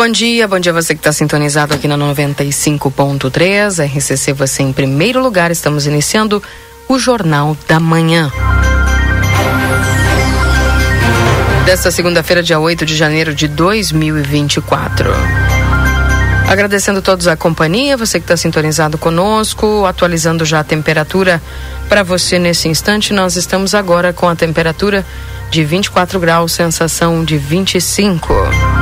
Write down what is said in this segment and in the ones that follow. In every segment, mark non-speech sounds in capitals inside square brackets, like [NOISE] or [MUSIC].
Bom dia. Bom dia você que está sintonizado aqui na 95.3. RCC você em primeiro lugar. Estamos iniciando o Jornal da Manhã. Desta segunda-feira, dia 8 de janeiro de 2024. Agradecendo todos a companhia, você que está sintonizado conosco, atualizando já a temperatura para você nesse instante. Nós estamos agora com a temperatura de 24 graus, sensação de 25.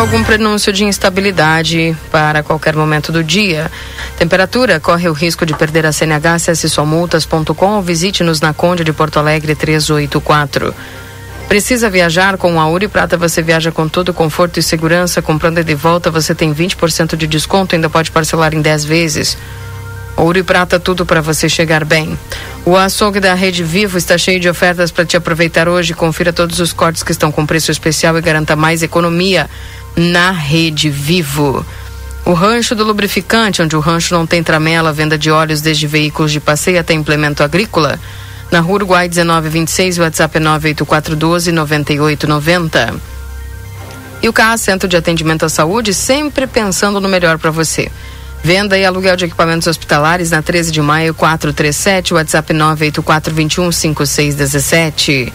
Algum prenúncio de instabilidade para qualquer momento do dia. Temperatura corre o risco de perder a CNH, acesse somultas.com ou visite-nos na Conde de Porto Alegre 384. Precisa viajar com a Uri Prata? Você viaja com todo conforto e segurança. Comprando de volta, você tem 20% de desconto, ainda pode parcelar em 10 vezes. Ouro e prata, tudo para você chegar bem. O açougue da Rede Vivo está cheio de ofertas para te aproveitar hoje. Confira todos os cortes que estão com preço especial e garanta mais economia na Rede Vivo. O rancho do lubrificante, onde o rancho não tem tramela, venda de óleos desde veículos de passeio até implemento agrícola. Na Rua Uruguai 1926, o WhatsApp é 98412 9890. E o CAA, Centro de Atendimento à Saúde, sempre pensando no melhor para você. Venda e aluguel de equipamentos hospitalares na 13 de maio 437, WhatsApp 98421 5617.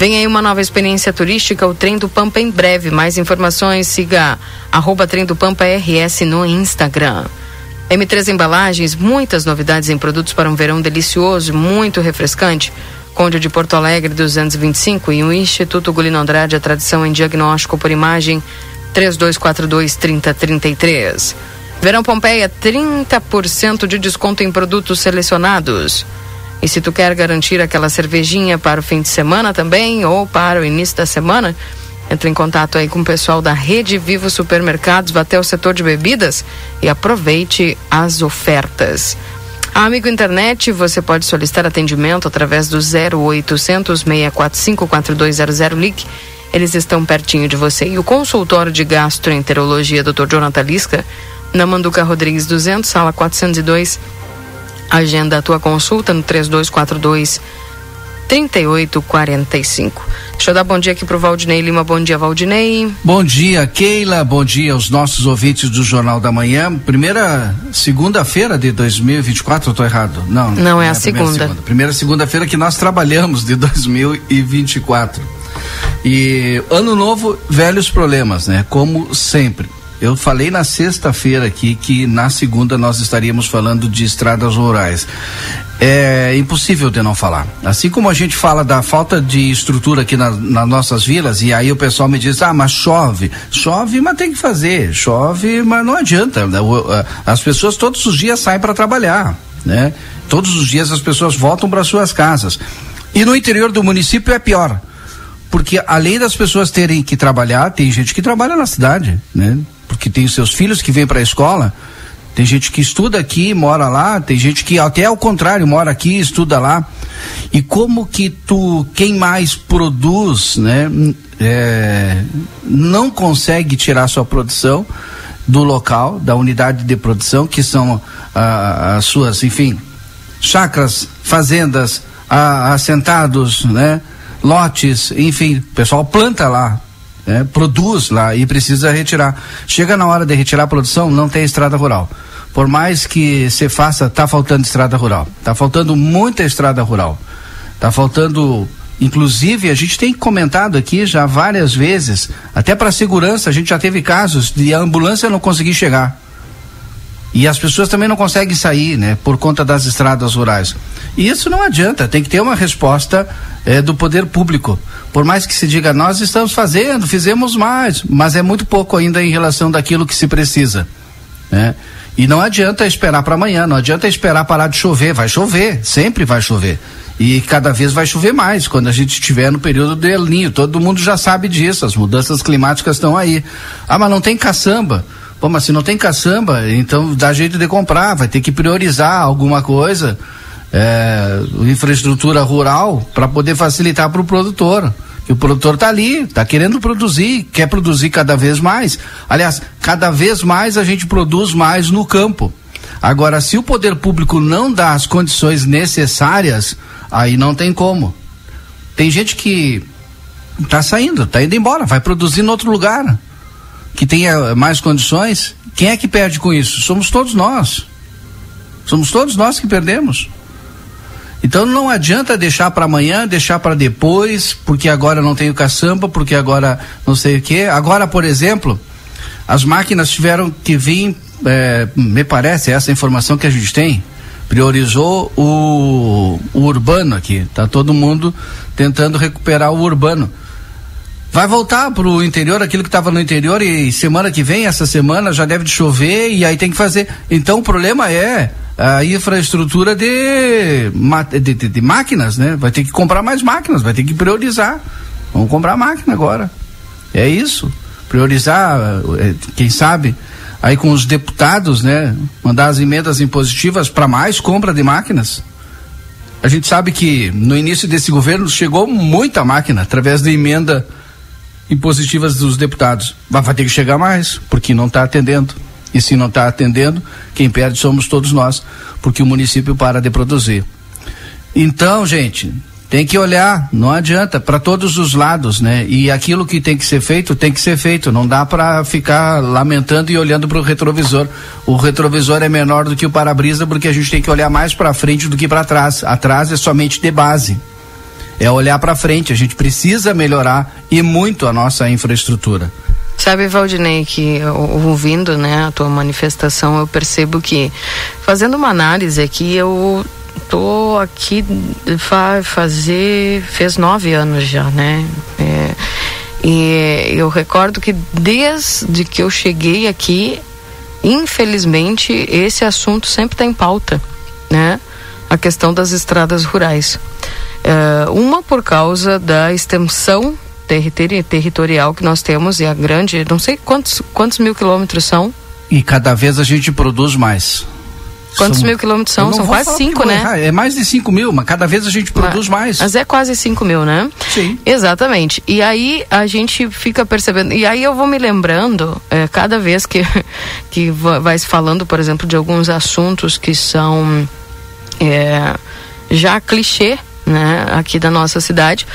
Vem aí uma nova experiência turística, o Trem do Pampa em breve. Mais informações, siga arroba Trem do Pampa RS no Instagram. M3 Embalagens, muitas novidades em produtos para um verão delicioso, muito refrescante. Conde de Porto Alegre 225 e o Instituto Gulino Andrade, a tradição em diagnóstico por imagem 3242 3033. Verão Pompeia, 30% de desconto em produtos selecionados. E se tu quer garantir aquela cervejinha para o fim de semana também ou para o início da semana, entre em contato aí com o pessoal da Rede Vivo Supermercados, vá até o setor de bebidas e aproveite as ofertas. Amigo Internet, você pode solicitar atendimento através do 0800 645 4200 LIC. Eles estão pertinho de você. E o consultório de gastroenterologia Dr. Jonathan Lisca na Manduca Rodrigues 200, sala 402. Agenda a tua consulta no 3242 3845. Deixa eu dar bom dia aqui pro Valdinei Lima. Bom dia, Valdinei. Bom dia, Keila. Bom dia aos nossos ouvintes do Jornal da Manhã. Primeira segunda-feira de 2024, eu tô errado? Não. Não, é, é, a, segunda. segunda. Primeira segunda-feira que nós trabalhamos de 2024. E ano novo, velhos problemas, né? Como sempre. Eu falei na sexta-feira aqui que na segunda nós estaríamos falando de estradas rurais. É impossível de não falar. Assim como a gente fala da falta de estrutura aqui na, nas nossas vilas, e aí o pessoal me diz: ah, mas chove. Chove, mas tem que fazer. Chove, mas não adianta. As pessoas todos os dias saem para trabalhar, né? Todos os dias as pessoas voltam para suas casas. E no interior do município é pior. Porque além das pessoas terem que trabalhar, tem gente que trabalha na cidade, né? Porque tem os seus filhos que vêm para a escola. Tem gente que estuda aqui, mora lá, tem gente que até ao contrário, mora aqui, estuda lá. E como que tu, quem mais produz, né, é, não consegue tirar sua produção do local, da unidade de produção, que são ah, as suas, enfim, chacras, fazendas, ah, assentados, né, lotes, enfim, o pessoal planta lá, né, produz lá e precisa retirar. Chega na hora de retirar a produção, não tem estrada rural. Por mais que se faça, tá faltando estrada rural. Tá faltando muita estrada rural. Tá faltando Inclusive, a gente tem comentado aqui já várias vezes, até para segurança, a gente já teve casos de a ambulância não conseguir chegar. E as pessoas também não conseguem sair, né, por conta das estradas rurais. E isso não adianta, tem que ter uma resposta eh, do poder público. Por mais que se diga, nós estamos fazendo, fizemos mais, mas é muito pouco ainda em relação daquilo que se precisa. né? E não adianta esperar para amanhã, não adianta esperar parar de chover, vai chover, sempre vai chover. E cada vez vai chover mais quando a gente estiver no período do El Ninho. Todo mundo já sabe disso, as mudanças climáticas estão aí. Ah, mas não tem caçamba. Pô, mas se não tem caçamba, então dá jeito de comprar, vai ter que priorizar alguma coisa, é, infraestrutura rural, para poder facilitar para o produtor. Que o produtor está ali, está querendo produzir, quer produzir cada vez mais. Aliás, cada vez mais a gente produz mais no campo. Agora, se o poder público não dá as condições necessárias, aí não tem como. Tem gente que está saindo, está indo embora, vai produzir em outro lugar que tenha mais condições. Quem é que perde com isso? Somos todos nós. Somos todos nós que perdemos. Então não adianta deixar para amanhã, deixar para depois, porque agora não tenho caçamba, porque agora não sei o que. Agora, por exemplo, as máquinas tiveram que vir é, me parece, essa informação que a gente tem, priorizou o, o urbano aqui. Tá todo mundo tentando recuperar o urbano. Vai voltar para o interior aquilo que estava no interior e semana que vem, essa semana, já deve chover e aí tem que fazer. Então o problema é a infraestrutura de, de, de, de máquinas, né? Vai ter que comprar mais máquinas, vai ter que priorizar. Vamos comprar máquina agora. É isso. Priorizar, é, quem sabe, aí com os deputados, né, mandar as emendas impositivas para mais compra de máquinas. A gente sabe que no início desse governo chegou muita máquina através da emenda impositivas dos deputados. Mas vai ter que chegar mais, porque não está atendendo. E se não está atendendo, quem perde somos todos nós, porque o município para de produzir. Então, gente, tem que olhar, não adianta, para todos os lados, né? E aquilo que tem que ser feito, tem que ser feito. Não dá para ficar lamentando e olhando para o retrovisor. O retrovisor é menor do que o para-brisa, porque a gente tem que olhar mais para frente do que para trás. Atrás é somente de base. É olhar para frente. A gente precisa melhorar e muito a nossa infraestrutura. Sabe, Valdinei, que ouvindo né, a tua manifestação, eu percebo que, fazendo uma análise aqui, eu tô aqui vai fazer fez nove anos já, né? É, e eu recordo que desde que eu cheguei aqui, infelizmente esse assunto sempre está em pauta, né? A questão das estradas rurais. É, uma por causa da extensão territorial que nós temos e a grande, não sei quantos quantos mil quilômetros são. E cada vez a gente produz mais. Quantos são, mil quilômetros são? São quase cinco, né? É mais de cinco mil, mas cada vez a gente produz mas, mais. Mas é quase cinco mil, né? Sim. Exatamente. E aí a gente fica percebendo. E aí eu vou me lembrando, é, cada vez que, [LAUGHS] que vai se falando, por exemplo, de alguns assuntos que são é, já clichê, né, aqui da nossa cidade.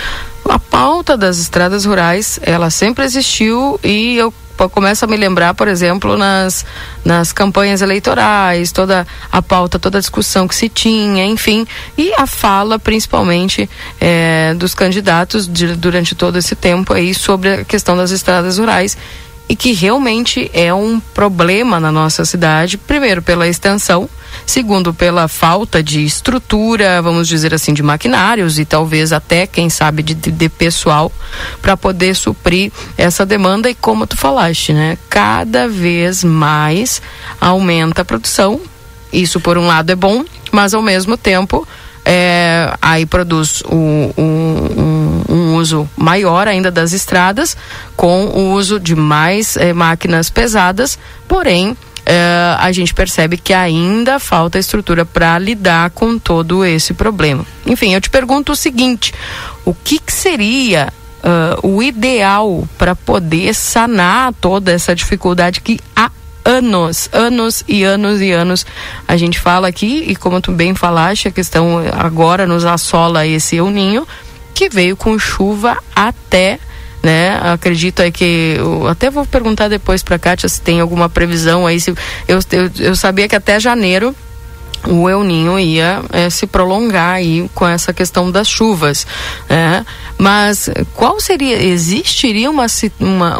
A pauta das estradas rurais, ela sempre existiu e eu começa a me lembrar, por exemplo, nas, nas campanhas eleitorais, toda a pauta, toda a discussão que se tinha, enfim, e a fala, principalmente, é, dos candidatos de, durante todo esse tempo aí sobre a questão das estradas rurais e que realmente é um problema na nossa cidade, primeiro pela extensão, segundo pela falta de estrutura, vamos dizer assim, de maquinários e talvez até, quem sabe, de, de pessoal para poder suprir essa demanda e como tu falaste, né? Cada vez mais aumenta a produção. Isso por um lado é bom, mas ao mesmo tempo é, aí produz um, um, um, uso maior ainda das estradas, com o uso de mais é, máquinas pesadas, porém é, a gente percebe que ainda falta estrutura para lidar com todo esse problema. Enfim, eu te pergunto o seguinte: o que, que seria uh, o ideal para poder sanar toda essa dificuldade que há anos, anos e anos e anos a gente fala aqui e como tu bem falaste, a questão agora nos assola esse El Ninho que veio com chuva até né? Acredito aí que até vou perguntar depois para Kátia se tem alguma previsão aí se eu, eu, eu sabia que até janeiro o El Ninho ia é, se prolongar aí com essa questão das chuvas, né? Mas qual seria existiria uma uma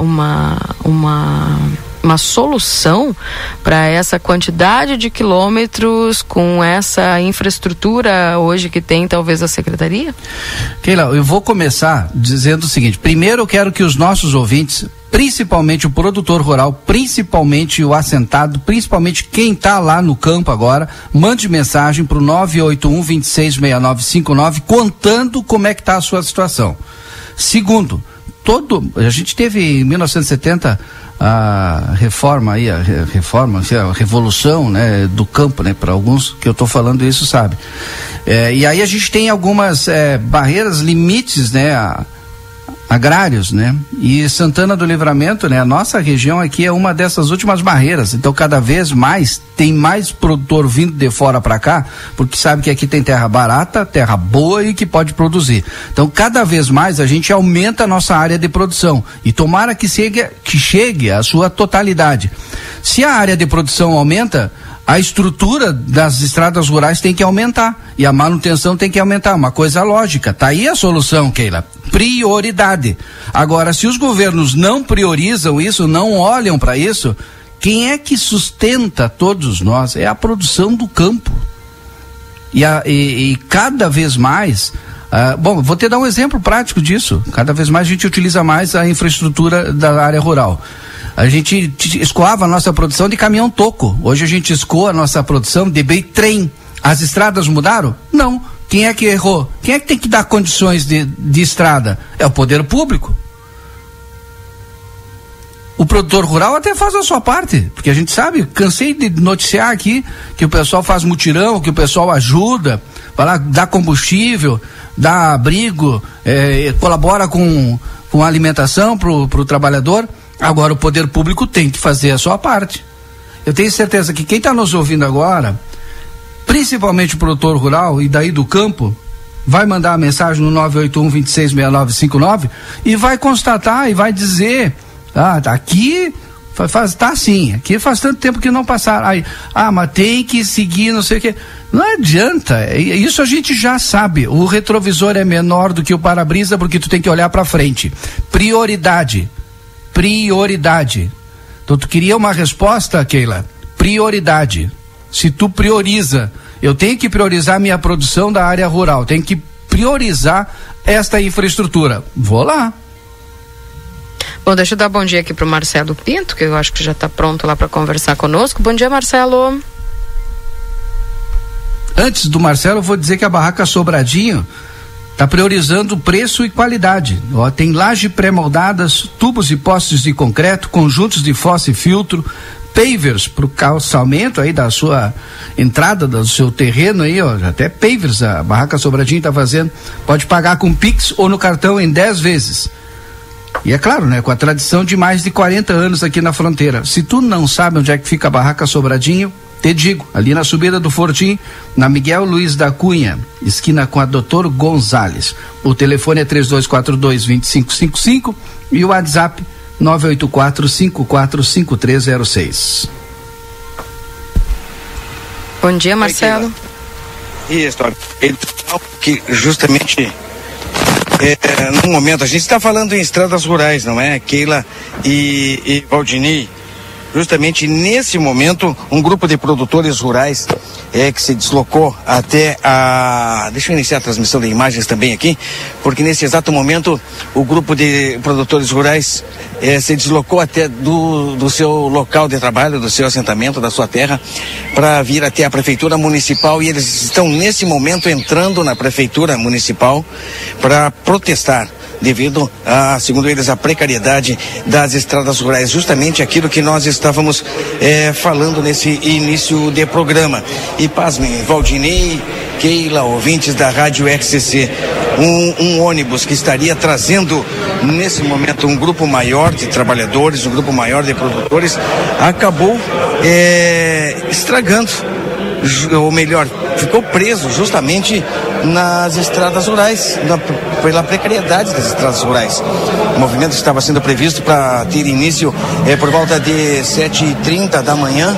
uma, uma uma solução para essa quantidade de quilômetros com essa infraestrutura hoje que tem talvez a secretaria? Keila, eu vou começar dizendo o seguinte: primeiro eu quero que os nossos ouvintes principalmente o produtor rural, principalmente o assentado, principalmente quem está lá no campo agora, mande mensagem para o 981 266959 contando como é que está a sua situação. Segundo, todo a gente teve em 1970 a reforma aí a reforma a revolução né do campo né para alguns que eu estou falando isso sabe. É, e aí a gente tem algumas é, barreiras limites né a, agrários, né? E Santana do Livramento, né? A nossa região aqui é uma dessas últimas barreiras. Então, cada vez mais tem mais produtor vindo de fora para cá, porque sabe que aqui tem terra barata, terra boa e que pode produzir. Então, cada vez mais a gente aumenta a nossa área de produção e tomara que chegue, que chegue sua totalidade. Se a área de produção aumenta, a estrutura das estradas rurais tem que aumentar e a manutenção tem que aumentar. Uma coisa lógica. Tá aí a solução, Keila. Prioridade. Agora, se os governos não priorizam isso, não olham para isso, quem é que sustenta todos nós? É a produção do campo. E, a, e, e cada vez mais. Uh, bom, vou te dar um exemplo prático disso. Cada vez mais a gente utiliza mais a infraestrutura da área rural. A gente escoava a nossa produção de caminhão toco. Hoje a gente escoa a nossa produção de bem trem. As estradas mudaram? Não. Quem é que errou? Quem é que tem que dar condições de, de estrada? É o poder público. O produtor rural até faz a sua parte, porque a gente sabe, cansei de noticiar aqui que o pessoal faz mutirão, que o pessoal ajuda, vai lá, dá combustível, dá abrigo, é, colabora com, com a alimentação para o trabalhador. Agora o poder público tem que fazer a sua parte. Eu tenho certeza que quem está nos ouvindo agora, principalmente o produtor rural e daí do campo, vai mandar a mensagem no 981 266959 e vai constatar e vai dizer, ah, tá aqui faz tá assim, aqui faz tanto tempo que não passaram. Aí, ah, mas tem que seguir, não sei o quê. Não adianta, isso a gente já sabe. O retrovisor é menor do que o para-brisa porque tu tem que olhar para frente. Prioridade prioridade. Então tu queria uma resposta, Keila? Prioridade. Se tu prioriza, eu tenho que priorizar minha produção da área rural, tenho que priorizar esta infraestrutura. Vou lá. Bom, deixa eu dar bom dia aqui para o Marcelo Pinto, que eu acho que já está pronto lá para conversar conosco. Bom dia, Marcelo. Antes do Marcelo, eu vou dizer que a barraca Sobradinho Está priorizando preço e qualidade. Ó, tem laje pré-moldadas, tubos e postes de concreto, conjuntos de fossa e filtro, pavers para o calçamento aí da sua entrada do seu terreno aí, ó, até pavers a Barraca Sobradinho está fazendo. Pode pagar com Pix ou no cartão em 10 vezes. E é claro, né, com a tradição de mais de 40 anos aqui na fronteira. Se tu não sabe onde é que fica a Barraca Sobradinho, te digo, ali na subida do Fortim, na Miguel Luiz da Cunha, esquina com a Doutor Gonzales. O telefone é 3242-2555 e o WhatsApp 984-545306. Bom dia, Marcelo. Isso, que justamente é, no momento, a gente está falando em estradas rurais, não é? Keila e, e Valdini justamente nesse momento, um grupo de produtores rurais é que se deslocou até a. Deixa eu iniciar a transmissão de imagens também aqui, porque nesse exato momento o grupo de produtores rurais é, se deslocou até do, do seu local de trabalho, do seu assentamento, da sua terra, para vir até a prefeitura municipal e eles estão nesse momento entrando na prefeitura municipal para protestar devido a, segundo eles, a precariedade das estradas rurais, justamente aquilo que nós estávamos é, falando nesse início de programa. E pasmem, Valdinei, Keila, ouvintes da Rádio RCC, um, um ônibus que estaria trazendo nesse momento um grupo maior de trabalhadores, um grupo maior de produtores, acabou é, estragando ou melhor, ficou preso justamente nas estradas rurais, na, pela precariedade das estradas rurais. O movimento estava sendo previsto para ter início é, por volta de 7h30 da manhã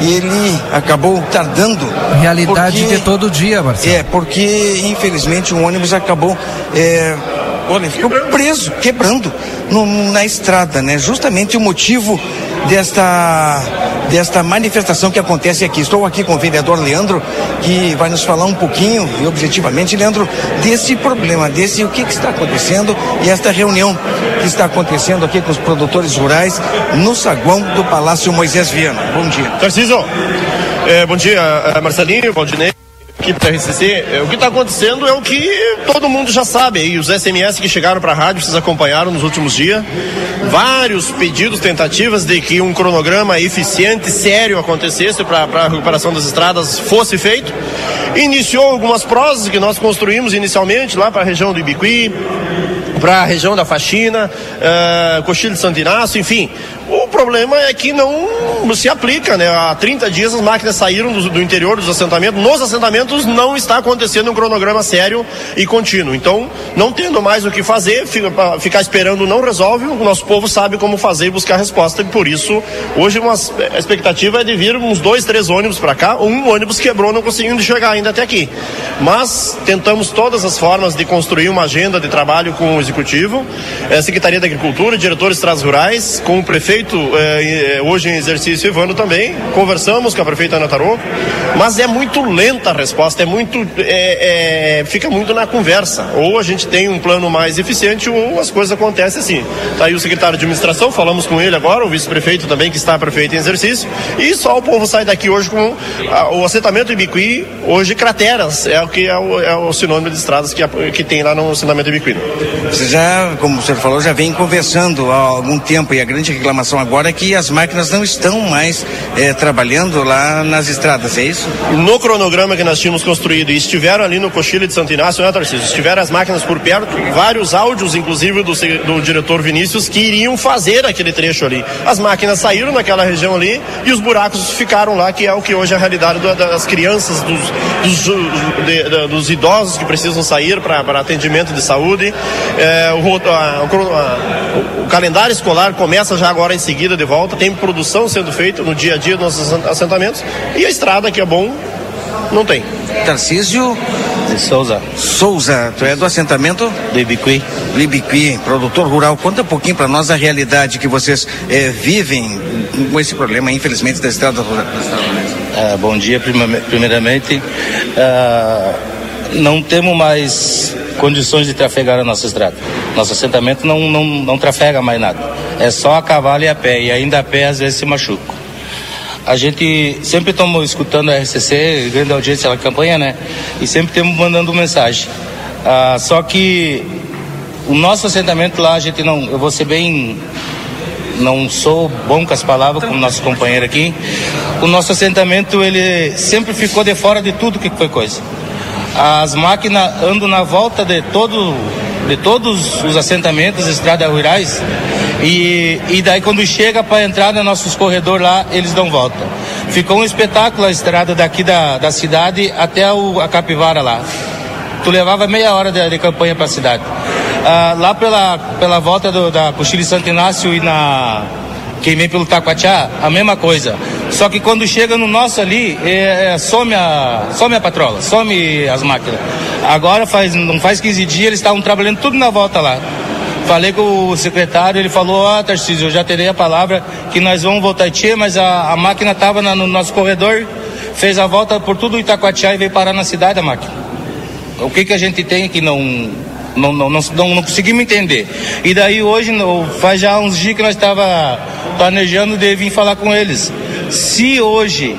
e ele acabou tardando. Realidade porque, de todo dia, Marcelo. É, porque infelizmente o ônibus acabou. É, olha, ficou preso, quebrando no, na estrada, né? Justamente o motivo desta desta manifestação que acontece aqui. Estou aqui com o vereador Leandro, que vai nos falar um pouquinho e objetivamente, Leandro, desse problema, desse o que, que está acontecendo e esta reunião que está acontecendo aqui com os produtores rurais no saguão do Palácio Moisés Viana. Bom dia. Tarcísio, é, bom dia, é, Marcelinho, Valdinei equipe da RCC, o que está acontecendo é o que todo mundo já sabe. E os SMS que chegaram para a rádio, vocês acompanharam nos últimos dias. Vários pedidos, tentativas de que um cronograma eficiente, sério acontecesse para a recuperação das estradas fosse feito. Iniciou algumas prosas que nós construímos inicialmente lá para a região do Ibiqui, para a região da Faxina, uh, Coxilha de Santo Inácio, enfim. O problema é que não se aplica, né? Há 30 dias as máquinas saíram do, do, interior dos assentamentos. Nos assentamentos não está acontecendo um cronograma sério e contínuo. Então, não tendo mais o que fazer, fica, ficar esperando não resolve. O nosso povo sabe como fazer e buscar resposta. E por isso, hoje uma, a expectativa é de vir uns dois, três ônibus para cá. Um ônibus quebrou, não conseguindo chegar ainda até aqui. Mas tentamos todas as formas de construir uma agenda de trabalho com o executivo, a Secretaria da Agricultura, diretores rurais, com o prefeito eh, hoje em exercício Ivano também. Conversamos com a prefeita Ana Taroco, mas é muito lenta a resposta, é muito. É, é, fica muito na conversa. Ou a gente tem um plano mais eficiente, ou as coisas acontecem assim. Tá aí o secretário de administração, falamos com ele agora, o vice-prefeito também, que está prefeito em exercício, e só o povo sai daqui hoje com a, o assentamento Ibiqui, hoje crateras, é o que é o, é o sinônimo de estradas que, que tem lá no assentamento Ibiqui. Já, como o senhor falou, já vem conversando há algum tempo e a grande reclamação agora é que as máquinas não estão mais é, trabalhando lá nas estradas, é isso? No cronograma que nós tínhamos construído e estiveram ali no Cochilha de Santo Inácio, né, Tarcísio? Estiveram as máquinas por perto, vários áudios, inclusive do, do diretor Vinícius, que iriam fazer aquele trecho ali. As máquinas saíram naquela região ali e os buracos ficaram lá, que é o que hoje é a realidade das crianças, dos, dos, de, dos idosos que precisam sair para atendimento de saúde. É, o, a, a, o, calendário escolar começa já agora em seguida de volta, tem produção sendo feita no dia a dia dos nossos assentamentos e a estrada que é bom não tem. Tarcísio de Souza. Souza, tu é do assentamento? Do Ibiqui. Ibiqui, produtor rural. Conta um pouquinho para nós a realidade que vocês é, vivem com esse problema, infelizmente, da estrada rural. Uh, bom dia, primeiramente. Uh, não temos mais condições de trafegar a nossa estrada. Nosso assentamento não, não, não trafega mais nada. É só a cavalo e a pé. E ainda a pé às vezes se machuca. A gente sempre estamos escutando a RCC, grande audiência na campanha, né? E sempre temos mandando mensagem. Ah, só que o nosso assentamento lá, a gente não. Eu vou ser bem. Não sou bom com as palavras, como nosso companheiro aqui. O nosso assentamento, ele sempre ficou de fora de tudo que foi coisa. As máquinas andam na volta de todo de todos os assentamentos, estradas rurais, e, e daí quando chega para entrar nos nossos corredores lá, eles dão volta. Ficou um espetáculo a estrada daqui da, da cidade até o, a Capivara lá. Tu levava meia hora de, de campanha para a cidade. Ah, lá pela, pela volta do, da Cochile Santo Inácio e na quem vem pelo Taquatiá, a mesma coisa. Só que quando chega no nosso ali, é, é, some, a, some a patrola, some as máquinas. Agora faz, não faz 15 dias, eles estavam trabalhando tudo na volta lá. Falei com o secretário, ele falou, ah, Tarcísio, eu já terei a palavra que nós vamos voltar Tia, mas a, a máquina estava no nosso corredor, fez a volta por tudo Itacoatiá e veio parar na cidade a máquina. O que que a gente tem que não não, não, não, não, não conseguimos entender. E daí hoje, faz já uns dias que nós estava planejando de vir falar com eles. Se hoje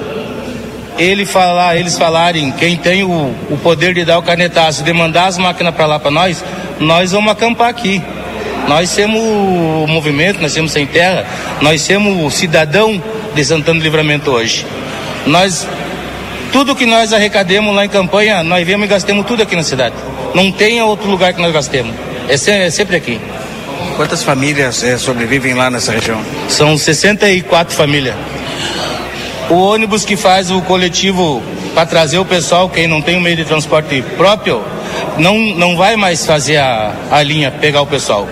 ele falar, eles falarem, quem tem o, o poder de dar o canetaço, de mandar as máquinas para lá para nós, nós vamos acampar aqui. Nós somos o movimento, nós somos sem terra, nós somos o cidadão de Santana do Livramento hoje. Nós, tudo que nós arrecademos lá em campanha, nós vemos e gastamos tudo aqui na cidade. Não tem outro lugar que nós gastemos. É, é sempre aqui. Quantas famílias é, sobrevivem lá nessa região? São 64 famílias. O ônibus que faz o coletivo para trazer o pessoal, quem não tem um meio de transporte próprio, não, não vai mais fazer a, a linha, pegar o pessoal.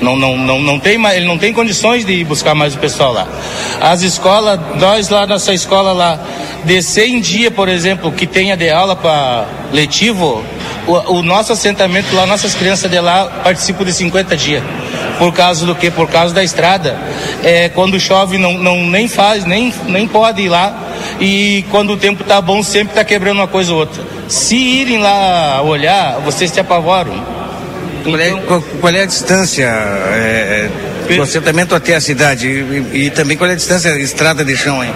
Não, não, não, não tem mais, ele não tem condições de ir buscar mais o pessoal lá. As escolas, nós lá nessa escola lá, de 100 dias, por exemplo, que tenha de aula para letivo, o, o, nosso assentamento lá, nossas crianças de lá participam de 50 dias. Por causa do que? Por causa da estrada. É, quando chove não, não nem faz, nem, nem pode ir lá. E quando o tempo tá bom, sempre tá quebrando uma coisa ou outra. Se irem lá olhar, vocês se apavoram. Qual é, qual, qual é a distância é, do assentamento até a cidade? E, e, também qual é a distância da estrada de chão, hein?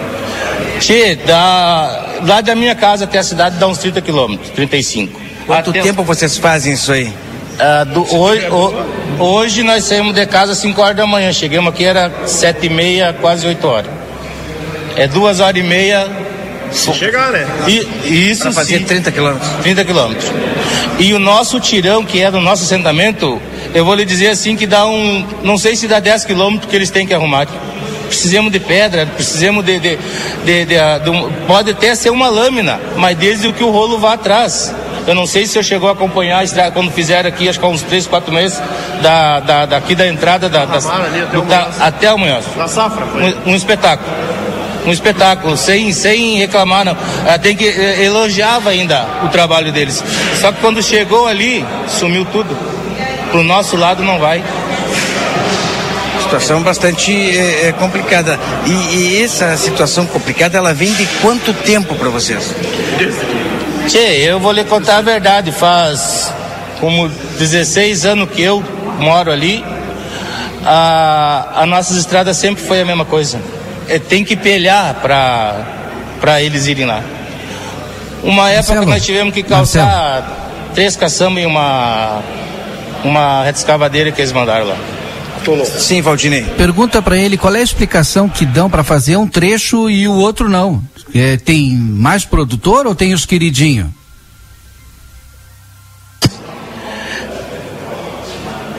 Che, da, lá da minha casa até a cidade dá uns 30 quilômetros, 35. Quanto até tempo vocês fazem isso aí? Uh, do, hoje, o, hoje nós saímos de casa às 5 horas da manhã. Chegamos aqui, era 7 e meia, quase 8 horas. É duas horas e meia. Se chegar, né? E, isso pra fazer sim, 30 quilômetros. 30 quilômetros. E o nosso tirão, que é do nosso assentamento, eu vou lhe dizer assim que dá um. Não sei se dá 10 quilômetros que eles têm que arrumar aqui precisamos de pedra, precisamos de, de, de, de, pode até ser uma lâmina, mas desde que o rolo vá atrás. Eu não sei se eu chegou a acompanhar a estrada quando fizeram aqui, acho que há uns 3, 4 meses, da, da, daqui da entrada da, da, ali, até, o da, até Munhoz. Da safra, foi. Um, um, espetáculo. Um espetáculo, sem, sem reclamar, não. Ah, tem que eh, elogiava ainda o trabalho deles. Só que quando chegou ali, sumiu tudo. Pro nosso lado não vai situação bastante é, é complicada. E, e, essa situação complicada, ela vem de quanto tempo para vocês? Tchê, eu vou lhe contar a verdade. Faz como 16 anos que eu moro ali. A, a nossas estradas sempre foi a mesma coisa. É, tem que pelhar para eles irem lá. Uma época Marcelo, nós tivemos que calçar Marcelo. três caçambas e uma, uma reta escavadeira que eles mandaram lá. Sim, Valdinei. Pergunta para ele qual é a explicação que dão para fazer um trecho e o outro não. É, tem mais produtor ou tem os queridinhos?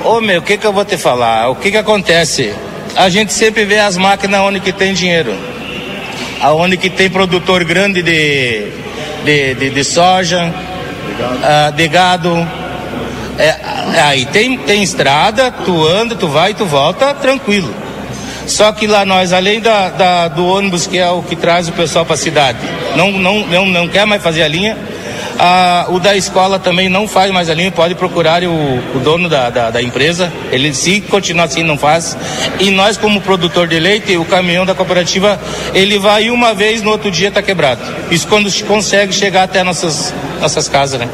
Ô meu, o que que eu vou te falar? O que que acontece? A gente sempre vê as máquinas onde que tem dinheiro. Aonde que tem produtor grande de, de, de, de soja, uh, de gado, é, aí tem, tem estrada, tu anda, tu vai, tu volta, tranquilo. Só que lá nós, além da, da do ônibus que é o que traz o pessoal para a cidade, não, não, não, não quer mais fazer a linha. Ah, o da escola também não faz mais a linha, pode procurar o, o dono da, da, da, empresa, ele se continuar assim não faz. E nós como produtor de leite, o caminhão da cooperativa, ele vai uma vez, no outro dia está quebrado. Isso quando consegue chegar até nossas, nossas casas, né?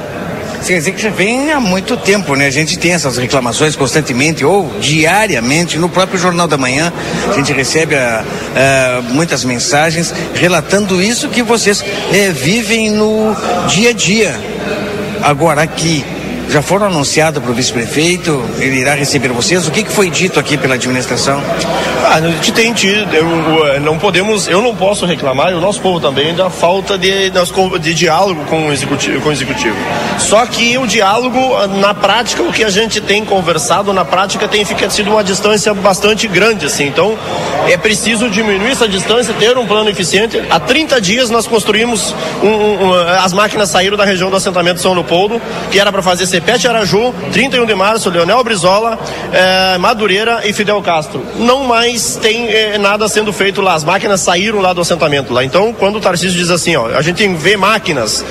Quer dizer que já vem há muito tempo, né? A gente tem essas reclamações constantemente ou diariamente no próprio Jornal da Manhã. A gente recebe a, a, muitas mensagens relatando isso que vocês é, vivem no dia a dia. Agora aqui, já foram anunciados para o vice-prefeito, ele irá receber vocês. O que, que foi dito aqui pela administração? Ah, a gente tem tido, eu, não podemos, eu não posso reclamar, e o nosso povo também, da falta de, de diálogo com o, executivo, com o executivo. Só que o diálogo, na prática, o que a gente tem conversado, na prática, tem ficado sido uma distância bastante grande, assim. Então, é preciso diminuir essa distância, ter um plano eficiente. Há 30 dias nós construímos, um, um, as máquinas saíram da região do assentamento São Leopoldo, que era para fazer Cepete Araju, 31 de março, Leonel Brizola, eh, Madureira e Fidel Castro. Não mais tem eh, nada sendo feito lá, as máquinas saíram lá do assentamento lá. Então, quando o Tarcísio diz assim, ó, a gente vê máquinas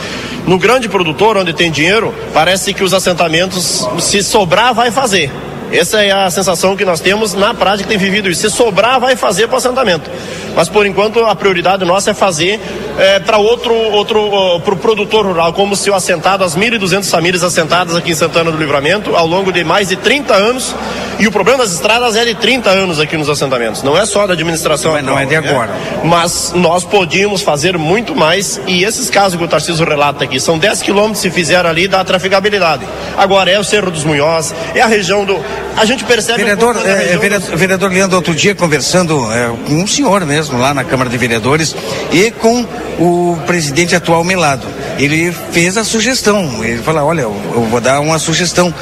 no grande produtor, onde tem dinheiro, parece que os assentamentos, se sobrar, vai fazer. Essa é a sensação que nós temos na prática tem vivido isso. Se sobrar, vai fazer para o assentamento. Mas por enquanto a prioridade nossa é fazer é, para outro, outro uh, para o produtor rural, como se o assentado, as 1.200 famílias assentadas aqui em Santana do Livramento, ao longo de mais de 30 anos. E o problema das estradas é de 30 anos aqui nos assentamentos. Não é só da administração. Mas não é de né? agora. Né? Mas nós podíamos fazer muito mais. E esses casos que o Tarcísio relata aqui, são 10 quilômetros se fizer ali da trafegabilidade. Agora é o Cerro dos Munhoz, é a região do a gente percebe. Vereador, um é, vereador, vereador, Leandro, outro dia conversando é, com um senhor mesmo lá na Câmara de Vereadores e com o presidente atual Melado. Ele fez a sugestão, ele falou, olha, eu, eu vou dar uma sugestão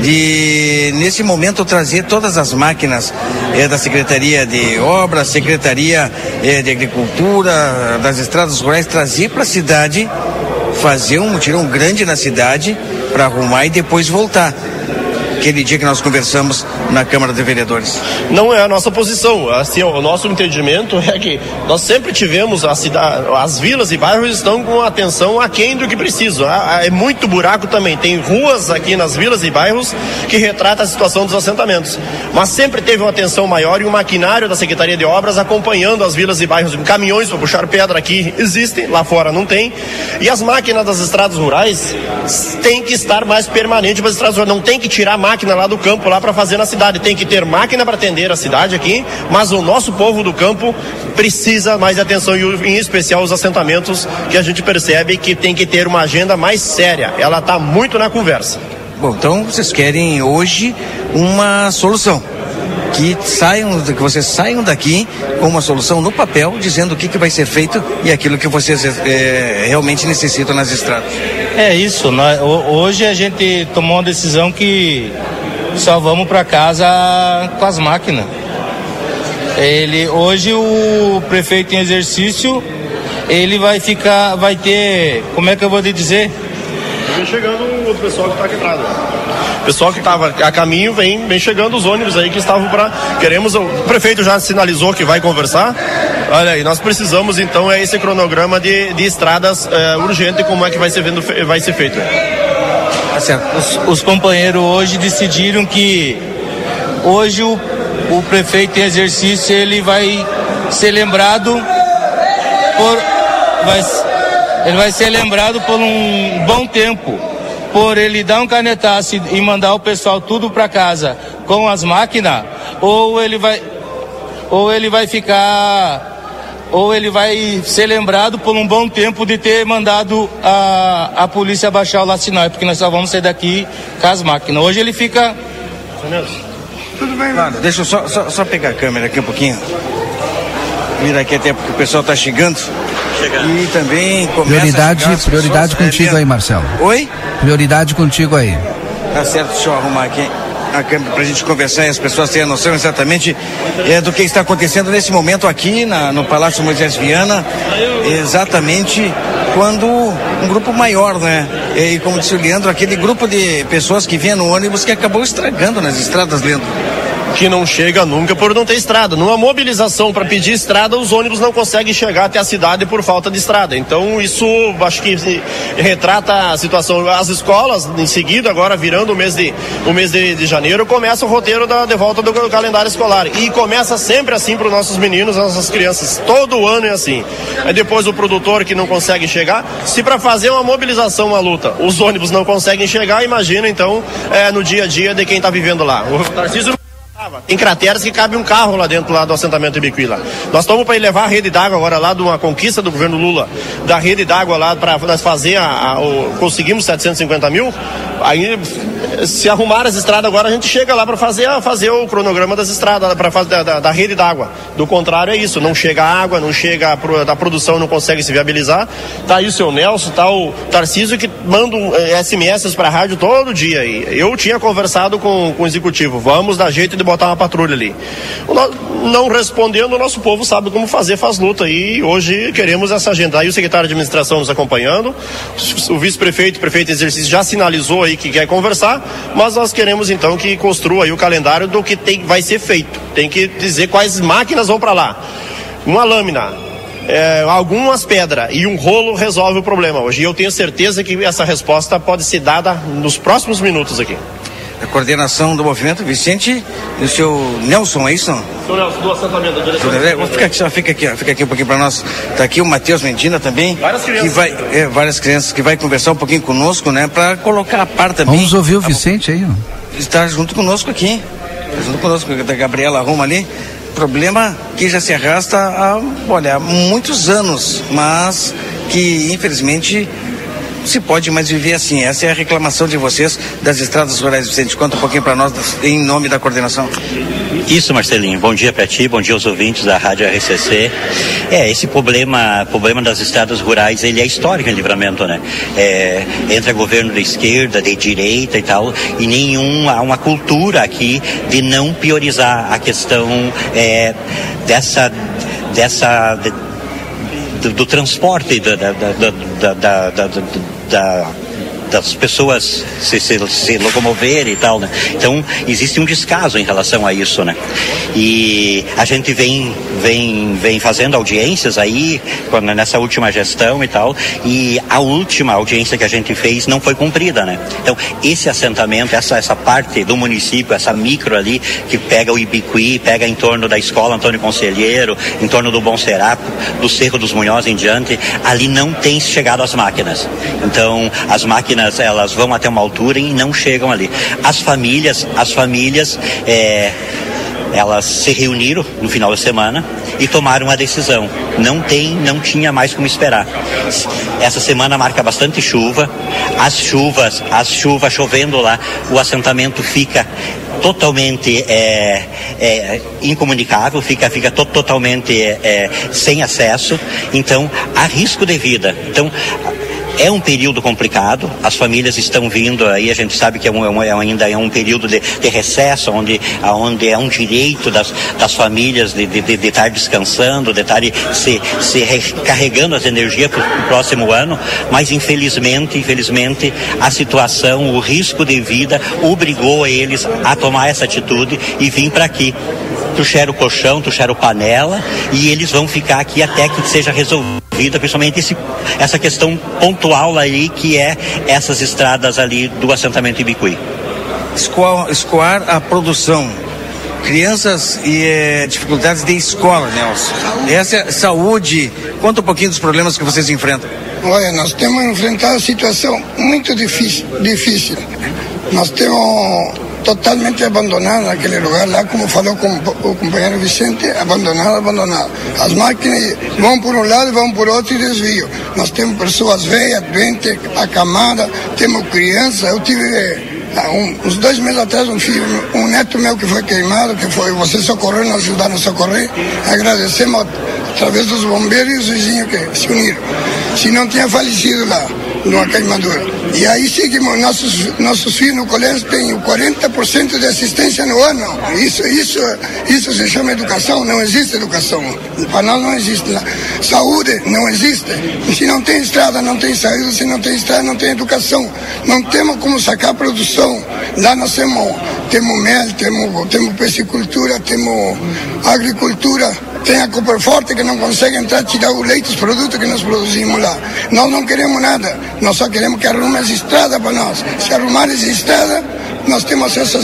de, nesse momento, trazer todas as máquinas é, da Secretaria de Obras, Secretaria é, de Agricultura, das Estradas Rurais, trazer para a cidade, fazer um mutirão grande na cidade para arrumar e depois voltar aquele dia que nós conversamos na Câmara de Vereadores. Não é a nossa posição. Assim, o nosso entendimento é que nós sempre tivemos a cidade, as vilas e bairros estão com atenção aquém do que precisam. É muito buraco também. Tem ruas aqui nas vilas e bairros que retrata a situação dos assentamentos. Mas sempre teve uma atenção maior e um maquinário da Secretaria de Obras acompanhando as vilas e bairros. Caminhões para puxar pedra aqui existem, lá fora não tem. E as máquinas das estradas rurais têm que estar mais permanente para as estradas rurais. Não tem que tirar a máquina lá do campo lá para fazer na cidade. Tem que ter máquina para atender a cidade aqui, mas o nosso povo do campo precisa mais atenção, e em especial os assentamentos, que a gente percebe que tem que ter uma agenda mais séria. Ela está muito na conversa. Bom, então vocês querem hoje uma solução que saiam, que vocês saiam daqui com uma solução no papel, dizendo o que, que vai ser feito e aquilo que vocês é, realmente necessitam nas estradas. É isso. Nós, hoje a gente tomou uma decisão que só vamos para casa com as máquinas. Ele hoje o prefeito em exercício ele vai ficar, vai ter, como é que eu vou te dizer? Vem chegando o pessoal que está aqui atrás. O pessoal que estava a caminho vem, vem chegando os ônibus aí que estavam para. Queremos. O prefeito já sinalizou que vai conversar. Olha aí, nós precisamos então é esse cronograma de, de estradas é, urgente como é que vai ser, vendo, vai ser feito. Tá os, os companheiros hoje decidiram que hoje o, o prefeito em exercício ele vai ser lembrado por vai, ele vai ser lembrado por um bom tempo por ele dar um canetaço e mandar o pessoal tudo para casa com as máquinas ou ele vai ou ele vai ficar ou ele vai ser lembrado por um bom tempo de ter mandado a, a polícia baixar o lacinói, porque nós só vamos sair daqui com as máquinas. Hoje ele fica. Tudo bem, mano. Deixa eu só, só, só pegar a câmera aqui um pouquinho. Vira aqui até porque o pessoal está chegando. Chegando. E também começa Prioridade, prioridade pessoas, contigo é, aí, Marcelo. Oi? Prioridade contigo aí. Tá certo, deixa eu arrumar aqui a câmera para a gente conversar e as pessoas terem noção exatamente é, do que está acontecendo nesse momento aqui na, no Palácio Moisés Viana, exatamente quando um grupo maior, né? E como disse o Leandro, aquele grupo de pessoas que vinha no ônibus que acabou estragando nas estradas, Leandro que não chega nunca por não ter estrada. Numa mobilização para pedir estrada, os ônibus não conseguem chegar até a cidade por falta de estrada. Então, isso acho que retrata a situação. As escolas, em seguida, agora virando o mês de, o mês de, de janeiro, começa o roteiro da, de volta do calendário escolar. E começa sempre assim para os nossos meninos, nossas crianças. Todo ano é assim. Aí depois o produtor que não consegue chegar. Se para fazer uma mobilização, uma luta, os ônibus não conseguem chegar, imagina então é, no dia a dia de quem está vivendo lá. O Tarcísio tem crateras que cabe um carro lá dentro lá do assentamento lá. Nós estamos para levar a rede d'água agora lá de uma conquista do governo Lula, da rede d'água lá para nós fazer a, a o, conseguimos 750 mil. Aí se arrumar as estradas agora a gente chega lá para fazer fazer o cronograma das estradas para fazer da, da, da, rede d'água. Do contrário é isso, não chega água, não chega da produção não consegue se viabilizar. Tá aí o seu Nelson, tá o Tarcísio que manda eh, SMS para a rádio todo dia. E eu tinha conversado com, com o executivo, vamos dar jeito de botar uma patrulha ali. Não respondendo, o nosso povo sabe como fazer, faz luta. E hoje queremos essa agenda. Aí o secretário de administração nos acompanhando, o vice-prefeito, prefeito exercício já sinalizou aí que quer conversar, mas nós queremos então que construa aí o calendário do que tem, vai ser feito. Tem que dizer quais máquinas vão para lá. Uma lâmina, é, algumas pedras e um rolo resolve o problema hoje. E eu tenho certeza que essa resposta pode ser dada nos próximos minutos aqui a coordenação do movimento, Vicente e o seu Nelson, é isso? Seu Nelson, do assentamento, direção. Fica aqui, fica aqui, fica aqui um pouquinho para nós. Está aqui o Matheus Medina também. Várias crianças. Que vai, é, várias crianças que vai conversar um pouquinho conosco, né? Para colocar a par também. Vamos ouvir o Vicente aí, ó. Está junto conosco aqui. Está junto conosco, da Gabriela Roma ali. Problema que já se arrasta há, olha, muitos anos, mas que infelizmente se pode mais viver assim. Essa é a reclamação de vocês das estradas rurais, Vicente. Conta um pouquinho para nós em nome da coordenação. Isso, Marcelinho. Bom dia para ti, bom dia aos ouvintes da Rádio RCC. É, esse problema, problema das estradas rurais, ele é histórico em livramento, né? É, entra governo da esquerda, de direita e tal, e nenhum, há uma cultura aqui de não priorizar a questão é, dessa, dessa, de, do, do, transporte da, da, da, da, da das pessoas se, se, se locomoverem e tal, né? Então, existe um descaso em relação a isso, né? E a gente vem, vem, vem fazendo audiências aí, quando, nessa última gestão e tal, e a última audiência que a gente fez não foi cumprida, né? Então, esse assentamento, essa, essa parte do município, essa micro ali, que pega o Ibiqui, pega em torno da escola Antônio Conselheiro, em torno do Bom Seraco, do Cerro dos Munhoz em diante, ali não tem chegado as máquinas. Então, as máquinas, elas vão até uma altura e não chegam ali. As famílias, as famílias, é, elas se reuniram no final da semana e tomaram uma decisão. Não tem, não tinha mais como esperar. Essa semana marca bastante chuva. As chuvas, as chuvas chovendo lá, o assentamento fica totalmente é, é, incomunicável, fica, fica to totalmente é, sem acesso. Então, há risco de vida. Então, é um período complicado, as famílias estão vindo aí, a gente sabe que é, um, é ainda é um período de, de, recesso, onde, onde é um direito das, das famílias de, de, de, de estar descansando, de estar se, se recarregando as energias para o próximo ano, mas infelizmente, infelizmente, a situação, o risco de vida obrigou eles a tomar essa atitude e vir para aqui trouxeram o colchão, trouxeram panela e eles vão ficar aqui até que seja resolvida, principalmente esse, essa questão pontual ali que é essas estradas ali do assentamento Ibicuí. Escoar, escoar a produção crianças e é, dificuldades de escola, Nelson. Essa é saúde. Conta um pouquinho dos problemas que vocês enfrentam. Olha, nós temos enfrentado uma situação muito difícil, difícil. Nós temos totalmente abandonado naquele lugar lá, como falou com o companheiro Vicente, abandonado, abandonado. As máquinas vão por um lado vão por outro e desviam. Nós temos pessoas velhas, doentes, acamadas, temos crianças. Eu tive um, uns dois meses atrás um filho, um neto meu que foi queimado, que foi, você socorreu, nós ajudaram a socorrer. Agradecemos através dos bombeiros e os vizinhos que se uniram. Se não tinha falecido lá numa queimadura. E aí seguimos, nossos, nossos filhos no colégio têm 40% de assistência no ano. Isso, isso, isso se chama educação, não existe educação. Para nós não existe. Saúde não existe. Se não tem estrada, não tem saúde, se não tem estrada, não tem educação. Não temos como sacar produção. Lá nós temos, temos mel, temos, temos piscicultura, temos agricultura tem a Forte que não consegue entrar tirar o leite, os produtos que nós produzimos lá. Nós não queremos nada, nós só queremos que arrume as estradas para nós. Se arrumar as estradas, nós temos acesso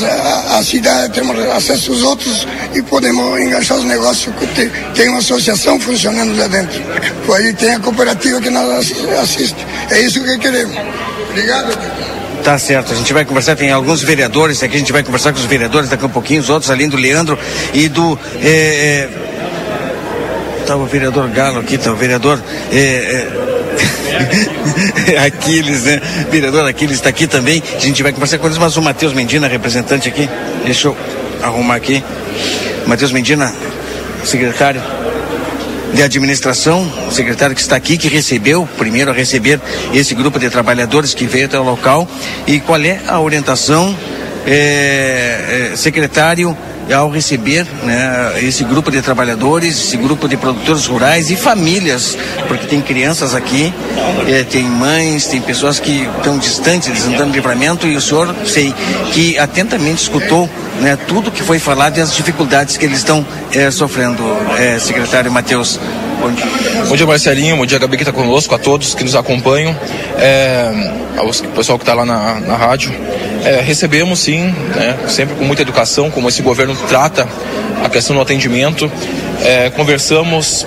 à cidade, temos acesso aos outros e podemos enganchar os negócios. Tem, tem uma associação funcionando lá dentro. Aí tem a cooperativa que nós assiste. É isso que queremos. Obrigado. Tá certo, a gente vai conversar, tem alguns vereadores aqui, a gente vai conversar com os vereadores daqui a um pouquinho, os outros, além do Leandro e do. É, é Tá o vereador Galo aqui, tá o vereador. É. [LAUGHS] Aquiles, né? Vereador Aquiles está aqui também. A gente vai conversar com eles, mas o Matheus Mendina, representante aqui. Deixa eu arrumar aqui. Matheus Mendina, secretário de administração, o secretário que está aqui, que recebeu, primeiro a receber esse grupo de trabalhadores que veio até o local. E qual é a orientação, é, secretário? Ao receber né, esse grupo de trabalhadores, esse grupo de produtores rurais e famílias, porque tem crianças aqui, é, tem mães, tem pessoas que estão distantes de Santana Livramento e o senhor, sei, que atentamente escutou né, tudo que foi falado e as dificuldades que eles estão é, sofrendo, é, secretário Matheus. Bom dia. Bom dia, Marcelinho. Bom dia, Gabi, que está conosco, a todos que nos acompanham, é, aos pessoal que está lá na, na rádio. É, recebemos sim, né, sempre com muita educação, como esse governo trata a questão do atendimento. É, conversamos,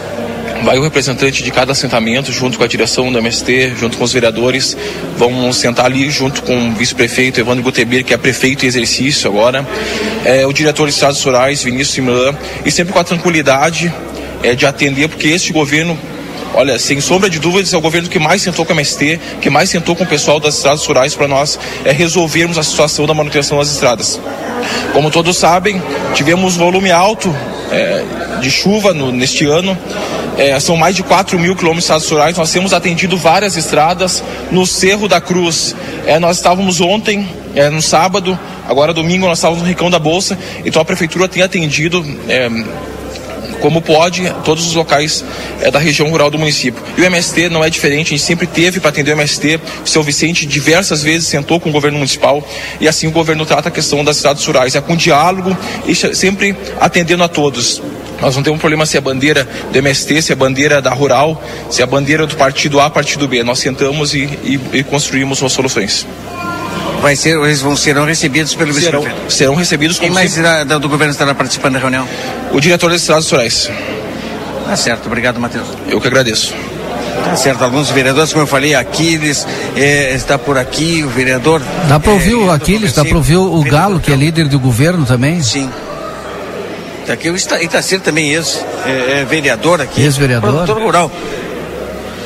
vai o representante de cada assentamento, junto com a direção do MST, junto com os vereadores. Vamos sentar ali junto com o vice-prefeito Evandro Guteber, que é prefeito em exercício agora, é, o diretor de Estados Rurais, Vinícius Simlan, e sempre com a tranquilidade é, de atender, porque este governo olha, sem sombra de dúvidas, é o governo que mais sentou com a MST, que mais sentou com o pessoal das estradas rurais para nós é, resolvermos a situação da manutenção das estradas. Como todos sabem, tivemos volume alto é, de chuva no, neste ano. É, são mais de 4 mil quilômetros de rurais. Nós temos atendido várias estradas no Cerro da Cruz. É, nós estávamos ontem, é, no sábado, agora domingo, nós estávamos no Ricão da Bolsa. Então a prefeitura tem atendido é, como pode todos os locais é, da região rural do município. E o MST não é diferente, a gente sempre teve para atender o MST. O seu Vicente diversas vezes sentou com o governo municipal e assim o governo trata a questão das cidades rurais. É com diálogo e sempre atendendo a todos. Nós não temos problema se é bandeira do MST, se é bandeira da Rural, se é bandeira do partido A, partido B. Nós sentamos e, e, e construímos as soluções. Vai ser, eles vão, serão recebidos pelo serão, serão recebidos Quem mais irá, do governo estará participando da reunião? O diretor das Estradas Rurais. Tá certo, obrigado, Matheus. Eu que agradeço. Tá certo, alguns vereadores, como eu falei, Aquiles é, está por aqui, o vereador. Dá para ouvir é, o Aquiles, dá para ouvir o Galo, que é líder do governo também? Sim. Tá aqui o Itacir também, ex-vereador é, é aqui. Ex-vereador. Produtor rural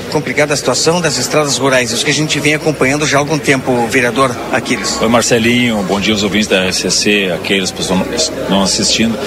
complicada a situação das estradas rurais, isso que a gente vem acompanhando já há algum tempo, vereador Aquiles. Oi Marcelinho, bom dia aos ouvintes da RCC, aqueles que estão assistindo.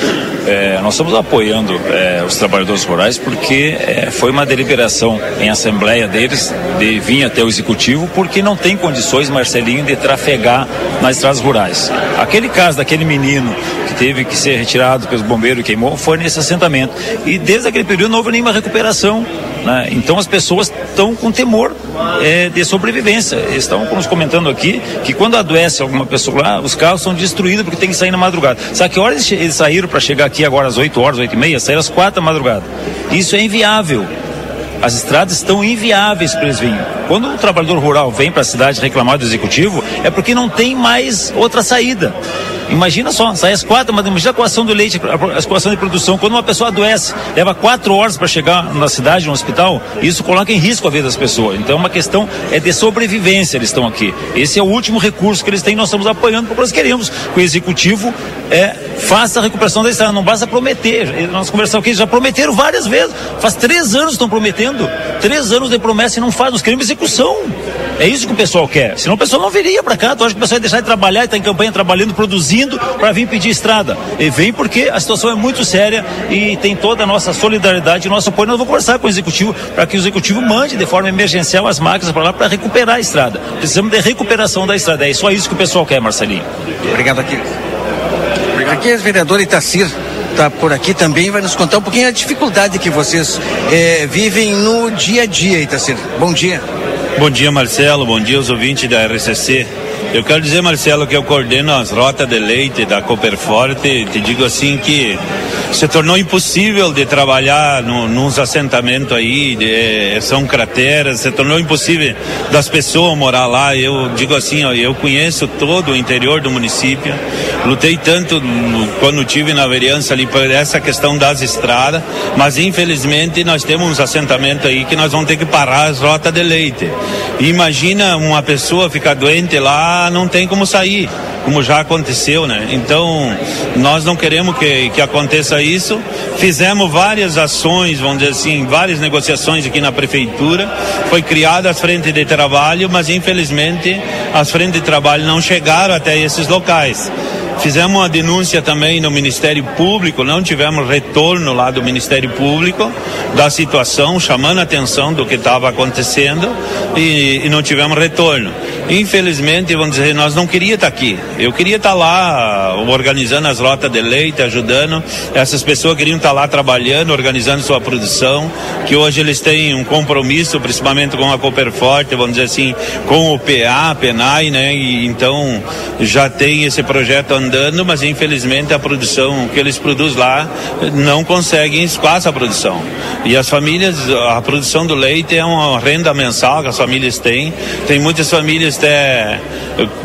É, nós estamos apoiando é, os trabalhadores rurais porque é, foi uma deliberação em assembleia deles de vir até o executivo porque não tem condições, Marcelinho, de trafegar nas estradas rurais. Aquele caso daquele menino que teve que ser retirado pelos bombeiros e queimou foi nesse assentamento. E desde aquele período não houve nenhuma recuperação. Né? Então as pessoas estão com temor é, de sobrevivência. Estão nos comentando aqui que quando adoece alguma pessoa lá, os carros são destruídos porque tem que sair na madrugada. Sabe que horas eles saíram para chegar aqui agora às 8 horas, 8 e meia? Saíram às 4 da madrugada. Isso é inviável. As estradas estão inviáveis para eles virem. Quando o trabalhador rural vem para a cidade reclamar do executivo, é porque não tem mais outra saída. Imagina só, sai às quatro, mas imagina a coação do leite, a coação de produção. Quando uma pessoa adoece, leva quatro horas para chegar na cidade, no hospital, isso coloca em risco a vida das pessoas. Então, é uma questão é de sobrevivência, eles estão aqui. Esse é o último recurso que eles têm, nós estamos apoiando, porque nós queremos que o executivo é, faça a recuperação da estrada. Não basta prometer. Nós conversamos aqui, já prometeram várias vezes. Faz três anos estão prometendo. Três anos de promessa e não faz. Nós queremos execução. É isso que o pessoal quer. Senão o pessoal não viria para cá. Tu acha que o pessoal ia deixar de trabalhar, está em campanha trabalhando, produzindo para vir pedir estrada. E vem porque a situação é muito séria e tem toda a nossa solidariedade e nosso apoio. Nós vamos conversar com o executivo para que o executivo mande de forma emergencial as máquinas para lá para recuperar a estrada. Precisamos de recuperação da estrada. É só isso que o pessoal quer, Marcelinho. Obrigado aqui. Obrigado. Aqui é o vereador Itacir está por aqui também, vai nos contar um pouquinho a dificuldade que vocês é, vivem no dia a dia, Itacir. Bom dia. Bom dia, Marcelo. Bom dia aos ouvintes da RCC. Eu quero dizer, Marcelo, que eu coordeno as rotas de leite da Cooperforte. Te digo assim que se tornou impossível de trabalhar no, nos assentamentos aí, de, são crateras, se tornou impossível das pessoas morar lá. Eu digo assim, ó, eu conheço todo o interior do município, lutei tanto quando tive na vereança ali por essa questão das estradas, mas infelizmente nós temos uns assentamentos aí que nós vamos ter que parar as rotas de leite. Imagina uma pessoa ficar doente lá não tem como sair, como já aconteceu, né? Então, nós não queremos que, que aconteça isso. Fizemos várias ações, vamos dizer assim, várias negociações aqui na prefeitura. Foi criada as frentes de trabalho, mas infelizmente as frentes de trabalho não chegaram até esses locais. Fizemos uma denúncia também no Ministério Público, não tivemos retorno lá do Ministério Público da situação, chamando a atenção do que estava acontecendo e, e, não tivemos retorno. Infelizmente, vamos dizer, nós não queríamos estar aqui. Eu queria estar lá organizando as rotas de leite, ajudando. Essas pessoas queriam estar lá trabalhando, organizando sua produção, que hoje eles têm um compromisso, principalmente com a Cooperforte, vamos dizer assim, com o PA, PENAI, né? E, então já tem esse projeto andando, mas infelizmente a produção que eles produzem lá não conseguem espaço a produção. E as famílias, a produção do leite é uma renda mensal que as famílias têm. Tem muitas famílias até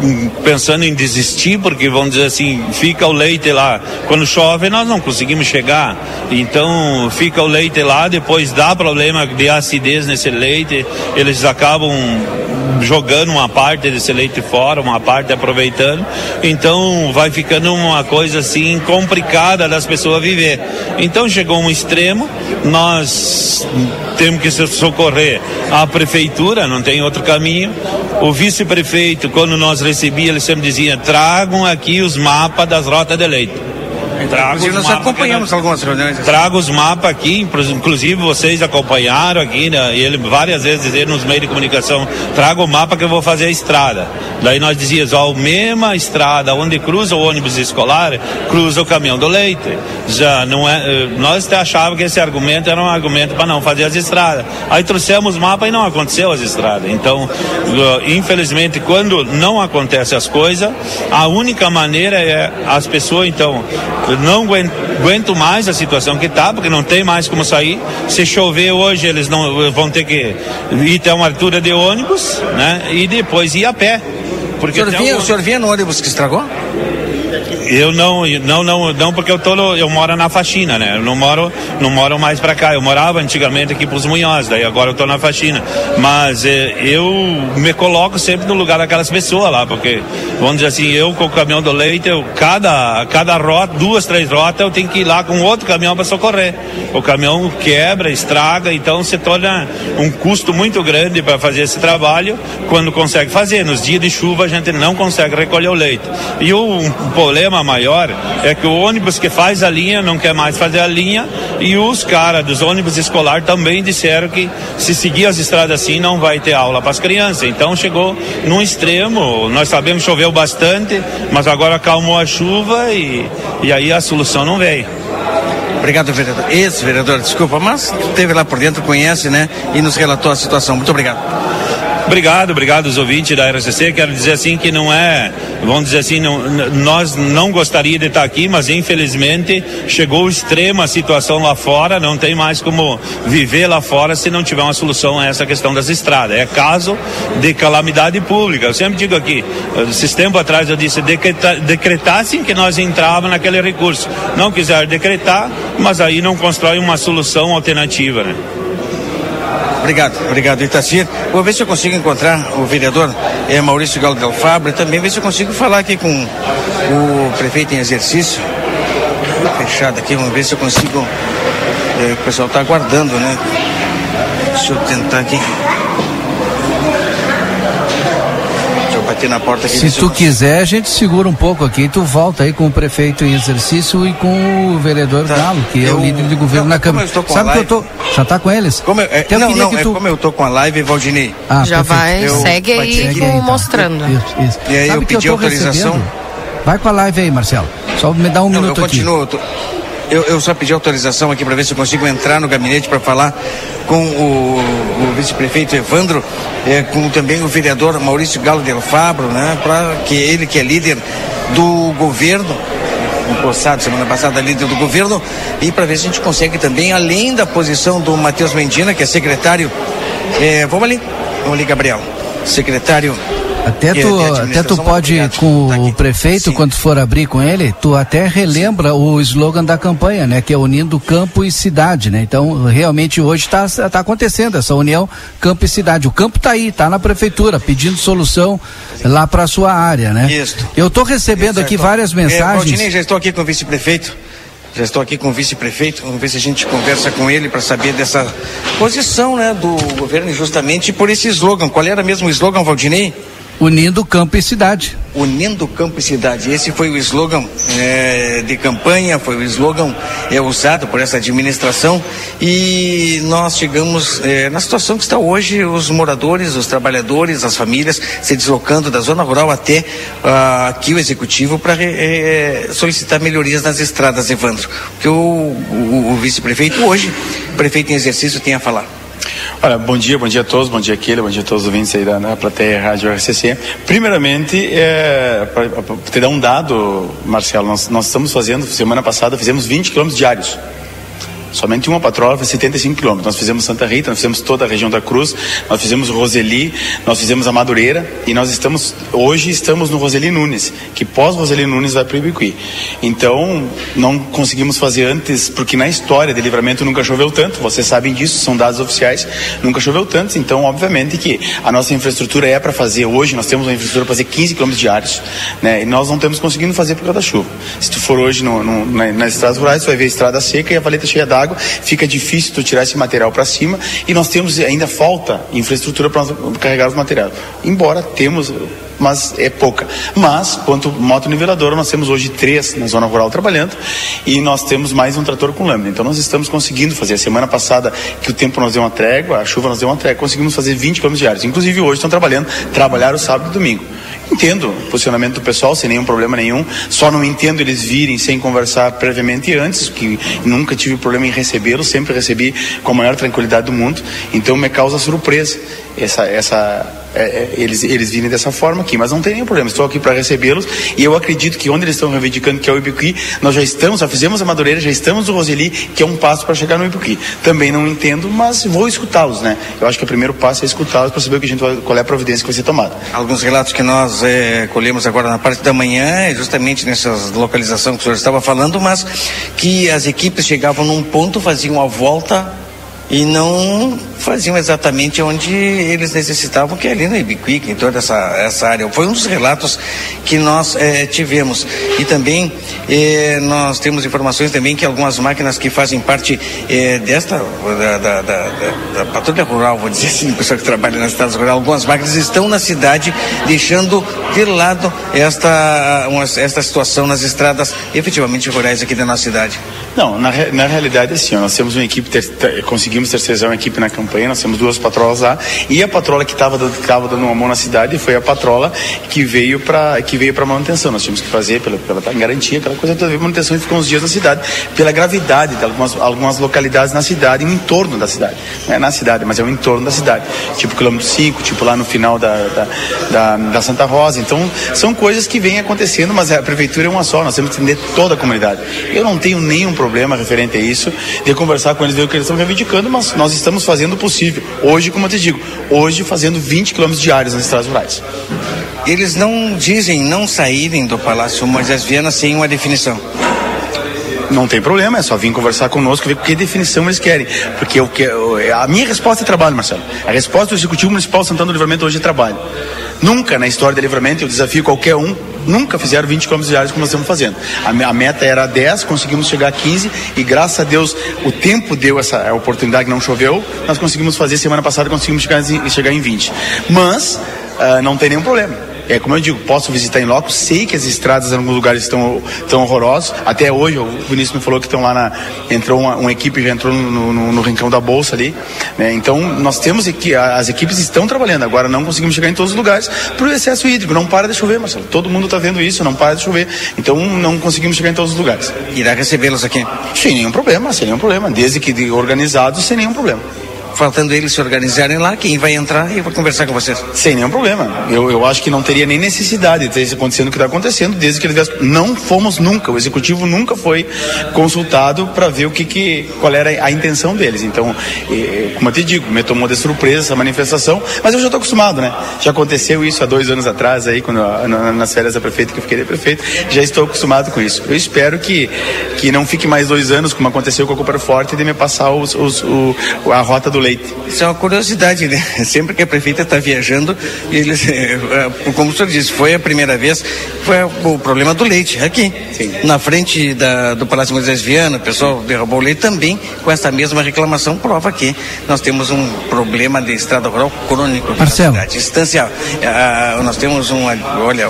hum, pensando em desistir, porque vamos dizer assim, fica o leite lá. Quando chove, nós não conseguimos chegar. Então fica o leite lá, depois dá problema de acidez nesse leite, eles acabam jogando uma parte desse leite fora, uma parte aproveitando. Então vai ficando uma coisa assim complicada das pessoas viver. Então chegou um extremo, nós temos que socorrer a prefeitura, não tem outro caminho. O vice-prefeito, quando nós recebíamos, ele sempre dizia: tragam aqui os mapas das rotas de leite. Trago nós acompanhamos algumas reuniões. Trago os mapas aqui, inclusive vocês acompanharam aqui, né, e ele várias vezes dizer nos meios de comunicação, trago o mapa que eu vou fazer a estrada. Daí nós dizíamos, ó, a mesma estrada onde cruza o ônibus escolar, cruza o caminhão do leite. Já não é, eh, nós até achávamos que esse argumento era um argumento para não fazer as estradas. Aí trouxemos o mapa e não aconteceu as estradas. Então, eh, infelizmente, quando não acontece as coisas, a única maneira é as pessoas, então, não aguento mais a situação que está, porque não tem mais como sair. Se chover hoje, eles não vão ter que ir até uma altura de ônibus, né? E depois ir a pé. Porque o senhor, vinha, o... o senhor vinha no ônibus que estragou? Eu não, não, não, não, porque eu tô, eu moro na faxina, né? Eu não moro, não moro mais para cá. Eu morava antigamente aqui pros Munhoz, daí agora eu tô na faxina. Mas eh, eu me coloco sempre no lugar daquelas pessoas lá, porque vamos dizer assim, eu com o caminhão do leite, eu, cada, cada rota, duas, três rotas, eu tenho que ir lá com outro caminhão para socorrer. O caminhão quebra, estraga, então se torna um custo muito grande para fazer esse trabalho quando consegue fazer. Nos dias de chuva a gente não consegue recolher o leite. E o um problema problema maior é que o ônibus que faz a linha não quer mais fazer a linha e os caras dos ônibus escolar também disseram que se seguir as estradas assim não vai ter aula para as crianças. Então chegou num extremo, nós sabemos choveu bastante, mas agora acalmou a chuva e, e aí a solução não veio. Obrigado, vereador. Ex-vereador, desculpa, mas esteve lá por dentro, conhece, né? E nos relatou a situação. Muito obrigado. Obrigado, obrigado os ouvintes da RCC. Quero dizer assim que não é, vamos dizer assim, não, nós não gostaríamos de estar aqui, mas infelizmente chegou extrema a situação lá fora, não tem mais como viver lá fora se não tiver uma solução a essa questão das estradas. É caso de calamidade pública. Eu sempre digo aqui, esses tempos atrás eu disse, decreta, decretassem que nós entrávamos naquele recurso. Não quiser decretar, mas aí não constrói uma solução alternativa, né? Obrigado, obrigado, Itacir. Vou ver se eu consigo encontrar o vereador é, Maurício Galo Del e também ver se eu consigo falar aqui com o prefeito em exercício. Fechado aqui, vamos ver se eu consigo. É, o pessoal está aguardando, né? Deixa eu tentar aqui. Bater na porta aqui. Se tu quiser, a gente segura um pouco aqui e tu volta aí com o prefeito em exercício e com o vereador tá. Galo, que eu, é o líder de governo não, na Câmara. Sabe que eu tô. Já tá com eles? Como eu, é, então, não, não, é tu... como eu tô com a live, Valdinei. Ah, já perfeito. vai, eu, segue aí segue aí, tá. mostrando. Isso, isso. E aí Sabe eu pedi eu autorização. Recebendo? Vai com a live aí, Marcelo. Só me dá um não, minuto eu continuo, aqui. Continuo. Eu, eu, só pedi autorização aqui para ver se eu consigo entrar no gabinete para falar com o, o vice-prefeito Evandro, é, com também o vereador Maurício Galo del Fabro, né, para que ele que é líder do governo, empossado semana passada, líder do governo, e para ver se a gente consegue também, além da posição do Matheus Mendina, que é secretário, é, vamos ali, vamos ali, Gabriel, secretário até tu, até tu pode, com tá o prefeito, Sim. quando for abrir com ele, tu até relembra Sim. o slogan da campanha, né? Que é unindo campo e cidade, né? Então, realmente hoje está tá acontecendo essa união campo e cidade. O campo está aí, está na prefeitura, pedindo solução lá para a sua área, né? Isso. Eu estou recebendo Isso, aqui várias mensagens. É, já estou aqui com o vice-prefeito. Já estou aqui com o vice-prefeito, vamos ver se a gente conversa com ele para saber dessa posição né, do governo justamente por esse slogan. Qual era mesmo o slogan, Valdinei? Unindo campo e cidade. Unindo campo e cidade. Esse foi o slogan é, de campanha, foi o slogan é, usado por essa administração e nós chegamos é, na situação que está hoje os moradores, os trabalhadores, as famílias se deslocando da zona rural até uh, aqui o executivo para é, solicitar melhorias nas estradas, Evandro. Que o, o, o vice-prefeito hoje, prefeito em exercício, tem a falar. Olha, bom dia, bom dia a todos, bom dia Keila, bom dia a todos os ouvintes aí da, da plateia Rádio RCC. Primeiramente, é, para te dar um dado, Marcelo, nós, nós estamos fazendo, semana passada fizemos 20 quilômetros diários. Somente uma patroa fez 75 quilômetros. Nós fizemos Santa Rita, nós fizemos toda a região da Cruz, nós fizemos Roseli, nós fizemos a Madureira e nós estamos, hoje estamos no Roseli Nunes, que pós Roseli Nunes vai para o Ibiqui. Então, não conseguimos fazer antes, porque na história de livramento nunca choveu tanto, vocês sabem disso, são dados oficiais, nunca choveu tanto, então, obviamente que a nossa infraestrutura é para fazer, hoje nós temos uma infraestrutura para fazer 15 quilômetros diários, né? E nós não estamos conseguindo fazer por causa da chuva. Se tu for hoje no, no, na, nas estradas rurais, tu vai ver estrada seca e a valeta cheia d'água, fica difícil tu tirar esse material para cima e nós temos ainda falta infraestrutura para carregar os materiais. Embora temos mas é pouca. Mas, quanto moto niveladora, nós temos hoje três na zona rural trabalhando e nós temos mais um trator com lâmina. Então nós estamos conseguindo fazer. A semana passada, que o tempo nos deu uma trégua, a chuva nos deu uma trégua, conseguimos fazer 20 km diários. Inclusive hoje estão trabalhando, trabalharam sábado e domingo. Entendo o posicionamento do pessoal sem nenhum problema nenhum, só não entendo eles virem sem conversar previamente antes, que nunca tive problema em recebê-los, sempre recebi com a maior tranquilidade do mundo, então me causa surpresa essa, essa é, é, eles, eles virem dessa forma aqui, mas não tem nenhum problema, estou aqui para recebê-los e eu acredito que onde eles estão reivindicando que é o Ibiqui, nós já estamos, já fizemos a Madureira, já estamos no Roseli, que é um passo para chegar no Ibiqui. Também não entendo, mas vou escutá-los, né? Eu acho que o primeiro passo é escutá-los para saber o que a gente vai, qual é a providência que vai ser tomada. Alguns relatos que nós é, colhemos agora na parte da manhã, é justamente nessa localização que o senhor estava falando, mas que as equipes chegavam num ponto, faziam a volta e não faziam exatamente onde eles necessitavam, que é ali no Ibiquique, em toda essa, essa área. Foi um dos relatos que nós eh, tivemos. E também eh, nós temos informações também que algumas máquinas que fazem parte eh, desta, da, da, da, da, patrulha rural, vou dizer assim, [LAUGHS] pessoal que trabalha nas cidades rurais, algumas máquinas estão na cidade deixando de lado esta, uma, esta situação nas estradas efetivamente rurais aqui da nossa cidade. Não, na, na realidade, assim, nós temos uma equipe, ter, ter, conseguimos terceirizar uma equipe na campanha, nós temos duas patrolas lá, e a patrola que estava dando, dando uma mão na cidade foi a patrola que veio para que veio para manutenção. Nós tínhamos que fazer pela, pela garantia, aquela coisa toda, manutenção e ficou uns dias na cidade, pela gravidade de algumas, algumas localidades na cidade, no entorno da cidade. Não é na cidade, mas é o entorno da cidade. Tipo quilômetro 5, tipo lá no final da, da, da, da Santa Rosa. Então, são coisas que vêm acontecendo, mas a prefeitura é uma só, nós temos que entender toda a comunidade. Eu não tenho nenhum problema referente a isso, de conversar com eles, ver o que eles estão reivindicando, mas nós estamos fazendo o possível. Hoje, como eu te digo, hoje fazendo 20 quilômetros diários nas estradas rurais. Eles não dizem não saírem do Palácio Moisés Viana sem uma definição. Não tem problema, é só vir conversar conosco, ver que definição eles querem. Porque que, a minha resposta é trabalho, Marcelo. A resposta do Executivo Municipal Santana do Livramento hoje é trabalho. Nunca na história do livramento, eu desafio qualquer um, nunca fizeram 20 km diários como nós estamos fazendo. A, meta era 10, conseguimos chegar a 15 e graças a Deus o tempo deu essa oportunidade, não choveu, nós conseguimos fazer, semana passada conseguimos chegar, chegar em 20. Mas uh, não tem nenhum problema é, como eu digo, posso visitar em loco, sei que as estradas em alguns lugares estão tão horrorosos. Até hoje, o Vinícius me falou que estão lá na. Entrou uma, uma equipe, já entrou no, no, no, rincão da bolsa ali. Né? Então, nós temos aqui, as equipes estão trabalhando. Agora não conseguimos chegar em todos os lugares por excesso hídrico. Não para de chover, Marcelo. Todo mundo está vendo isso, não para de chover. Então, não conseguimos chegar em todos os lugares. Irá recebê-los aqui? Sem nenhum problema, sem nenhum problema. Desde que organizados, sem nenhum problema faltando eles se organizarem lá, quem vai entrar e vai conversar com vocês. Sem nenhum problema. Eu, eu acho que não teria nem necessidade de ter acontecendo o que está acontecendo, desde que eles não fomos nunca, o executivo nunca foi consultado para ver o que, que qual era a intenção deles. Então, como eu te digo, me tomou de surpresa essa manifestação, mas eu já estou acostumado, né? Já aconteceu isso há dois anos atrás aí, quando nas férias da prefeita que eu fiquei de prefeito, já estou acostumado com isso. Eu espero que que não fique mais dois anos, como aconteceu com a Cooper Forte, de me passar os, os, o, a rota do leite. Isso é uma curiosidade, né? [LAUGHS] Sempre que a prefeita está viajando, eles, eh, eh, como o senhor disse, foi a primeira vez, foi o problema do leite, aqui. Sim. Na frente da, do Palácio Moisés Viana, o pessoal derrubou o leite também, com essa mesma reclamação, prova que nós temos um problema de estrada rural crônico Marcelo. na cidade. Distância, ah, nós temos um, olha,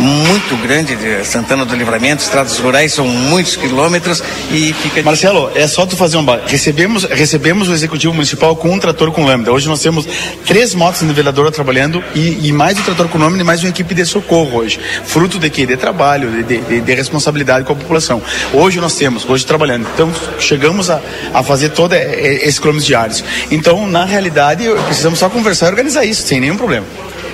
muito grande de Santana do Livramento, estradas rurais são muitos quilômetros e fica. Marcelo, é só tu fazer um. Recebemos, recebemos o executivo municipal com um trator com lâmpada. Hoje nós temos três motos niveladoras trabalhando e, e mais o trator com lâmpada e mais uma equipe de socorro hoje. Fruto de quê? De trabalho, de, de, de responsabilidade com a população. Hoje nós temos, hoje trabalhando. Então chegamos a, a fazer todo esses quilômetros diários. Então, na realidade, precisamos só conversar e organizar isso, sem nenhum problema.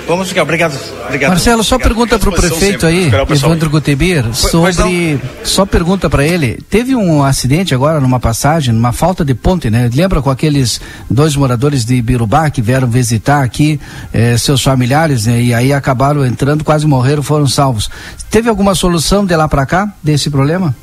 Vamos ficar, obrigado. obrigado Marcelo, só obrigado. pergunta para o prefeito aí, Evandro Gutebir, sobre. Só pergunta para ele. Teve um acidente agora numa passagem, numa falta de ponte, né? Lembra com aqueles dois moradores de Birubá que vieram visitar aqui eh, seus familiares, né? E aí acabaram entrando, quase morreram, foram salvos. Teve alguma solução de lá para cá desse problema?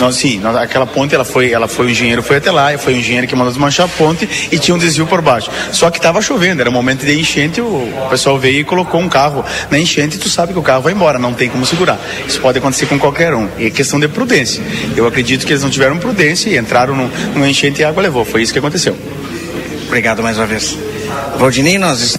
Nós, sim, nós, aquela ponte, ela foi, ela foi o engenheiro foi até lá, foi o engenheiro que mandou desmanchar a ponte e tinha um desvio por baixo. Só que estava chovendo, era momento de enchente, o, pessoal veio e colocou um carro na enchente e tu sabe que o carro vai embora, não tem como segurar. Isso pode acontecer com qualquer um. E é questão de prudência. Eu acredito que eles não tiveram prudência e entraram no enchente e a água levou. Foi isso que aconteceu. Obrigado mais uma vez. Valdinei, nós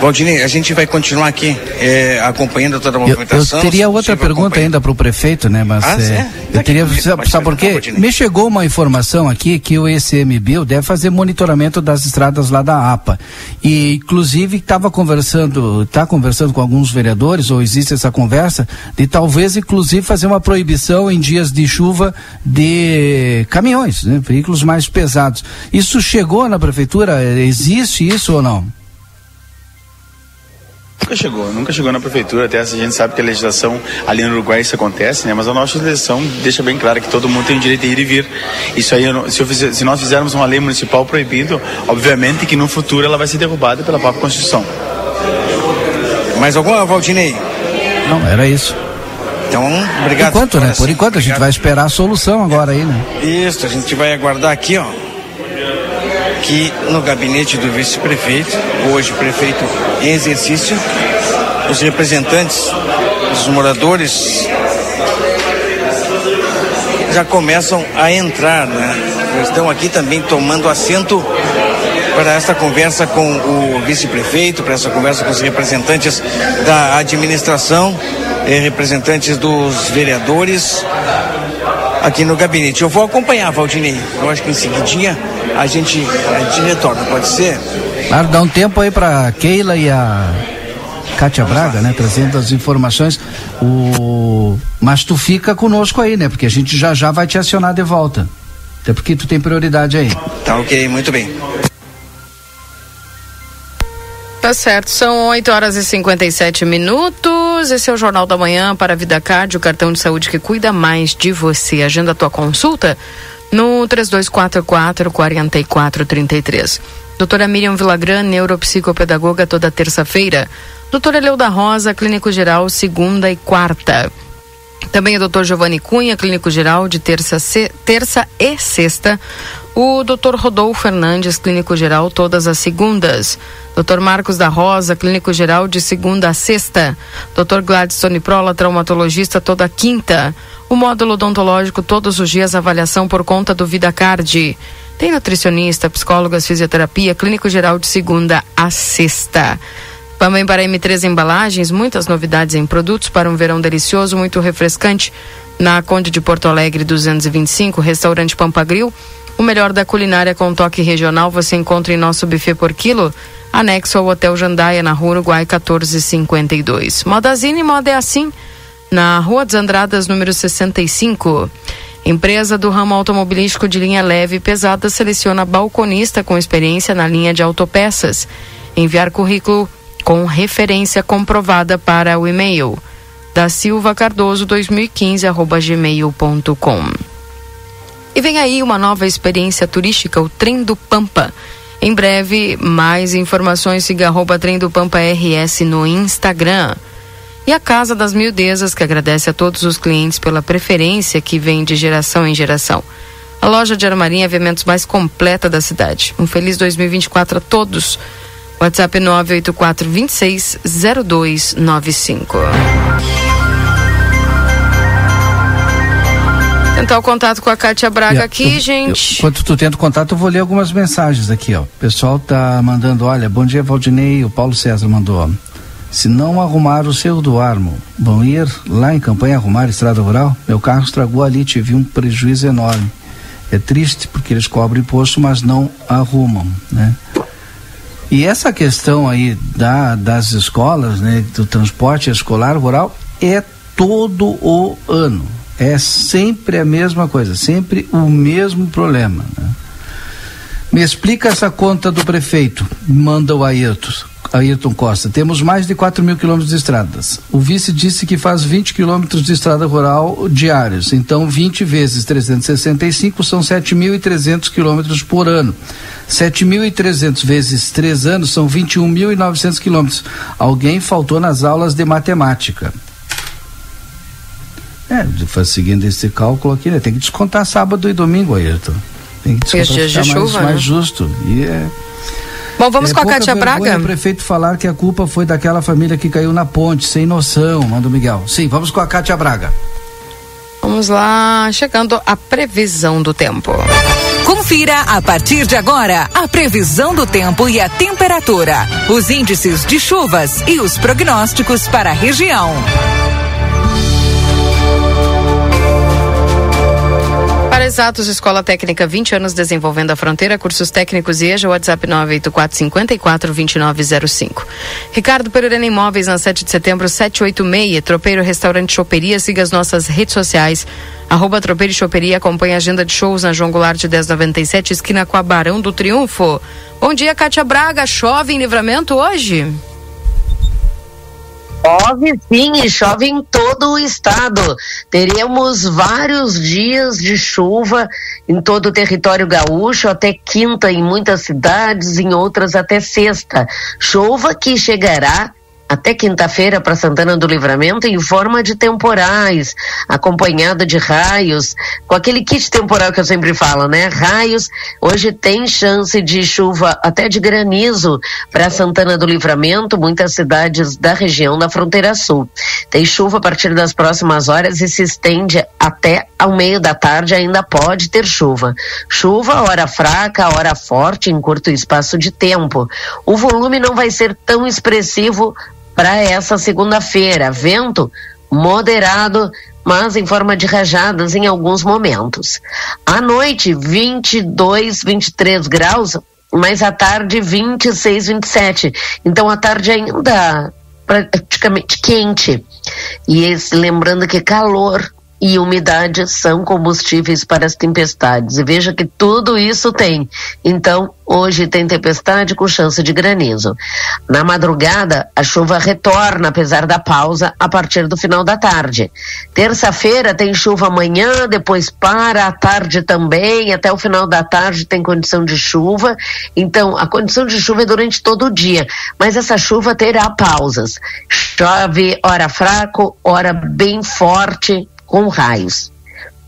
Valdinei, a gente vai continuar aqui é, acompanhando toda a movimentação. Eu, eu teria outra pergunta ainda para o prefeito, né? Mas ah, é, eu teria, sabe, sabe por quê? Me chegou uma informação aqui que o ICMBio deve fazer monitoramento das estradas lá da APA. E inclusive estava conversando, está conversando com alguns vereadores, ou existe essa conversa, de talvez inclusive fazer uma proibição em dias de chuva de caminhões, né? veículos mais pesados. Isso chegou na prefeitura? Existe isso ou não? Nunca chegou, nunca chegou na prefeitura, até a gente sabe que a legislação ali no Uruguai isso acontece, né? Mas a nossa legislação deixa bem claro que todo mundo tem o direito de ir e vir. Isso aí, se, eu fizer, se nós fizermos uma lei municipal proibindo, obviamente que no futuro ela vai ser derrubada pela própria Constituição. Mais alguma, Valdinei? Não, era isso. Então, obrigado. Por enquanto, né? Por enquanto, a gente vai esperar a solução agora aí, né? Isso, a gente vai aguardar aqui, ó aqui no gabinete do vice-prefeito, hoje prefeito em exercício, os representantes, os moradores já começam a entrar, né? Estão aqui também tomando assento para esta conversa com o vice-prefeito, para essa conversa com os representantes da administração, eh, representantes dos vereadores aqui no gabinete. Eu vou acompanhar, Valdinei. Eu acho que em seguidinha a gente, a gente retorna, pode ser? Claro, dá um tempo aí para Keila e a Kátia Braga, né, trazendo as informações. O... Mas tu fica conosco aí, né? Porque a gente já já vai te acionar de volta. Até porque tu tem prioridade aí. Tá ok, muito bem. Tá certo, são 8 horas e 57 minutos. Esse é o Jornal da Manhã para a Vida Card, o cartão de saúde que cuida mais de você. Agenda a tua consulta no 3244 4433. Doutora Miriam Vilagran, neuropsicopedagoga, toda terça-feira. Doutora Leuda Rosa, clínico geral, segunda e quarta. Também o doutor Giovanni Cunha, clínico geral, de terça, terça e sexta. O doutor Rodolfo Fernandes, clínico geral, todas as segundas. Dr. Marcos da Rosa, clínico geral, de segunda a sexta. Dr. Gladstone Prola, traumatologista, toda quinta. O módulo odontológico, todos os dias, avaliação por conta do VidaCard. Tem nutricionista, psicólogas, fisioterapia, clínico geral de segunda a sexta. Também para M3 Embalagens, muitas novidades em produtos para um verão delicioso, muito refrescante. Na Conde de Porto Alegre 225, restaurante Pampagril. O melhor da culinária com toque regional você encontra em nosso buffet por quilo, anexo ao Hotel Jandaia, na Rua Uruguai 1452. Modazine Moda é assim, na Rua dos Andradas, número 65. Empresa do ramo automobilístico de linha leve e pesada seleciona balconista com experiência na linha de autopeças. Enviar currículo com referência comprovada para o e-mail da silvacardoso2015@gmail.com. E vem aí uma nova experiência turística, o Trem do Pampa em breve, mais informações, siga arroba Trem do Pampa RS no Instagram. E a Casa das Mildezas, que agradece a todos os clientes pela preferência que vem de geração em geração. A loja de armarinha e aviamentos mais completa da cidade. Um feliz 2024 a todos. WhatsApp 984 26 0295. Tentar o contato com a Kátia Braga yeah, aqui, eu, gente. Eu, enquanto tu tenta o contato, eu vou ler algumas mensagens aqui, ó. O pessoal tá mandando, olha, bom dia, Valdinei, o Paulo César mandou, ó. Se não arrumar o seu do Armo, vão ir lá em campanha arrumar estrada rural? Meu carro estragou ali, tive um prejuízo enorme. É triste porque eles cobrem imposto, mas não arrumam, né? E essa questão aí da, das escolas, né, do transporte escolar rural, é todo o ano é sempre a mesma coisa, sempre o mesmo problema. Né? Me explica essa conta do prefeito, manda o Ayrton, Ayrton Costa. Temos mais de 4 mil quilômetros de estradas. O vice disse que faz 20 quilômetros de estrada rural diários. Então, 20 vezes 365 são 7.300 quilômetros por ano. 7.300 vezes 3 anos são 21.900 quilômetros. Alguém faltou nas aulas de matemática. É, seguindo esse cálculo aqui, né? Tem que descontar sábado e domingo, Ayrton. Tem que descontar dias de chuva, mais, mais justo. E é. Bom, vamos é, com a Cátia Braga. O prefeito falar que a culpa foi daquela família que caiu na ponte, sem noção, manda o Miguel. Sim, vamos com a Cátia Braga. Vamos lá, chegando a previsão do tempo. Confira a partir de agora a previsão do tempo e a temperatura, os índices de chuvas e os prognósticos para a região. Para Exatos, Escola Técnica 20 anos desenvolvendo a fronteira, cursos técnicos e EJA, WhatsApp 984 54 2905. Ricardo Perurena Imóveis, na 7 de setembro, 786, Tropeiro Restaurante Choperia, siga as nossas redes sociais, arroba Tropeiro e Choperia, acompanhe a agenda de shows na João Goulart 1097, esquina com a Barão do Triunfo. Bom dia, Cátia Braga, chove em livramento hoje? Chove sim, chove em todo o estado. Teremos vários dias de chuva em todo o território gaúcho, até quinta em muitas cidades, em outras até sexta. Chuva que chegará até quinta-feira para Santana do Livramento em forma de temporais, acompanhado de raios, com aquele kit temporal que eu sempre falo, né? Raios, hoje tem chance de chuva até de granizo para Santana do Livramento, muitas cidades da região da fronteira sul. Tem chuva a partir das próximas horas e se estende até ao meio da tarde ainda pode ter chuva. Chuva, hora fraca, hora forte em curto espaço de tempo. O volume não vai ser tão expressivo para essa segunda-feira. Vento moderado, mas em forma de rajadas em alguns momentos. À noite, 22, 23 graus, mas à tarde 26, 27. Então a tarde ainda praticamente quente. E esse, lembrando que calor e umidade são combustíveis para as tempestades. E veja que tudo isso tem. Então, hoje tem tempestade com chance de granizo. Na madrugada, a chuva retorna, apesar da pausa, a partir do final da tarde. Terça-feira tem chuva amanhã, depois para, à tarde também, até o final da tarde tem condição de chuva. Então, a condição de chuva é durante todo o dia, mas essa chuva terá pausas. Chove, hora fraco, hora bem forte, com raios.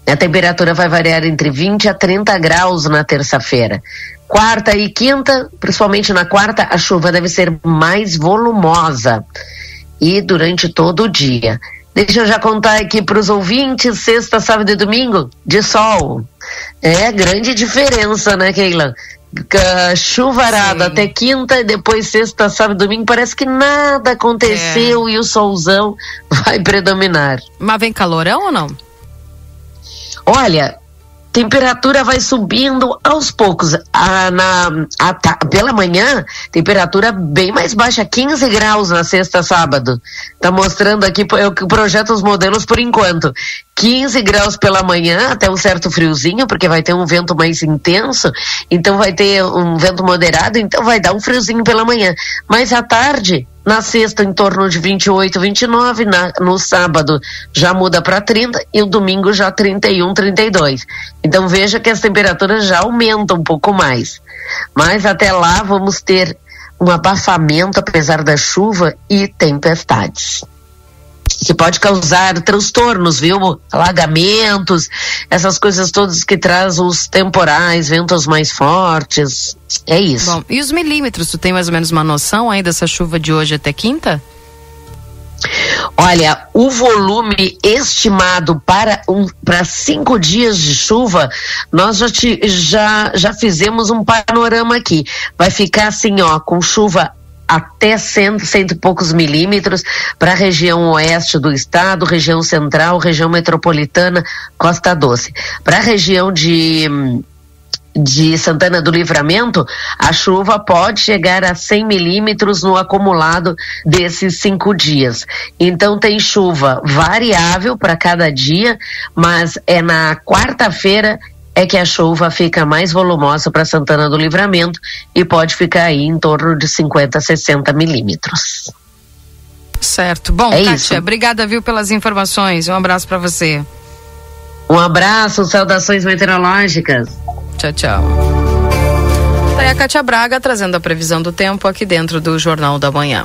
A temperatura vai variar entre 20 a 30 graus na terça-feira. Quarta e quinta, principalmente na quarta, a chuva deve ser mais volumosa e durante todo o dia. Deixa eu já contar aqui para os ouvintes: sexta, sábado e domingo, de sol. É grande diferença, né, Keila? Chuvarada Sim. até quinta, e depois sexta, sábado e domingo, parece que nada aconteceu é. e o solzão [LAUGHS] vai predominar. Mas vem calorão ou não? Olha, temperatura vai subindo aos poucos. A, na, a, pela manhã, temperatura bem mais baixa, 15 graus na sexta, sábado. Tá mostrando aqui, eu projeto os modelos por enquanto. 15 graus pela manhã, até um certo friozinho, porque vai ter um vento mais intenso, então vai ter um vento moderado, então vai dar um friozinho pela manhã. Mas à tarde, na sexta, em torno de 28, 29, na, no sábado já muda para 30 e o domingo já 31, 32. Então veja que as temperaturas já aumentam um pouco mais. Mas até lá vamos ter um abafamento, apesar da chuva e tempestades que pode causar transtornos, viu? Alagamentos, essas coisas todas que trazem os temporais, ventos mais fortes. É isso. Bom, e os milímetros, tu tem mais ou menos uma noção aí dessa chuva de hoje até quinta? Olha, o volume estimado para um, para cinco dias de chuva, nós já, te, já, já fizemos um panorama aqui. Vai ficar assim, ó, com chuva até cento, cento e poucos milímetros para a região oeste do estado, região central, região metropolitana, Costa Doce. Para a região de de Santana do Livramento, a chuva pode chegar a 100 milímetros no acumulado desses cinco dias. Então tem chuva variável para cada dia, mas é na quarta-feira é que a chuva fica mais volumosa para Santana do Livramento e pode ficar aí em torno de 50 a 60 milímetros. Certo. Bom, é Kátia, isso. obrigada, viu, pelas informações. Um abraço para você. Um abraço, saudações meteorológicas. Tchau, tchau. Tá aí a Kátia Braga trazendo a previsão do tempo aqui dentro do Jornal da Manhã.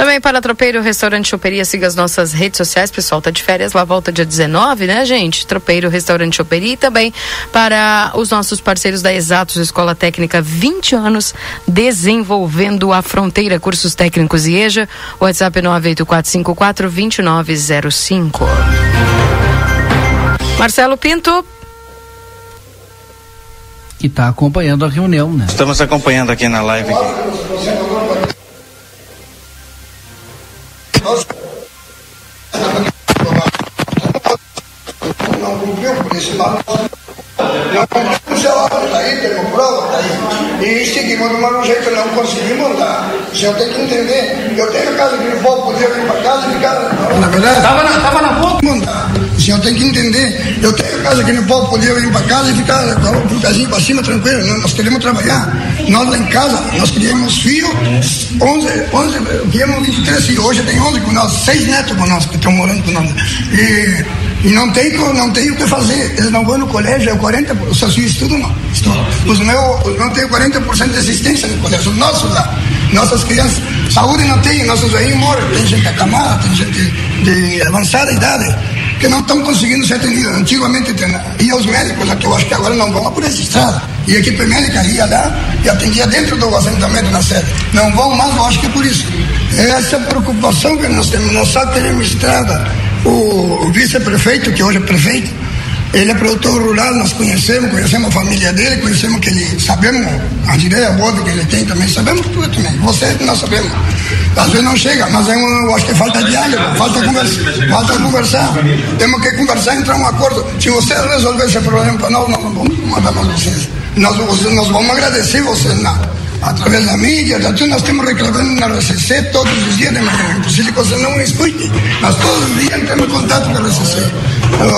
Também para Tropeiro Restaurante Choperia, siga as nossas redes sociais, pessoal, tá de férias, lá volta dia 19, né, gente? Tropeiro Restaurante Choperia e também para os nossos parceiros da Exatos Escola Técnica, 20 anos desenvolvendo a fronteira, cursos técnicos e EJA, WhatsApp 98454 2905. Marcelo Pinto. Que está acompanhando a reunião, né? Estamos acompanhando aqui na live. Aqui. Não cumpriu, por isso lá não cumpriu, está aí, temos prova, está aí. E seguimos do mesmo jeito, não conseguimos andar. O senhor tem que entender. Eu tenho casa que o povo podia vir para casa e ficar. Na verdade, estava na, tava na. Mandar. O senhor tem que entender. Eu tenho casa que o povo podia vir para casa e ficar com o pezinho para cima, tranquilo. Nós queremos trabalhar. Nós lá em casa, nós criamos filhos, 11, 11, criamos 23 filhos. Hoje tem 11 com nós, 6 netos com nós que estão morando com nós. E, e não tem, não tem o que fazer. Eles não vão no colégio, é 40%, os seus filhos estudam não. Os meus não tem 40% de assistência no colégio, os nossos lá. Nossas crianças, saúde não tem, nossos aí moram, tem gente acamada, tem gente de avançada idade que não estão conseguindo ser atendidos. Antigamente ia os médicos, que eu acho que agora não vão por essa estrada. E a equipe médica ia lá e atendia dentro do assentamento na sede. Não vão mais, eu acho que é por isso. Essa preocupação que nós temos, nós só teremos estrada. O vice-prefeito, que hoje é prefeito, ele é produtor rural, nós conhecemos, conhecemos a família dele, conhecemos que ele, sabemos as ideias boas que ele tem também, sabemos tudo também. Você nós sabemos. Às vezes não chega, mas é eu acho que falta diálogo, falta conversa, falta conversar. Temos que conversar, entrar um acordo. Se você resolver esse problema para nós, nós vamos mandar para vocês. Nós, nós vamos agradecer vocês na, através da mídia, tudo nós estamos reclamando na RCC todos os dias de manhã. Impossível que você não escute. Nós todos os dias temos contato com a RCC.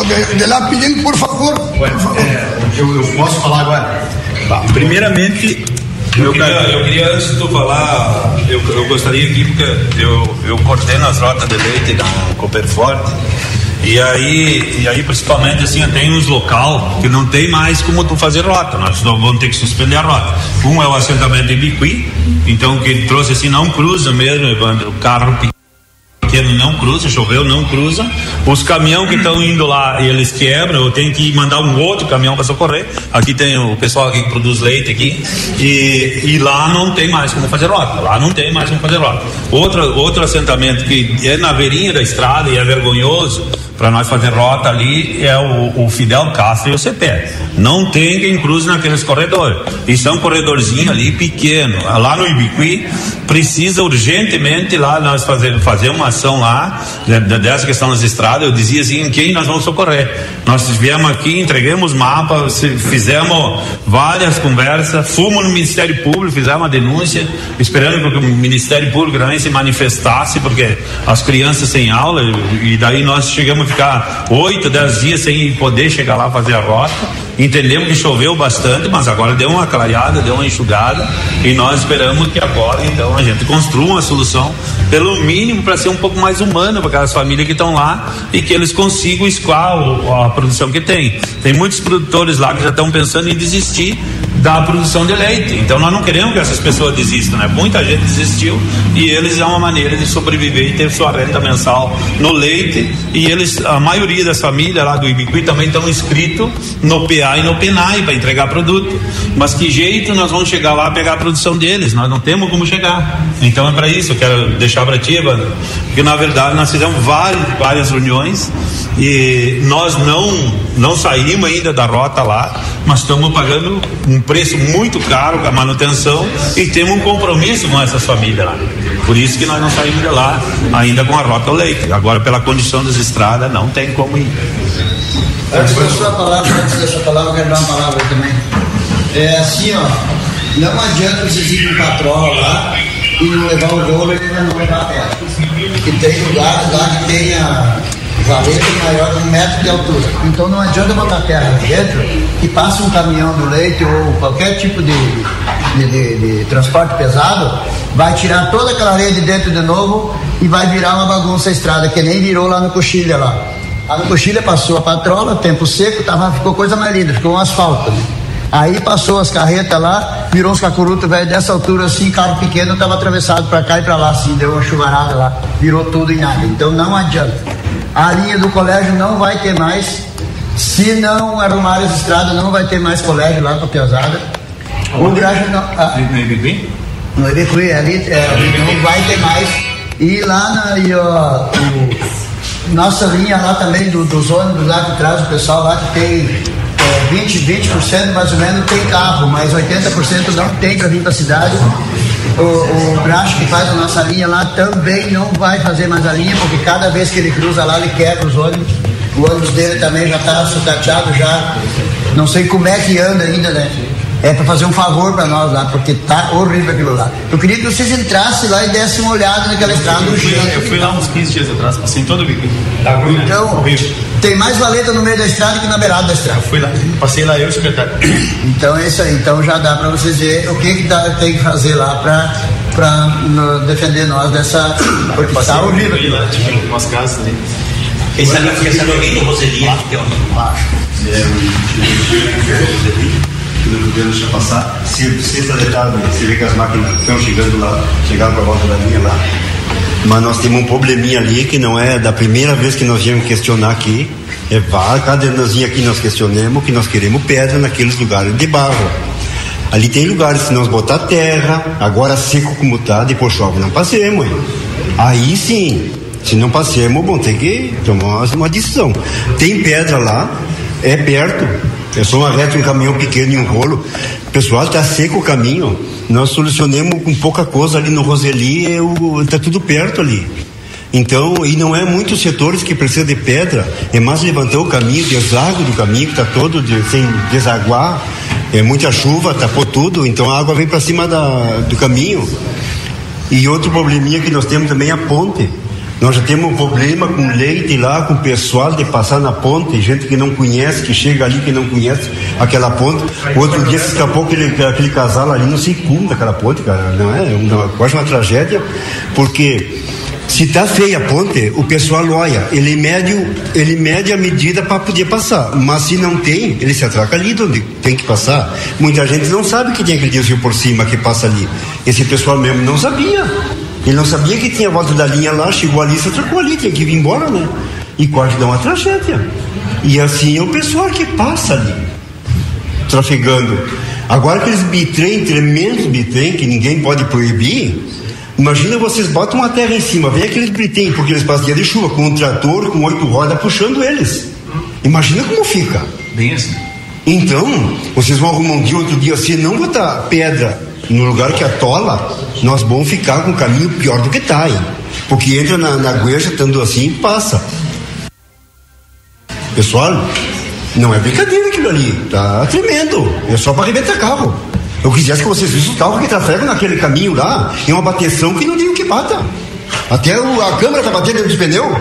De, de lá pedindo, por favor. Por favor. É, eu, eu posso falar agora? Tá. Primeiramente, eu queria, eu queria, antes de tu falar, eu, eu gostaria aqui, porque eu, eu coordeno as rotas de leite da Cooperforte. E aí, e aí principalmente assim, tem uns local que não tem mais como tu fazer rota, nós vamos ter que suspender a rota. Um é o assentamento de Biqui, então que trouxe assim, não cruza mesmo, o carro pequeno não cruza, choveu, não cruza. Os caminhões que estão indo lá, eles quebram, eu tenho que mandar um outro caminhão para socorrer. Aqui tem o pessoal que produz leite aqui. E, e lá não tem mais como fazer rota. Lá não tem mais como fazer rota. Outro, outro assentamento que é na beirinha da estrada e é vergonhoso para nós fazer rota ali é o, o, Fidel Castro e o CPE. Não tem quem cruze naqueles corredores. É um corredorzinho ali pequeno. Lá no Ibiqui precisa urgentemente lá nós fazer, fazer uma ação lá dessa questão das estradas. Eu dizia assim, quem nós vamos socorrer? Nós viemos aqui, entregamos mapas, fizemos várias conversas, fomos no Ministério Público, fizemos uma denúncia, esperando que o Ministério Público também se manifestasse, porque as crianças sem aula, e daí nós chegamos ficar oito, dez dias sem poder chegar lá fazer a rota. Entendemos que choveu bastante, mas agora deu uma clareada, deu uma enxugada e nós esperamos que agora então a gente construa uma solução, pelo mínimo para ser um pouco mais humana para aquelas famílias que estão lá e que eles consigam escoar a produção que tem. Tem muitos produtores lá que já estão pensando em desistir da produção de leite. Então nós não queremos que essas pessoas desistam, né? Muita gente desistiu e eles é uma maneira de sobreviver e ter sua renda mensal no leite e eles, a maioria das famílias lá do Ibiqui também estão inscritos no PA e no PENAI para entregar produto. Mas que jeito nós vamos chegar lá pegar a produção deles? Nós não temos como chegar. Então é para isso, eu quero deixar para ti, Evandro, porque na verdade nós fizemos várias, várias reuniões e nós não não saímos ainda da rota lá, mas estamos pagando um preço muito caro a manutenção e temos um compromisso com essas famílias lá. Por isso que nós não saímos de lá ainda com a rota ao leite. Agora, pela condição das estradas, não tem como ir. Antes da palavra, antes da sua palavra, eu quero dar uma palavra também. É assim, ó, não adianta vocês ir com patroa lá e não levar o bolo e ainda não levar a terra. Que tem lugares lá que tem a valeta maior de um metro de altura. Então não adianta botar terra dentro e passa um caminhão do leite ou qualquer tipo de, de, de, de transporte pesado, vai tirar toda aquela areia de dentro de novo e vai virar uma bagunça a estrada, que nem virou lá no Coxilha lá. Lá no Coxilha passou a patrola, tempo seco, tava, ficou coisa mais linda, ficou um asfalto. Né? Aí passou as carretas lá, virou uns cacurutos velho dessa altura assim, carro pequeno tava atravessado para cá e para lá assim, deu uma chuvarada lá, virou tudo em nada. Então não adianta. A linha do colégio não vai ter mais, se não arrumar as estradas, não vai ter mais colégio lá para Piazada. O não. Ah, no Ibicuí? No Ibicuí, ali é, não vai ter mais. E lá na. E, ó, o, nossa linha lá também do, dos ônibus lá que traz o pessoal lá que tem 20, 20% mais ou menos tem carro, mas 80% não tem para vir para a cidade. O, o Graxa que faz a nossa linha lá também não vai fazer mais a linha, porque cada vez que ele cruza lá, ele quebra os ônibus. O ônibus dele também já está sucateado, já. Não sei como é que anda ainda, né? É para fazer um favor para nós lá, porque tá horrível aquilo lá. Eu queria que vocês entrassem lá e dessem uma olhada naquela estrada. Eu fui, eu fui lá uns 15 dias atrás, passei em todo o bico. Tá então, tem mais valeta no meio da estrada que na beirada da estrada. Eu fui lá, passei lá eu e o secretário. Então é isso aí, então já dá para vocês ver o que que dá, tem que fazer lá para para defender nós dessa porque tá horrível ali lá, tipo, umas casas ali. Quem sabe, quem sabe alguém do Roseli aqui, ó. É, o que no governo deixa passar. Se sexta de tarde, você vê que as máquinas estão chegando lá, chegaram para a volta da linha lá. Mas nós temos um probleminha ali que não é da primeira vez que nós viemos questionar aqui. É vá, cada anozinho aqui nós questionamos que nós queremos pedra naqueles lugares de barro. Ali tem lugares se nós botar terra, agora seco como tá, depois chove, não passemos. Aí sim, se não passemos, bom, tem que tomar uma decisão. Tem pedra lá, é perto, é só uma reta, um caminhão pequeno e um rolo. Pessoal, está seco o caminho. Nós solucionemos com pouca coisa ali no Roseli, está tudo perto ali. Então, e não é muitos setores que precisam de pedra, é mais levantar o caminho, deságua do caminho, que está todo de, sem desaguar, é muita chuva, tapou tudo, então a água vem para cima da, do caminho. E outro probleminha que nós temos também é a ponte. Nós já temos um problema com leite lá, com pessoal de passar na ponte, gente que não conhece, que chega ali que não conhece aquela ponte. Outro dia se escapou aquele, aquele casal ali, não sei como daquela ponte, cara, não é? Uma, quase uma tragédia, porque se está feia a ponte, o pessoal olha, ele mede, ele mede a medida para poder passar. Mas se não tem, ele se atraca ali onde tem que passar. Muita gente não sabe que tem aquele desvio por cima que passa ali. Esse pessoal mesmo não sabia. Ele não sabia que tinha volta da linha lá, chegou ali, se trocou ali, tinha que vir embora, né? E quase dá uma tragédia. E assim é o pessoal que passa ali, trafegando. Agora aqueles bitrem, tremendos bitrem, que ninguém pode proibir, imagina vocês botam uma terra em cima, vem aqueles bitrem, porque eles passam dia de chuva, com um trator, com oito rodas puxando eles. Imagina como fica. Bem assim. Então, vocês vão arrumar um dia, outro dia, se não botar pedra no lugar que atola, nós vamos ficar com um caminho pior do que está aí. Porque entra na, na gueja, estando assim, passa. Pessoal, não é brincadeira aquilo ali, tá tremendo. É só para arrebentar carro. Eu quisesse que vocês vissem o carro que trafega naquele caminho lá, em uma bateção que não tem o que bata. Até o, a câmera tá batendo dentro dos pneus,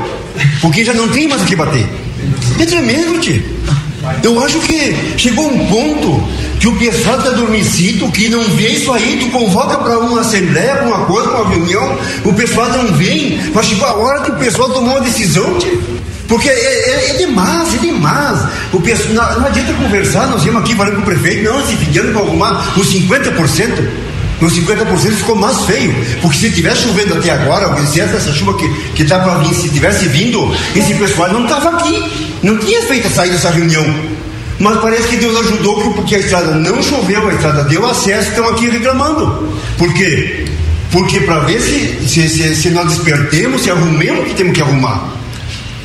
porque já não tem mais o que bater. É tremendo, tio. Eu acho que chegou um ponto que o pessoal está adormecido, que não vê isso aí, tu convoca para uma assembleia, para uma coisa, para uma reunião, o pessoal não vem, mas chegou a hora que o pessoal tomou uma decisão, porque é, é, é, demais, é demais. O pessoal, não, não adianta conversar, nós viemos aqui falando com o prefeito, não, se pedindo para arrumar os 50%. Nos 50% ficou mais feio, porque se tivesse chovendo até agora, se essa chuva que está para vir, se tivesse vindo, esse pessoal não estava aqui, não tinha feito sair dessa reunião. Mas parece que Deus ajudou porque a estrada não choveu, a estrada deu acesso, estão aqui reclamando. Por quê? Porque para ver se, se, se, se, nós despertemos, se arrumemos o que temos que arrumar.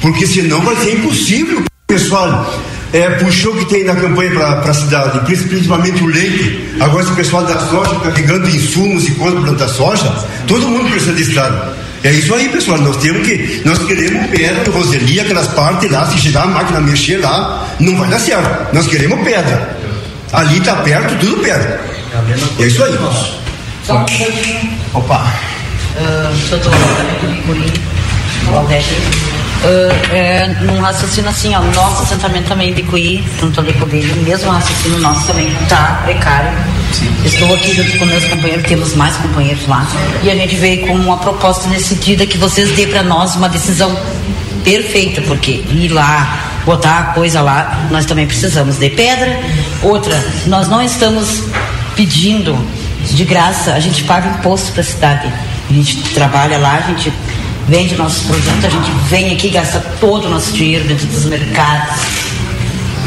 Porque senão vai ser impossível. Pessoal, é, puxou o que tem na campanha para a cidade, principalmente o leite. Agora, esse pessoal da soja carregando insumos e coisas para plantar soja, todo mundo precisa de estrada. É isso aí, pessoal. Nós temos que. Nós queremos pedra, Roseli, aquelas partes lá, se chegar a máquina mexer lá, não vai dar certo. Nós queremos pedra. Ali está perto, tudo perto. É isso aí. Só um pouquinho. Opa. Uh, Valdete. Uh, é, num raciocínio assim, ó, nosso assentamento também de Cuí, junto ali com dele, mesmo raciocínio nosso também tá precário. Sim. Estou aqui junto com meus companheiros, temos mais companheiros lá, e a gente veio com uma proposta nesse sentido que vocês dê para nós uma decisão perfeita, porque ir lá, botar a coisa lá, nós também precisamos de pedra. Outra, nós não estamos pedindo de graça, a gente paga imposto para a cidade. A gente trabalha lá, a gente vende nossos produtos, a gente vem aqui gasta todo o nosso dinheiro dentro dos mercados.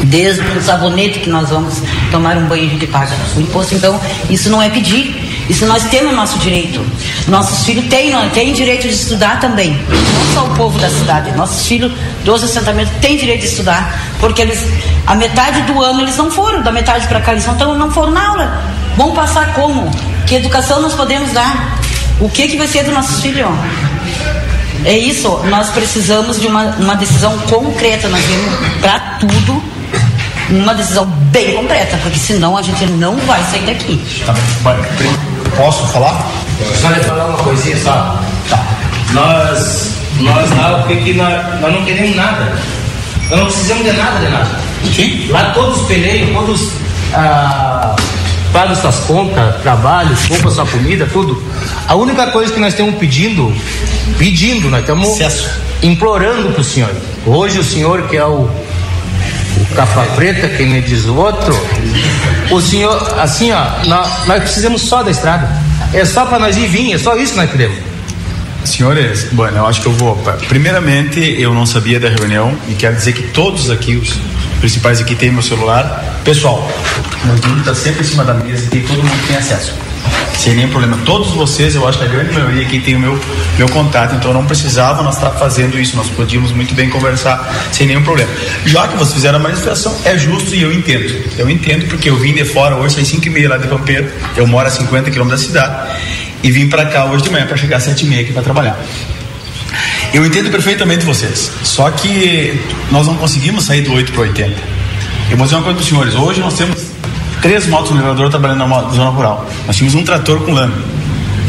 Desde o sabonete que nós vamos tomar um banho, a gente paga o imposto. Então, isso não é pedir, isso nós temos nosso direito. Nossos filhos têm, têm direito de estudar também. Não só o povo da cidade. Nossos filhos dos assentamentos têm direito de estudar. Porque eles, a metade do ano eles não foram, da metade para cá eles não, tão, não foram na aula. Vão passar como? Que educação nós podemos dar? O que, que vai ser dos nossos filhos? É isso, nós precisamos de uma, uma decisão concreta, nós vimos para tudo uma decisão bem concreta, porque senão a gente não vai sair daqui. Tá, posso falar? Só lhe falar uma coisinha só. Tá. Nós, nós lá, o que que nós, nós não queremos nada. Nós não precisamos de nada, de nada. Sim. Lá todos peleiam, todos ah, pagam suas contas, trabalhos, compram sua comida, tudo. A única coisa que nós estamos pedindo, pedindo, nós estamos implorando para o senhor. Hoje o senhor que é o o capa preta, que me diz o outro. O senhor, assim, ó, nós, nós precisamos só da estrada. É só para nós ir vir, é só isso que nós queremos. Senhores, bueno, eu acho que eu vou. Primeiramente, eu não sabia da reunião e quero dizer que todos aqui, os principais aqui, têm meu celular. Pessoal, meu número está sempre em cima da mesa e todo mundo tem acesso sem nenhum problema. Todos vocês, eu acho que a grande maioria aqui tem o meu, meu contato, então não precisava nós estar fazendo isso, nós podíamos muito bem conversar sem nenhum problema. Já que vocês fizeram a manifestação, é justo e eu entendo. Eu entendo porque eu vim de fora hoje, às 5 e meia lá de Pampeiro, eu moro a 50 quilômetros da cidade, e vim para cá hoje de manhã para chegar às 7 e meia aqui para trabalhar. Eu entendo perfeitamente vocês, só que nós não conseguimos sair do 8 para 80. Eu vou dizer uma coisa para os senhores, hoje nós temos três motos niveladoras trabalhando na zona rural. Nós tínhamos um trator com lâmina.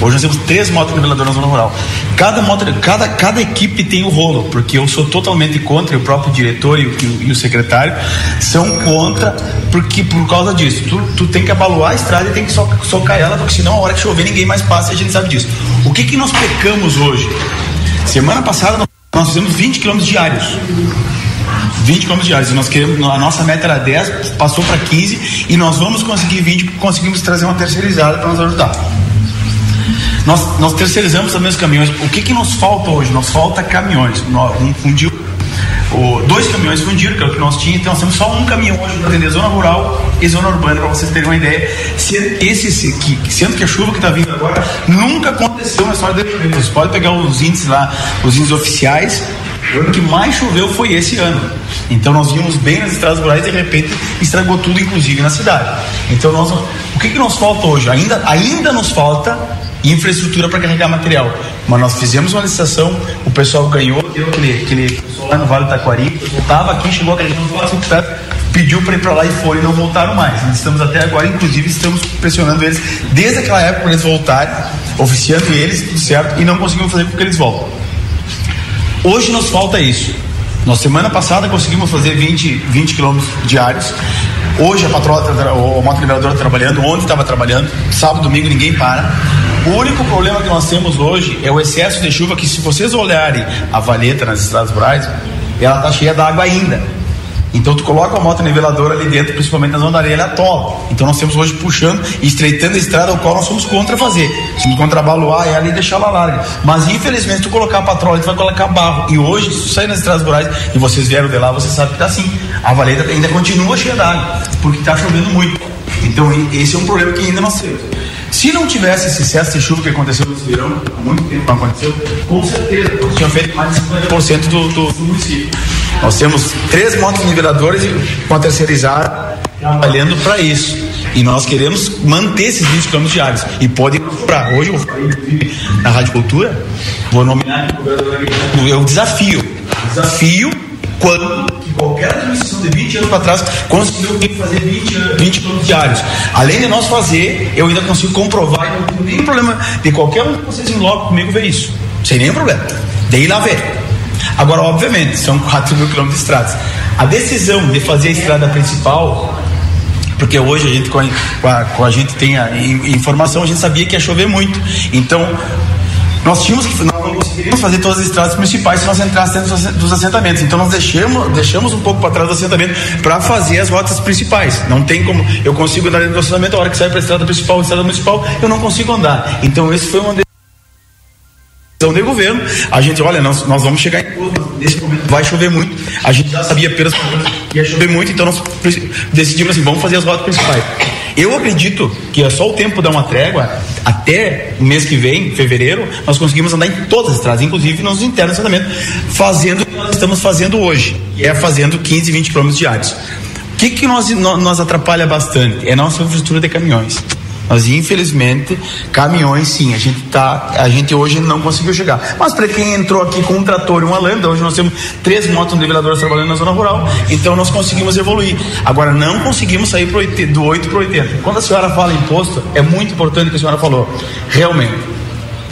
Hoje nós temos três motos niveladoras na zona rural. Cada, moto, cada, cada equipe tem o rolo, porque eu sou totalmente contra, e o próprio diretor e o, e o secretário são contra, porque por causa disso. Tu, tu tem que abaloar a estrada e tem que so, socar ela, porque senão a hora que chover ninguém mais passa e a gente sabe disso. O que, que nós pecamos hoje? Semana passada nós fizemos 20 quilômetros diários. 20 km diários. Nós queremos, a nossa meta era 10, passou para 15 e nós vamos conseguir 20 porque conseguimos trazer uma terceirizada para nos ajudar. Nós, nós terceirizamos também os caminhões. O que, que nos falta hoje? Nos falta caminhões. Um fundiu, o, dois caminhões fundiram, que é o que nós tínhamos, então nós temos só um caminhão hoje para atender zona rural e zona urbana, para vocês terem uma ideia. Se, esse, que, sendo que a chuva que está vindo agora nunca aconteceu na história dele. Vocês podem pegar os índices lá, os índices oficiais, o ano que mais choveu foi esse ano. Então nós vimos bem nas estradas rurais e de repente estragou tudo, inclusive na cidade. Então nós, o que, que nos falta hoje? Ainda, ainda nos falta infraestrutura para carregar material. Mas nós fizemos uma licitação, o pessoal ganhou, deu aquele, aquele lá no Vale do Taquari, voltava aqui, chegou carregando pediu para ir para lá e foram e não voltaram mais. Nós estamos até agora, inclusive, estamos pressionando eles desde aquela época para eles voltarem, oficiando eles, tudo certo, e não conseguimos fazer com que eles voltem. Hoje nos falta isso. Na semana passada conseguimos fazer 20, 20 quilômetros diários. Hoje a patroa, o moto liberador está trabalhando, ontem estava trabalhando, sábado, domingo ninguém para. O único problema que nós temos hoje é o excesso de chuva, que se vocês olharem a valeta nas estradas rurais, ela está cheia d'água ainda. Então tu coloca a moto niveladora ali dentro, principalmente na zona areia, ela atola. Então nós temos hoje puxando e estreitando a estrada, o qual nós somos contra fazer. Somos contra baluar ela e deixar ela larga. Mas infelizmente tu colocar a patrola, tu vai colocar barro. E hoje, se tu sair nas estradas rurais e vocês vieram de lá, você sabe que tá assim. A valeta ainda continua cheia d'água, porque está chovendo muito. Então esse é um problema que ainda nós temos. Se não tivesse esse excesso de chuva que aconteceu nesse verão, há muito tempo não aconteceu, com certeza, nós tínhamos feito mais de 50% do, do, do município. Nós temos três motos niveladoras com a terceirizada trabalhando para isso. E nós queremos manter esses 20 km diários. E pode comprar. Hoje eu na Rádio Cultura, vou nominar é um desafio. Desafio quando qualquer administração de 20 anos para trás conseguiu fazer 20, 20 km diários. Além de nós fazer, eu ainda consigo comprovar e não tenho nenhum problema de qualquer um de vocês logo comigo ver isso. Sem nenhum problema. De ir lá ver. Agora, obviamente, são 4 mil quilômetros de estradas. A decisão de fazer a estrada principal porque hoje a gente com a, com a gente tem a informação, a gente sabia que ia chover muito. Então, nós tínhamos que nós não conseguiríamos fazer todas as estradas principais se nós entrássemos dentro dos assentamentos. Então nós deixamos, deixamos um pouco para trás do assentamento para fazer as rotas principais. Não tem como eu consigo andar dentro do assentamento a hora que sai para a estrada principal, a estrada municipal, eu não consigo andar. Então esse foi uma decisão de governo. A gente, olha, nós, nós vamos chegar em nesse momento vai chover muito. A gente já sabia apenas que ia chover muito, então nós decidimos assim, vamos fazer as rotas principais. Eu acredito que é só o tempo dar uma trégua, até o mês que vem, fevereiro, nós conseguimos andar em todas as estradas, inclusive nos internos de fazendo o que nós estamos fazendo hoje, que é fazendo 15, 20 quilômetros diários. O que, que nós, nós atrapalha bastante? É a nossa infraestrutura de caminhões. Mas infelizmente, caminhões sim, a gente tá, a gente hoje não conseguiu chegar. Mas para quem entrou aqui com um trator e uma lambda, hoje nós temos três motos niveladoras trabalhando na zona rural, então nós conseguimos evoluir. Agora não conseguimos sair pro 80, do 8 para 80. Quando a senhora fala imposto, é muito importante o que a senhora falou. Realmente,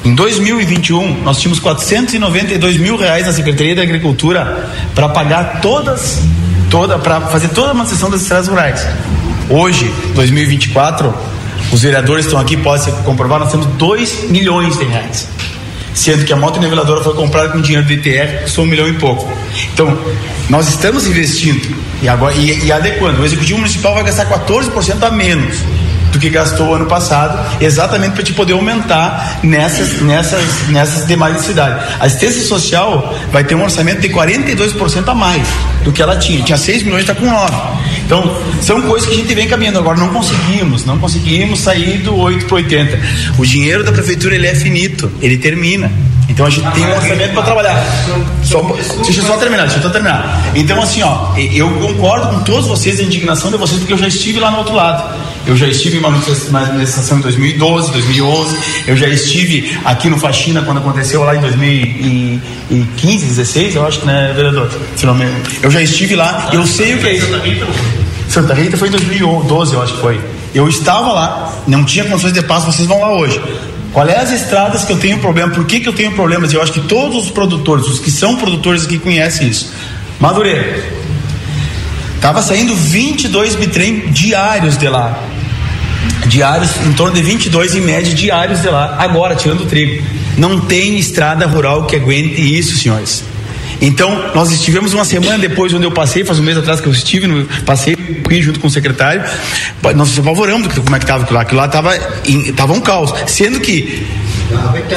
em 2021, nós tínhamos 492 mil reais na Secretaria da Agricultura para pagar todas, toda, para fazer toda a manutenção das estradas rurais. Hoje, 2024, os vereadores estão aqui, pode comprovar, nós temos 2 milhões de reais. Sendo que a moto niveladora foi comprada com dinheiro do ITF, custou um milhão e pouco. Então, nós estamos investindo e, agora, e, e adequando. O Executivo Municipal vai gastar 14% a menos do que gastou ano passado, exatamente para te poder aumentar nessas, nessas, nessas demais cidades. A assistência social vai ter um orçamento de 42% a mais do que ela tinha. Tinha 6 milhões, está com 9. Então, são coisas que a gente vem caminhando. Agora, não conseguimos, não conseguimos sair do 8 para 80. O dinheiro da prefeitura ele é finito, ele termina. Então a gente tem um orçamento para trabalhar. Só, deixa eu só terminar, deixa eu só terminar. Então, assim, ó, eu concordo com todos vocês, a indignação de vocês, porque eu já estive lá no outro lado. Eu já estive em manifestação em 2012, 2011. Eu já estive aqui no Faxina quando aconteceu lá em 2015, 16, eu acho que, né, vereador? Eu já estive lá, eu sei o que é isso. Santa Rita foi em 2012, eu acho que foi. Eu estava lá, não tinha condições de passo, vocês vão lá hoje. Qual é as estradas que eu tenho problema? Por que, que eu tenho problemas? Eu acho que todos os produtores, os que são produtores aqui conhecem isso. Madureira. Tava saindo 22 bitrem diários de lá. Diários, em torno de 22 em média diários de lá. Agora, tirando o trigo. Não tem estrada rural que aguente isso, senhores. Então, nós estivemos uma semana depois, onde eu passei, faz um mês atrás que eu estive, no, passei junto com o secretário, nós nos apavoramos como é que estava aquilo lá. Aquilo lá estava um caos. Sendo que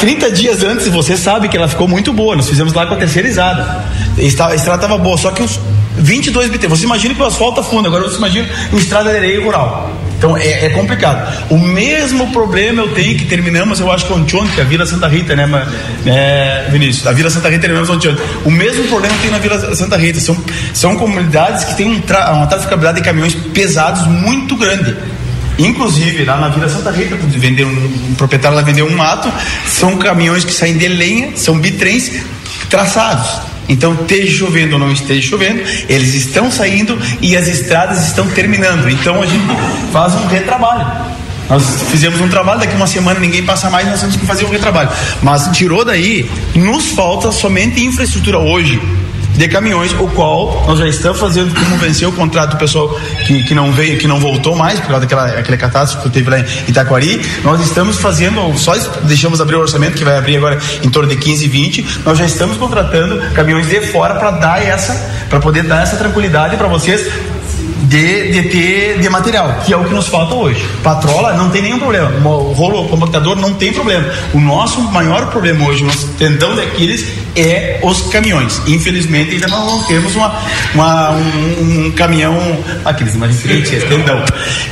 30 dias antes, você sabe que ela ficou muito boa. Nós fizemos lá com a terceirizada. A estrada estava boa, só que os 22 BT. Você imagina que o asfalto fundo, agora você imagina uma estrada de areia rural. Então é, é, complicado. O mesmo problema eu tenho que terminamos, eu acho que ontem, que é a Vila Santa Rita, né, é, Vinícius? A Vila Santa Rita terminamos ontem. O mesmo problema tem na Vila Santa Rita. São, são comunidades que têm um tra uma traficabilidade de caminhões pesados muito grande. Inclusive, lá na Vila Santa Rita, vender um, um proprietário lá vendeu um mato, são caminhões que saem de lenha, são bitrens traçados. Então, esteja chovendo ou não esteja chovendo, eles estão saindo e as estradas estão terminando. Então, a gente faz um retrabalho. Nós fizemos um trabalho, daqui uma semana ninguém passa mais, nós temos que fazer um retrabalho. Mas tirou daí, nos falta somente infraestrutura hoje de caminhões, o qual nós já estamos fazendo como vencer o contrato do pessoal que, que não veio, que não voltou mais, por causa daquela aquela catástrofe que teve lá em Itaquari. Nós estamos fazendo, só deixamos abrir o orçamento, que vai abrir agora em torno de 15, 20. Nós já estamos contratando caminhões de fora para dar essa, para poder dar essa tranquilidade para vocês de, de ter de material, que é o que nos falta hoje. Patrola não tem nenhum problema, rolo compactador não tem problema. O nosso maior problema hoje, nosso tendão de Aquiles é os caminhões. Infelizmente ainda não temos uma, uma um, um, caminhão Aquiles, mas frente, é tendão.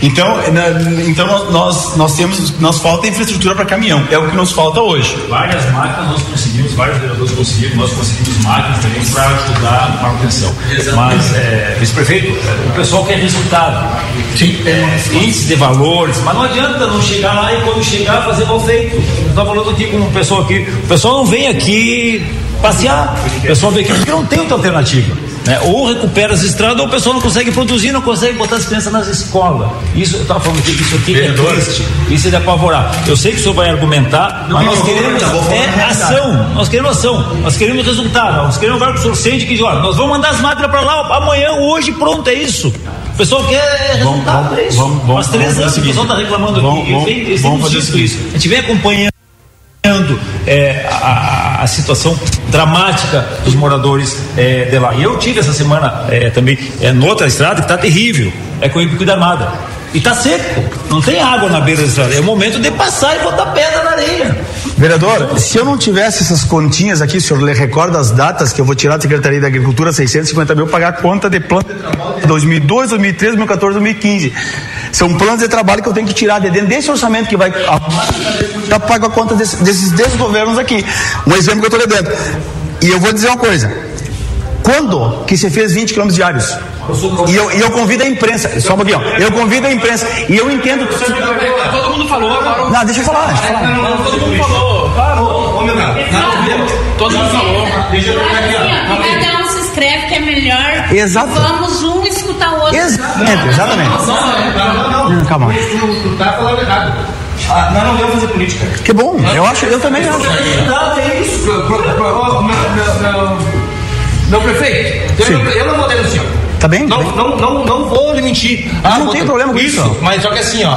Então, na, então nós, nós temos, nós falta infraestrutura para caminhão, é o que nos falta hoje. Várias máquinas nós conseguimos, vários vereadores conseguimos, nós conseguimos máquinas também para ajudar a manutenção. Mas, é, vice-prefeito, o pessoal qualquer resultado. Sim. É, índice de valores, mas não adianta não chegar lá e quando chegar fazer mal feito. Estava falando aqui com um pessoal aqui, o pessoal não vem aqui passear, o pessoal vem aqui porque não tem outra alternativa. Né? Ou recupera as estradas, ou o pessoal não consegue produzir, não consegue botar as crianças nas escolas. Isso, eu estava falando que isso aqui é triste, isso é de apavorar. Eu sei que o senhor vai argumentar, mas nós queremos é ação, nós queremos ação, nós queremos resultado, nós queremos agora que o senhor sente que ó, nós vamos mandar as máquinas para lá amanhã, hoje, pronto, é isso. O pessoal quer resultado, vamos, é isso. Vamos, vamos, Faz três anos o pessoal está reclamando vamos, aqui. Vamos, vem, vamos fazer isso. A gente vem acompanhando é, a, a, situação dramática dos moradores é, de lá. E eu tive essa semana é, também é, noutra estrada que está terrível, é com o Ibico da Armada. E está seco, não tem água na beira da estrada. É o momento de passar e botar pedra na areia. Vereador, se eu não tivesse essas continhas aqui, o senhor lhe recorda as datas que eu vou tirar da Secretaria da Agricultura, 650 mil, pagar a conta de planta de trabalho de 2002, 2013, 2014, 2015. São planos de trabalho que eu tenho que tirar de dentro desse orçamento que vai já pago a conta desse, desses, desses governos aqui. Um exemplo que eu estou lhe dando. E eu vou dizer uma coisa. Quando que você fez 20 quilômetros diários? E eu, e eu convido a imprensa, só um pouquinho, eu convido a imprensa, e eu entendo que. Todo mundo falou agora. Não, deixa eu falar, deixa eu falar. Não, não, todo mundo falou. Parou. Todo mundo falou. Deixa eu aqui, ó. Cada um se inscreve que é melhor. Exato. Vamos um escutar o outro. Exatamente, exatamente. Não, não, calma. Tu tá falando errado. Ah, nós não vamos fazer política. Que bom, eu acho, eu também acho. É isso. Meu prefeito, eu, eu não vou denunciar. Tá bem? Não, tá bem. não, não, não vou lhe mentir. Ah, não tem problema com isso. isso. Mas só que assim, ó.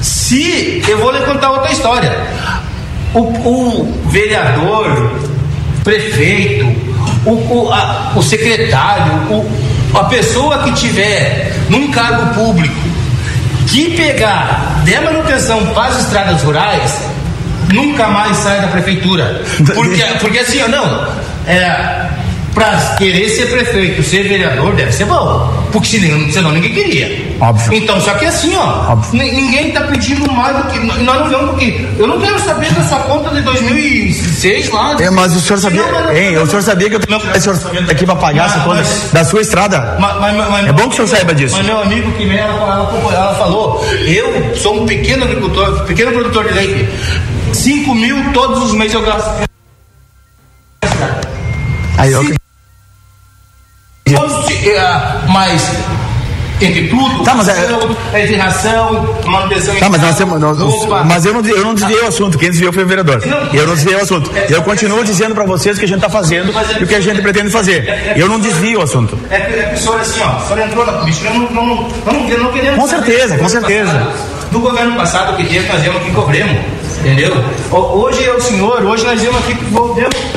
Se eu vou lhe contar outra história. O, o vereador, prefeito, o, o, a, o secretário, o, a pessoa que tiver num cargo público que pegar, der manutenção para as estradas rurais, nunca mais sai da prefeitura. [LAUGHS] Porque, porque assim, ó, não. É, para querer ser prefeito, ser vereador, deve ser bom. Porque senão, senão ninguém queria. Óbvio. Então, só que assim, ó, Óbvio. ninguém está pedindo mais do que. Nós não vemos porque. Eu não quero saber dessa conta de 2006 lá. É, mas o senhor sabia. Hein, o senhor sabia que eu tenho esse orçamento aqui para pagar mas, essa conta mas, da sua estrada? Mas, mas, é bom que o senhor saiba disso. Mas meu amigo que ela, ela, ela falou, eu sou um pequeno agricultor, pequeno produtor de leite. 5 mil todos os meses eu gasto. Aí, eu... Mas entre tudo, tá, mas é, é ração, manutenção tá, mas, nós temos, nós, mas eu não, eu não desviei o assunto, quem desviou foi o vereador. Eu não desviei o assunto. Eu continuo dizendo para vocês o que a gente está fazendo e o que a gente pretende fazer. Eu não desvio o assunto. É que é, o senhor assim, ó, senhor entrou na política, não, não, não, não, não queremos. Com certeza, com certeza. Do governo passado, que teve, nós viemos aqui cobremos. Entendeu? Hoje é o senhor, hoje nós viemos aqui,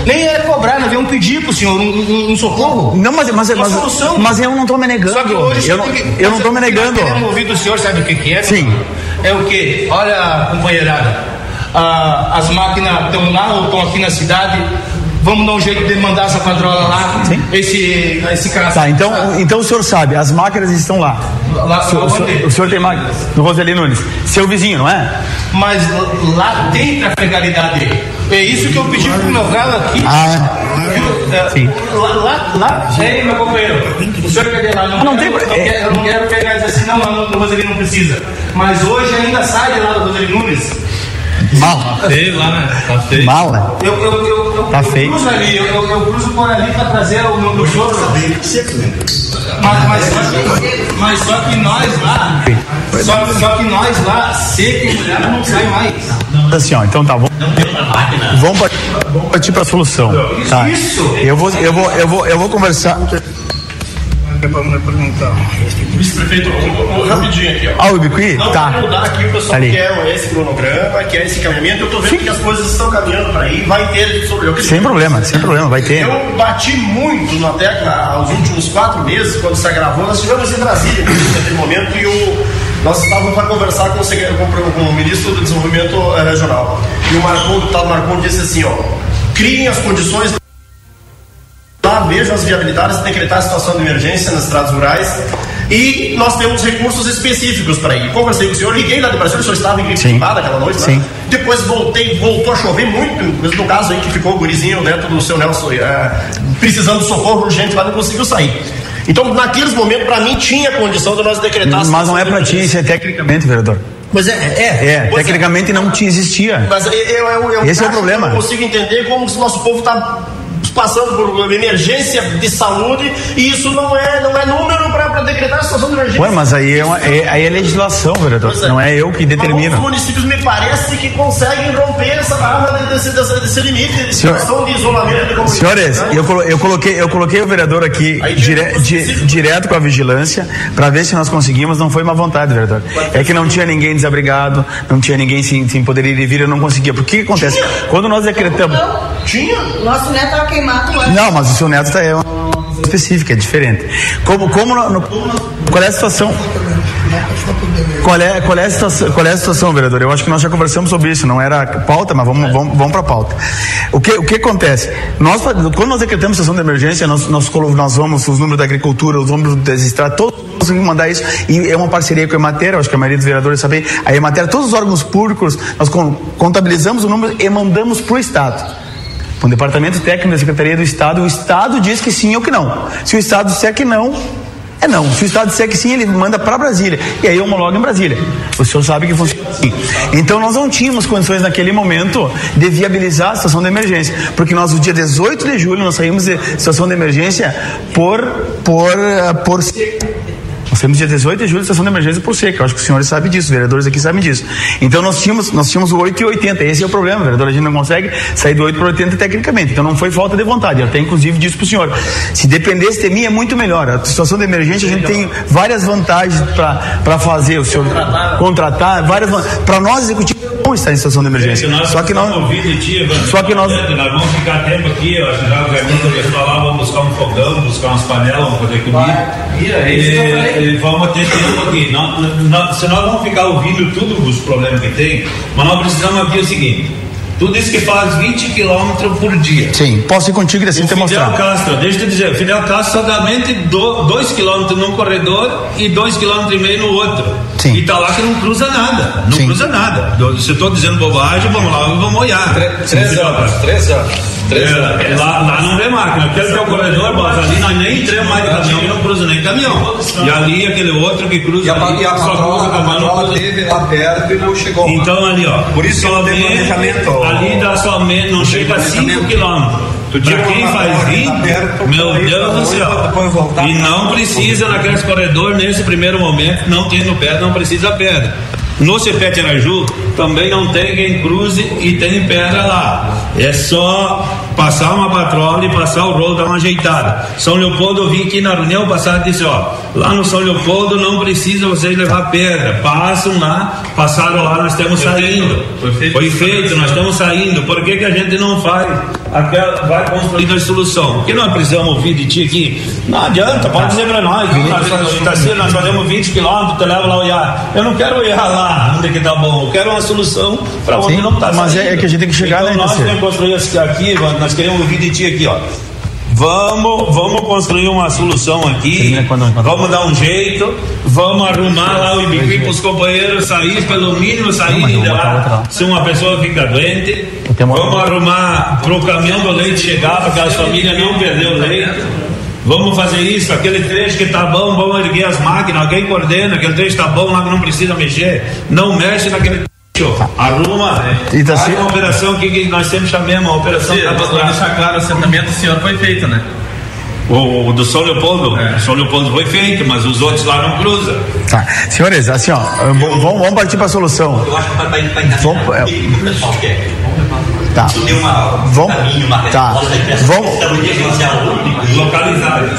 nem é cobrar, nós viemos pedir pro senhor um, um, um socorro. Não, mas, mas, mas, solução. mas eu não estou me negando. Só que hoje eu, não, que, eu não estou me negando. Eu ouvir do senhor, sabe o que, que é? Sim. É o que? Olha, companheirada, ah, as máquinas estão lá ou estão aqui na cidade, vamos dar um jeito de mandar essa quadrola lá, Sim. esse, esse cara. Tá, então, então o senhor sabe, as máquinas estão lá. lá o, senhor, o, senhor, o senhor tem máquinas no Roseli Nunes. Seu vizinho, não é? Mas lá tem trafegabilidade. É isso que eu pedi pro meu galo aqui. Ah, é, sim. Lá, lá, lá é, meu companheiro. O senhor quer lá? Não, não quero, tem, eu, quero, eu não quero pegar e dizer assim, não, não, o Roseli não precisa. Mas hoje ainda sai de lá do Roseli Nunes Mal. Tá feio lá, né? Tá feio. Mal, né? Eu, eu, eu, eu, tá eu feio. cruzo ali, eu, eu, eu cruzo por ali pra trazer o meu sogro. Mas, mas, mas só que nós lá, só, só que nós lá, seco e molhado não sai mais. Assim, ó, então tá bom. Vamos partir, vamos partir pra solução. Tá. Isso. Eu vou, eu vou, eu vou, eu vou conversar que é para me perguntar. Vice-prefeito, rapidinho aqui, ó. Ah, o Ibiqui? Não, tá. mudar aqui, o pessoal Ali. quer esse cronograma, quer esse caminhamento. Eu tô vendo Sim. que as coisas estão caminhando para aí, vai ter sobre eu Sem problema, sem problema, vai ter. Eu bati muito na tecla aos últimos quatro meses, quando se gravou. Nós estivemos em Brasília naquele momento e o nós estávamos para conversar com o, com, com o, ministro do Desenvolvimento eh, Regional. E o Marcon, o deputado Marcon, disse assim: ó, criem as condições lá vejam as viabilidades de decretar a situação de emergência nas estradas rurais e nós temos recursos específicos para ir. Conversei com o senhor, liguei lá de Brasil, o senhor estava em Curitiba aquela noite, né? Depois voltei, voltou a chover muito, no caso aí que ficou o gurizinho dentro do seu Nelson, é, precisando de socorro urgente lá, não conseguiu sair. Então, naqueles momentos, para mim, tinha condição de nós decretar. Mas não é para ti, isso é tecnicamente, vereador. Mas é, é. É, tecnicamente é. não te existia. Mas eu, eu, eu, Esse é o problema. Eu não consigo entender como o nosso povo está passando por emergência de saúde e isso não é, não é número para decretar a situação de emergência. Ué, mas aí é, uma, é, aí é legislação, vereador. É. Não é eu que determino. Os municípios me parece que conseguem romper essa barra desse, desse, desse limite de Senhor- situação de isolamento de comunidade. Senhores, né? eu, colo- eu coloquei, eu coloquei o vereador aqui dire- di- direto com a vigilância para ver se nós conseguimos. Não foi má vontade, vereador. É que não tinha ninguém desabrigado, não tinha ninguém sem, sem poder ir e vir, eu não conseguia. Por que, que acontece? Quando nós decretamos. Tinha? Nosso neto Não, mas o seu neto tá, é uma específica, é diferente. Como, como no- no- qual é a situação? Qual é, qual, é a situação, qual é a situação, vereador? Eu acho que nós já conversamos sobre isso, não era pauta, mas vamos, vamos, vamos para a pauta. O que, o que acontece? Nós, quando nós decretamos situação de emergência, nós, nós, nós vamos, os números da agricultura, os números das estradas, todos conseguimos mandar isso, e é uma parceria com a Emater, acho que a maioria dos vereadores sabem, a Emater, todos os órgãos públicos, nós con- contabilizamos o número e mandamos para o Estado. O departamento técnico da Secretaria do Estado, o Estado diz que sim ou que não. Se o Estado disser que não, é não. Se o Estado disser que sim, ele manda para Brasília. E aí homologa em Brasília. O senhor sabe que funciona assim. Então nós não tínhamos condições naquele momento de viabilizar a situação de emergência. Porque nós, no dia 18 de julho, nós saímos de situação de emergência por, por, por nós temos dia 18 de julho estação de emergência por seca. Eu acho que os senhores sabem disso, os vereadores aqui sabem disso. Então nós tínhamos, nós tínhamos o 8 e 80. Esse é o problema, vereador. A gente não consegue sair do 8 para 80 tecnicamente. Então não foi falta de vontade. Eu até inclusive disse para o senhor. Se dependesse de mim é muito melhor. A situação de emergência a gente tem várias vantagens para fazer. O senhor contratar, várias Para nós executivos é bom estar em situação de emergência. Só que nós. Só que nós. Nós vamos ficar tempo aqui, eu acho que já o Raimundo começou lá, vamos buscar um fogão, buscar umas panelas, vamos fazer comida. E, vamos ter tempo aqui. Não, não, se nós vamos ficar ouvindo tudo os problemas que tem, mas nós precisamos aqui o seguinte. Tu disse que faz 20 quilômetros por dia. Sim, posso ir contigo e assim O te Fidel mostrar. Castro, deixa eu te dizer, o Fidel Castro somente 2 quilômetros num corredor e 2 quilômetros e meio no outro. Sim. E tá lá que não cruza nada. Não Sim. cruza nada. Se eu tô dizendo bobagem, vamos lá, vamos olhar. Três anos, três anos. Três anos. É, lá, lá não vê máquina. Aquele que é o corredor, bota, ali nós nem entramos mais de caminhão e não cruza nem caminhão. E ali aquele outro que cruza E a, ali, e a só patroa, cruza a cruza. teve lá perto e não chegou. Então ali, ó. Por isso que não tem planejamento. Ali dá somente, não chega a 5 quilômetros. Pra quem faz 20, meu Deus do céu. E não precisa naqueles corredores, nesse primeiro momento, não tendo pedra, não precisa pedra. No Cepete Araju também não tem quem cruze e tem pedra lá. É só passar uma patrola e passar o rolo, dar uma ajeitada. São Leopoldo, eu vim aqui na reunião passada e disse, ó, lá no São Leopoldo não precisa vocês levar pedra. Passam lá, passaram lá, nós estamos saindo. Foi feito, nós estamos saindo. Por que, que a gente não faz aquela, vai construindo a solução? Por que nós precisamos ouvir de ti aqui? Não adianta, pode dizer pra nós. Nós, fazemos- Itacira, nós fazemos 20 quilômetros, te leva lá olhar. Eu não quero olhar lá onde que tá bom, eu quero uma solução para onde Sim, não tá mas é- saindo. é que a gente tem que chegar, então, né, nós Itacira? temos que construir isso aqui, nós queremos ouvir de ti aqui, ó. Vamos, vamos construir uma solução aqui. Vamos dar um jeito. Vamos arrumar lá o Ibiqui para os companheiros sair, pelo mínimo saírem de lá. Se uma pessoa fica doente, vamos arrumar para o caminhão do leite chegar, para aquelas famílias não perder o leite. Vamos fazer isso, aquele trecho que tá bom, vamos erguer as máquinas, alguém coordena, aquele trecho tá bom lá que não precisa mexer, não mexe naquele trecho, arruma, E tá faz se- uma operação que, que nós sempre chamamos, a operação Sim, tapa pra deixar claro, o assentamento do senhor foi feito, né? O, o do São Leopoldo, o São Leopoldo foi feito, mas os outros lá não cruzam. Tá. Senhores, assim, ó, vamos, vamos partir para a solução. Eu acho que vai encaminhar Vamos- é. o que o pessoal quer. Tá. Tem Vamos- caminho, uma tá. resposta que essa Vamos- e.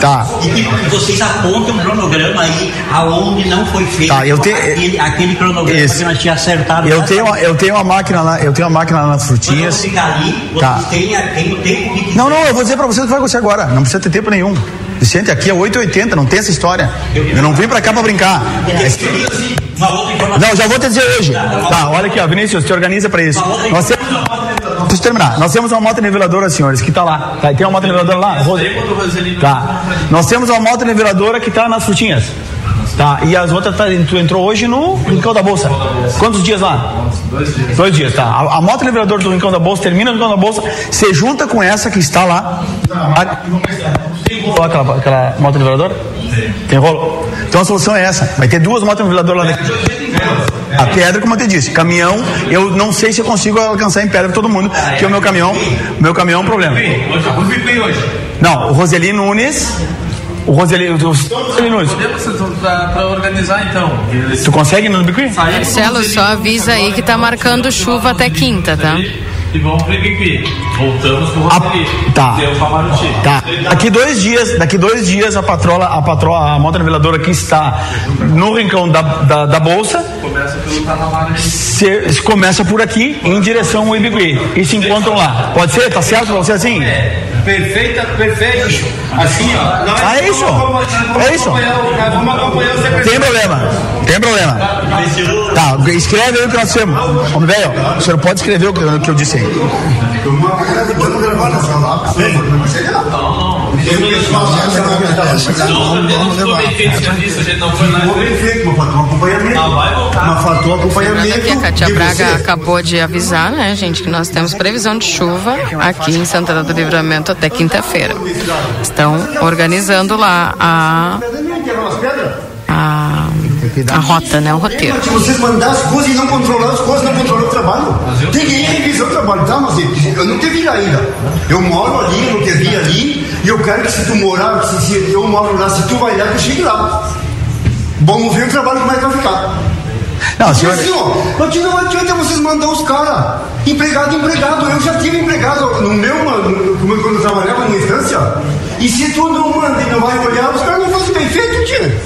Tá. E que vocês apontem um cronograma aí aonde não foi feito Tá, eu tenho- aquele, aquele cronograma Isso. que nós tínhamos acertado. Eu lá, tenho, eu tenho uma máquina lá, eu tenho uma máquina lá nas Quando frutinhas. você ali, vocês Tá. têm, a- têm o tempo que Não, não, eu vou dizer pra você o que vai acontecer agora. Não precisa ter tempo nenhum. Vicente, aqui é 8,80, não tem essa história. Eu não vim pra cá pra brincar. Informação. Não, já vou te dizer hoje. Tá, olha aqui, ó, Vinícius, te organiza pra isso. Nós temos. Deixa eu terminar. Nós temos uma moto niveladora, senhores, que tá lá. Tá, tem uma moto niveladora lá? Tá. Nós temos uma moto niveladora que tá nas frutinhas. Tá, e as outras, tá, tu entrou hoje no Rincão da Bolsa. Quantos dias lá? Dois dias. Dois dias, tá. A, a moto elevador do Rincão da Bolsa termina no Rincão da Bolsa, se junta com essa que está lá. Qual aquela, aquela moto niveladora? Tem rolo? Então a solução é essa. Vai ter duas motos niveladoras lá dentro. A pedra, como eu te disse, caminhão, eu não sei se eu consigo alcançar em pedra todo mundo, porque o meu caminhão, meu caminhão é um problema. Não, o Roseli Nunes, o Roseli, o Roseli Nunes. Podemos pra, pra organizar então. Tu consegue no Bicuí? Marcelo, só avisa aí que tá marcando chuva até quinta, tá? E vamos pro Bicuí. Voltamos pro Roseli. Tá. Tá. Daqui dois dias, daqui dois dias a patrola, a patroa, a moto niveladora que está no rincão da, da, da bolsa Começa pelo Tanamara. se, se começa por aqui em direção ao Ibigui e se encontram lá. Pode ser? Tá certo pra você assim? Perfeita, perfeito. Assim, ó. Nós Ah, é isso? vamos- vamos É isso? acompanhar Vamos acompanhar o secretário. Tem problema, tem problema. Tá, escreve aí o que nós temos. Homem velho, o senhor pode escrever o que, o que eu disse aí. Mas faltou acompanhamento. Aqui a Cátia Braga acabou de avisar, né, gente, que nós temos previsão de chuva aqui em Santana do Livramento até quinta-feira. Estão organizando lá a, a, a rota, né, o roteiro. Se vocês mandar as coisas e não controlar as coisas, não controlar o trabalho. Tem que ir o trabalho, tá? Mas eu não te vi ainda. Eu moro ali, eu não te vi ali, e eu quero que se tu morar, se, se eu moro lá, se tu vai lá, que eu chegue lá. Vamos ver o trabalho como é que vai ficar. Não, senhor... assim, ó, não adianta vocês mandar os caras, empregado, empregado. Eu já tive empregado no meu, no- quando eu trabalhava numa instância, e se tu não manda e não vai olhar, os caras não fazem bem feito, tia.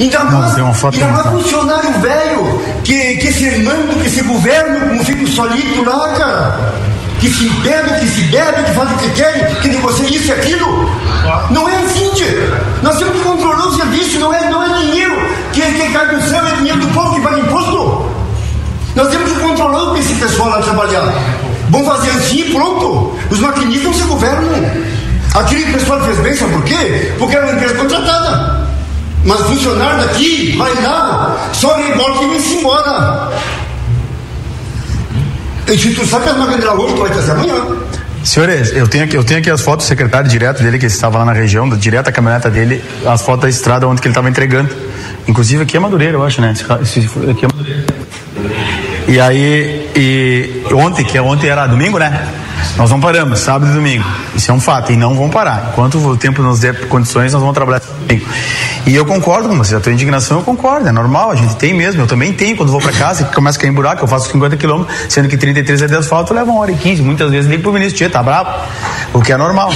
Ainda mais, ainda mais funcionário velho, que, que se manda, que se governa, como fica solito lá, cara. Que se bebe, que se bebe, que faz o que quer, que negocia isso e aquilo. Não é assim, tia. Nós temos que controlar o serviço, não é, não é dinheiro que, que cai do céu, é dinheiro do povo que paga imposto. Nós temos que controlar esse pessoal lá trabalhar. Vamos fazer assim e pronto. Os maquinistas não se governam. Aquele pessoal fez bem, sabe por quê? Porque era uma empresa contratada. Mas funcionário daqui, vai lá, só reembolsa e vem-se embora. E se tu sabe que as máquinas hoje, tu vai trazer amanhã. Senhores, eu tenho, aqui, eu tenho aqui as fotos do secretário direto dele, que estava lá na região, direto a caminhoneta dele, as fotos da estrada onde que ele estava entregando. Inclusive aqui é Madureira, eu acho, né? Esse- aqui é Madureira. E aí, e ontem, que é ontem era domingo, né? Nós não paramos, sábado e domingo. Isso é um fato, e não vão parar. Enquanto o tempo nos der condições, nós vamos trabalhar. E eu concordo com você, a tua indignação eu concordo, é normal, a gente tem mesmo. Eu também tenho, quando vou pra casa, que começa a cair em buraco, eu faço 50 quilômetros, sendo que 33 é de asfalto, leva uma hora e 15. Muitas vezes ligo pro ministro, tia, tá bravo? O que é normal.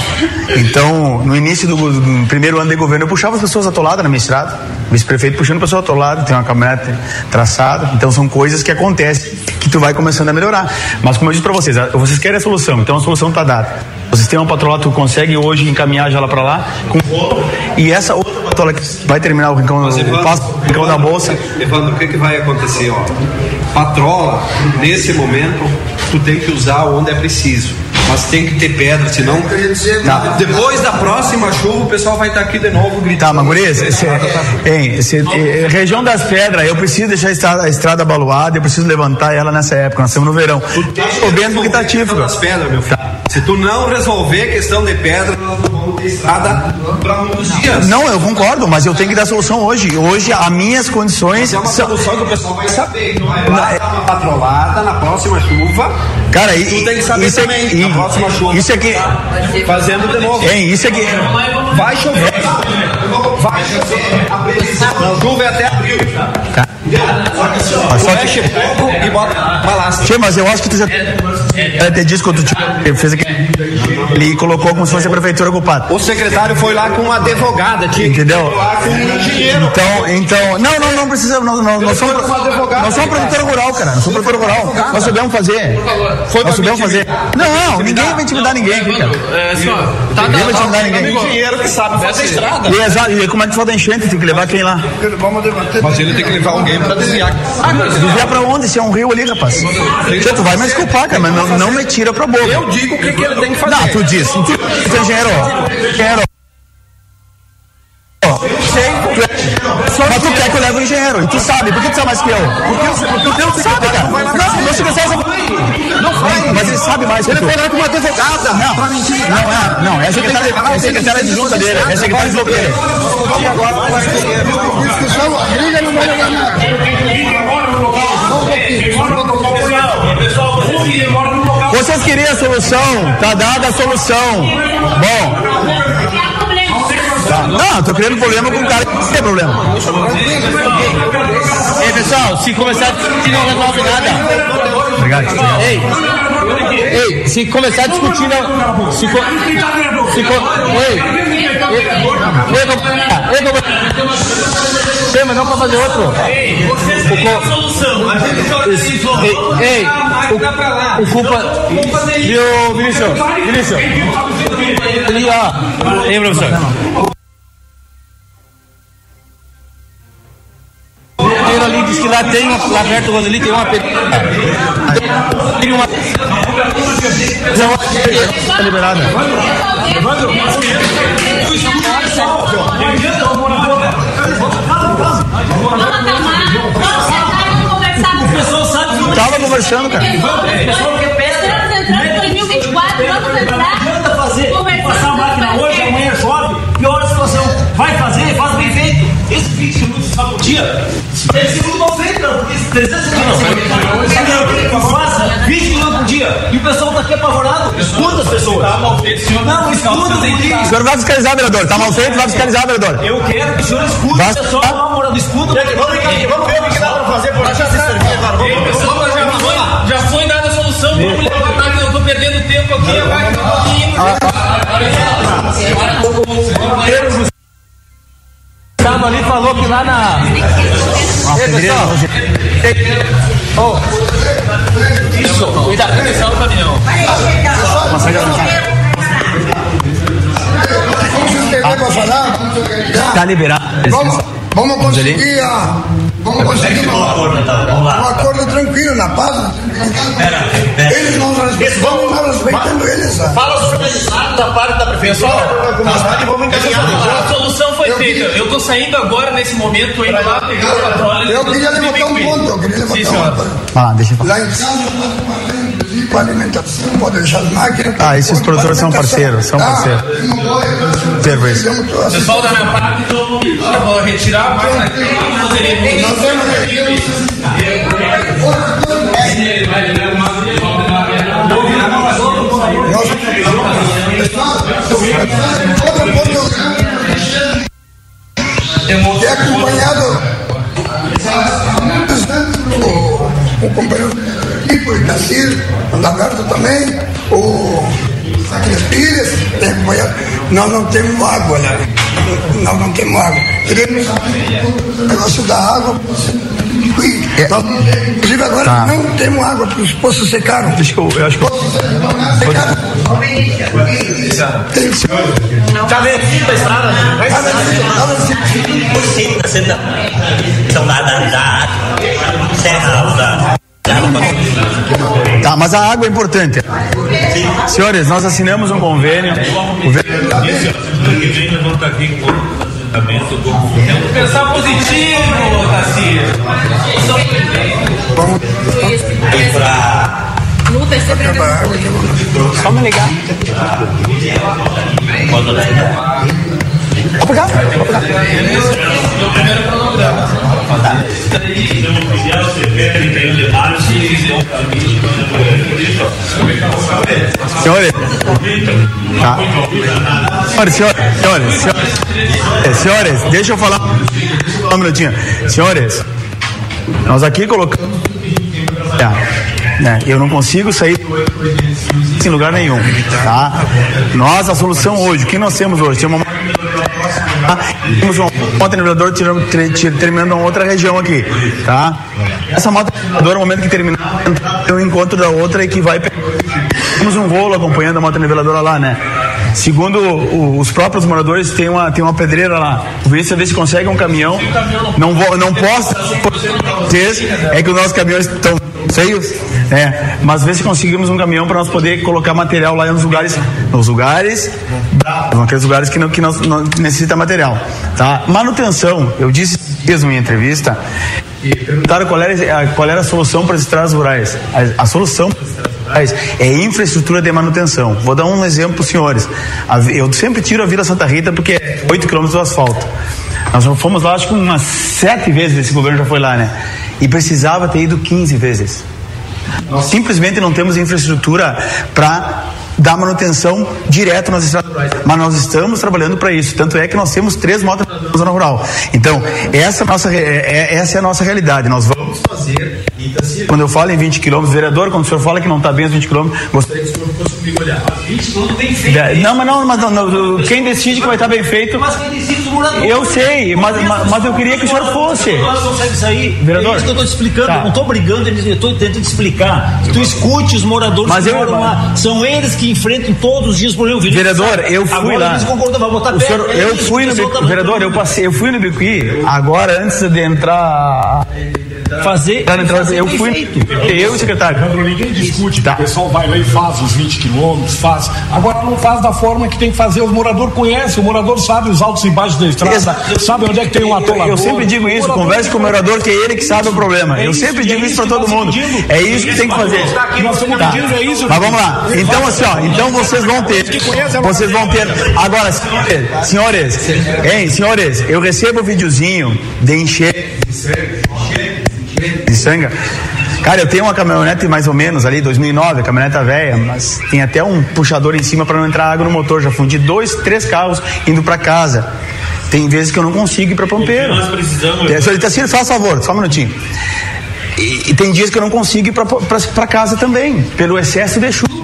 Então, no início do, do primeiro ano de governo, eu puxava as pessoas atoladas na minha estrada, vice-prefeito puxando pessoa atolada, tem uma caminhonete traçada. Então, são coisas que acontecem que tu vai começando a melhorar. Mas, como eu disse pra vocês, vocês querem a solução, então a solução tá dada. Vocês têm uma patrola, tu consegue hoje encaminhar já lá pra lá, com e essa outra patrola que vai terminar o rincão, Mas, o Evandro, do rincão da bolsa. Evandro, o que, que vai acontecer? Ó? Patrola, nesse momento, tu tem que usar onde é preciso. Mas tem que ter pedra, senão. Tá. Depois da próxima chuva, o pessoal vai estar aqui de novo gritando. Tá, mas gurias, esse, hein, esse, eh, região das pedras, eu preciso deixar a estrada, a estrada abaluada, eu preciso levantar ela nessa época, nós estamos no verão. Tá chovendo porque tá típico. das pedras, meu filho. Se tu não resolver a questão de pedra, nós não ter estrada para muitos dias. Não, eu concordo, mas eu tenho que dar solução hoje. Hoje, as minhas condições. Mas é uma são- solução que o pessoal vai saber. Não é vai dar uma patrolada na próxima chuva. Cara, e, tu tem que saber isso também. aqui, na próxima chuva. isso aqui, Fazendo de novo. hein, isso aqui, Vai chover. Vai chover. A previsão da chuva é até abril. Mas só que- Fecha pouco e bota balastra. Tchê, mas eu acho que tu já já te disse quando tu te- fez aqui, ele colocou como se fosse a prefeitura culpada. O secretário foi lá com uma advogada, que Entendeu? Então, então, não, não, não precisa, nós, nós, nós somos, um nós somos cara. produtora rural, cara, nós somos produtora rural, nós sabemos fazer, Foi nós me fazer. intimidar. Não, ninguém vai intimidar ninguém aqui, cara. É, assim, ó, tá, Ninguém vai intimidar ninguém. Engenheiro que sabe fazer estrada. E, exato, e como é que falta enchente, tem que levar quem lá? Mas ele tem que levar alguém pra desviar. Desviar pra onde? Se é um rio ali, rapaz. Tu vai me desculpar, cara, mas não, não me tira pra boca. Eu digo o que, que ele tem que fazer. Não, tu disse. Tu, tu é engenheiro. Engenheiro. Mas tu quer que eu leve o engenheiro, e tu sabe, por que tu sabe mais que eu? Porque eu, porque o teu secretário vai lá. Não, meu secretário sabe. Não vai. Mas ele sabe mais que. Ele foi com uma advogada. Não, mentir. Não, é, não, é secretário, é secretário de junta dele, é secretário de junta dele. E agora. Discussão, briga não vai levar nada. Vocês queriam a solução, tá dada a solução. Bom. Tá. Não, tô criando problema com o cara que tem problema. Pessoal, se começar a discutir, não resolve nada. Obrigado. Ei, ei, se começar a discutir, não. Se, co, se co, ei, ei, ei. Tem, mas não pra fazer outro. Ei, vocês têm a solução. A gente só organizou. Ei, ei, o, o culpa. Viu, Vinícius? Vinícius. Ali, ó. Ei, professor. Ele ali diz que lá tem uma, lá perto do Roseli tem uma tem uma Tá liberada. O pessoal sabe que Tava conversando, cara. Estamos entrando em 2024, vamos entrar. Não adianta fazer, passar a máquina hoje, amanhã chove, pior a situação. Vai fazer, faz bem feito. Esse 20 minutos só por dia, é segundo mal feito, cara, porque esse 300 minutos, faça 20 minutos por dia. E o pessoal tá aqui apavorado. Escuta as pessoas. Tá mal feito, senhor. Não, escuta, O senhor vai fiscalizar, vereador. Tá mal feito, vai fiscalizar, vereador. Eu quero que o senhor escute Vai- o pessoal, uma moral do escudo. Vamos ver o que dá pra fazer por aqui. Pessoal, já foi, já foi dada a solução. Vamos levantar que eu tô perdendo tempo aqui. Vai, O Gustavo ali falou que lá na. Ei, pessoal. Oh. Isso, cuidado. Atenção, caminhão. Vamos entender para falar? Tá liberado. Vamos, vamos conseguir a. Vamos conseguir uma, um acordo tranquilo, na paz. Eles não respeitam, nós respeitando eles. Fala os organizados da parte da prefeitura. Vamos encaminhar. A solução foi feita. Eu tô saindo agora, nesse momento, indo lá pegar o patrulha. Eu queria levantar um ponto, eu queria levantar Sim, um senhor. ponto. Ah, deixa eu falar. Lá em casa, com alimentação, pode deixar as máquinas. Ah, esses produtores são parceiros, são parceiros. Serviço. Pessoal da minha parte, então, eu vou retirar, mas aqui eu poderia. Nós temos aqui Outro que é acompanhado o, o companheiro Ipo e Cacir, o Lagarto também, o Aquiles Pires, tem acompanhado. Nós não temos água lá. Nós não temos água. Queremos o negócio da água. E nós, inclusive agora Tá. não temos água, porque os poços secaram. Deixa eu, eu acho que. Já veio aqui pra estrada? Sim, você não. Então, da, da Serra, da. Tá, mas a água é importante. Senhores, nós assinamos um convênio. O ve- Pensar positivo, Tassi. E pra. Luta é sempre Só me ligar. Quando? Vou pegar. Vou pegar. Senhores. Tá. Senhores, senhores, senhores, senhores, senhores, deixa eu falar um minutinho. Senhores, nós aqui colocamos. Né, eu não consigo sair em lugar nenhum, tá? Nós, a solução hoje, o que nós temos hoje? Temos uma temos uma moto nivelador tirando, tre- tir- terminando uma outra região aqui, tá? Essa moto niveladora, no momento que terminar, tem um encontro da outra e que vai temos um rolo acompanhando a moto niveladora lá, né? Segundo o, os próprios moradores, tem uma, tem uma pedreira lá. O vê se consegue um caminhão. Não, vou, não posso é que os nossos caminhões estão feios, né? Mas vê se conseguimos um caminhão para nós poder colocar material lá nos lugares, nos lugares, naqueles lugares que não, que não, não necessita material, tá? Manutenção, eu disse mesmo em entrevista, e perguntaram qual era, qual era a solução para as estradas rurais. A, a solução para as estradas rurais é infraestrutura de manutenção. Vou dar um exemplo para os senhores. Eu sempre tiro a Vila Santa Rita porque é 8 quilômetros do asfalto. Nós fomos lá, acho que umas sete vezes esse governo já foi lá, né? E precisava ter ido 15 vezes. Nós simplesmente não temos infraestrutura para dar manutenção direto nas estradas rurais. Mas nós estamos trabalhando para isso. Tanto é que nós temos três motos na zona rural. Então, essa, nossa, é, essa é a nossa realidade. Nós vamos fazer. Quando eu falo em 20 quilômetros, vereador, quando o senhor fala que não está bem os 20 quilômetros, gostaria que o senhor fosse comigo olhar. 20 quilômetros bem feito. Não, mas não, mas não, não, quem decide que vai estar bem feito. Mas quem decide os moradores. Eu sei, mas, mas, mas eu queria que o senhor fosse. Consegue sair. Vereador. É isso que eu estou te explicando. Tá. Eu não estou brigando, eu estou tentando te explicar. Tu escute os moradores mas que eu, moram lá. São eles que enfrentam todos os dias por exemplo. Vereador, eu fui agora lá. O senhor, eu é isso, fui no o tá vereador, eu passei, eu fui no Bicuí, agora antes de entrar fazer, Tá, fazer eu bem fui feito. eu secretário Leandro, ninguém discute, Tá. o pessoal vai lá e faz os 20 quilômetros, faz. Agora não faz da forma que tem que fazer. O morador conhece, o morador sabe os altos e baixos da estrada, sabe onde é que tem um atolador. Eu sempre digo isso, converse com o morador que é ele que sabe o problema. É Eu isso, sempre é digo isso isso para todo mundo. pedindo. É isso que tem que fazer. Nós estamos Tá. pedindo, é isso. Mas vamos lá. Então assim, ó, então vocês vão ter, vocês vão ter. Agora, senhores, senhores, hein, senhores, eu recebo o videozinho de encher de sanga. Cara, eu tenho uma caminhonete mais ou menos ali, 2009, caminhoneta velha, mas tem até um puxador em cima para não entrar água no motor. Já fundi dois, três carros indo para casa. Tem vezes que eu não consigo ir para Pompeiro. nós precisamos- É, Senhor Itacílio, faz favor, só um minutinho. E, e tem dias que eu não consigo ir para casa também, pelo excesso de chuva.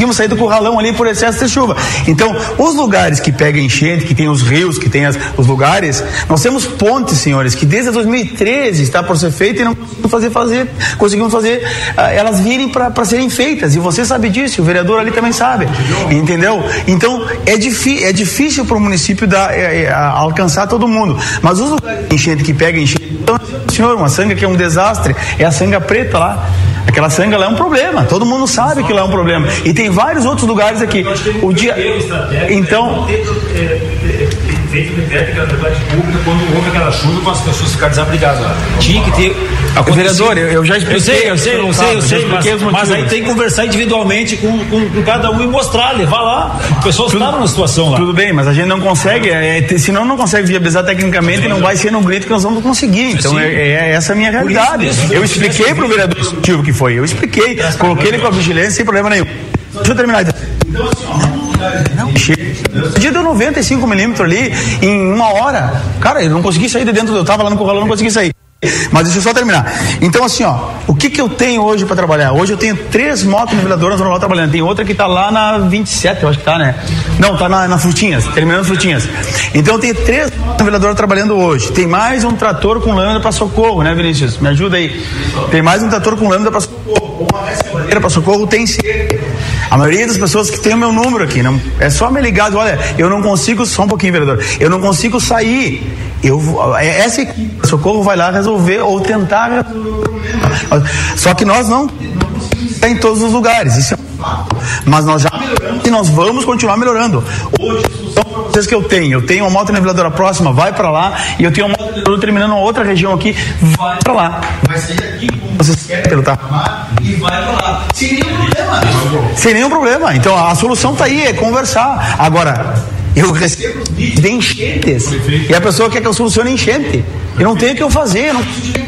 Conseguimos sair do curralão ali por excesso de chuva. Então, os lugares que pega enchente, que tem os rios, que tem as- os lugares, nós temos pontes, senhores, que desde 2013 está por ser feita e não conseguimos fazer, fazer, conseguimos fazer ah, elas virem para serem feitas. E você sabe disso, o vereador ali também sabe. Entendeu? Então, é, é difícil para o município dar, é, é, alcançar todo mundo. Mas os lugares enchente que pega enchente, então, senhor, uma sanga que é um desastre, é a sanga preta lá. Aquela sanga lá é um problema. Todo mundo sabe que lá é um problema. E tem vários outros lugares aqui. O dia. Então. Feito de técnica da verdade pública quando houve aquela chuva para as pessoas ficarem desabrigadas lá. Tinha que ter. Vereador, eu, eu já expliquei. Eu sei, eu sei, eu sei, eu sei, mas, mas aí tem que conversar individualmente com, com, com cada um e mostrar, levar lá. O pessoal estava numa situação lá. Tudo bem, mas a gente não consegue, é, é, senão não consegue viabilizar tecnicamente e não vai ser no grito que nós vamos conseguir. Então é, é essa a minha Por isso realidade. mesmo, Eu expliquei para o vereador o motivo que foi. Eu expliquei, coloquei ele com a vigilância sem problema nenhum. Deixa eu terminar. então. Podia deu 95 milímetros ali em uma hora. Cara, eu não consegui sair de dentro, eu tava lá no curral, eu não consegui sair. Mas deixa eu só terminar. Então, assim, ó, o que que eu tenho hoje para trabalhar? Hoje eu tenho três motos niveladoras no normal trabalhando. Tem outra que tá lá na 27, eu acho que tá, né? Não, tá na, na Frutinhas, terminando Frutinhas. Então eu tenho três motos niveladoras trabalhando hoje. Tem mais um trator com lâmina para socorro, né, Vinícius? Me ajuda aí. Tem mais um trator com lâmina para socorro. Uma respiradeira para socorro tem sim. A maioria das pessoas que tem o meu número aqui, não, é só me ligar, olha, eu não consigo, só um pouquinho, vereador, eu não consigo sair. Eu, é- essa equipe socorro vai lá resolver ou tentar resolver o problema. Só que nós não, não em todos os lugares, isso é um fato. Mas nós já melhoramos e nós vamos continuar melhorando. Hoje, vocês que eu tenho, eu tenho uma moto niveladora próxima, vai para lá, e eu tenho uma moto terminando uma outra região aqui, vai para lá. Vai sair aqui como vocês querem tamanho e vai lá. Sem nenhum problema. Sem nenhum problema. Então a solução tá aí, é conversar. Agora, eu recebo de enchentes e a pessoa quer que eu solucione enchente. Eu não tenho o que eu fazer, eu não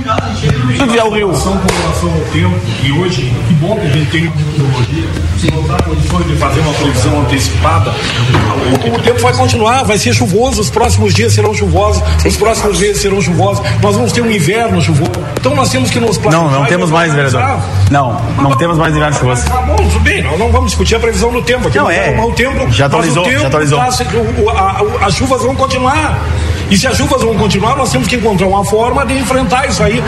não preciso enviar o rio. São com relação ao tempo, e hoje, que bom que a gente tem uma tecnologia, se não dá condições de fazer uma previsão antecipada, o, o tempo vai continuar, vai ser chuvoso, os próximos dias serão chuvosos, os próximos meses serão chuvosos, nós vamos ter um inverno chuvoso. Então nós temos que nos Não, não e temos mais, vereador. Não, não temos mais inverno chuvoso. Tá bom, tudo bem, nós não vamos discutir a previsão do tempo aqui. Não, é. vamos arrumar o tempo, Já mas atualizou, o tempo já atualizou. passa- o- o- a- o- as chuvas vão continuar. E se as chuvas vão continuar, nós temos que encontrar uma forma de enfrentar isso aí.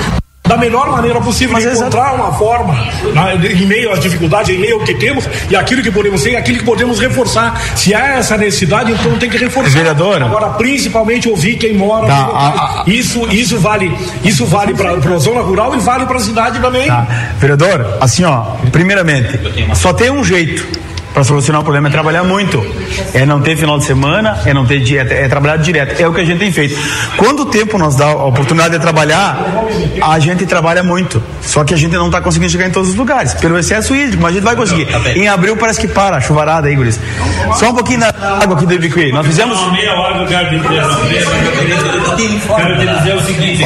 da melhor maneira possível, Mas encontrar uma forma, né, em meio às dificuldades, em meio ao que temos, e aquilo que podemos ter, e aquilo que podemos reforçar. Se há essa necessidade, então tem que reforçar. Vereador. Agora, principalmente ouvir quem mora. Tá, nos locais. isso, isso vale, isso vale para a zona rural e vale para a cidade também. Tá. Vereador, assim ó, primeiramente, só tem um jeito para solucionar o problema é trabalhar muito. É não ter final de semana, é não ter dieta, é trabalhar direto. É o que a gente tem feito. Quando o tempo nos dá a oportunidade de trabalhar, a gente trabalha muito. Só que a gente não está conseguindo chegar em todos os lugares, pelo excesso hídrico, mas a gente vai conseguir. Em abril parece que para a chuvarada aí, Guris. Só um pouquinho da água aqui do Ibicuí. Nós fizemos. Uma meia hora eu quero te dizer. Quero te dizer o seguinte: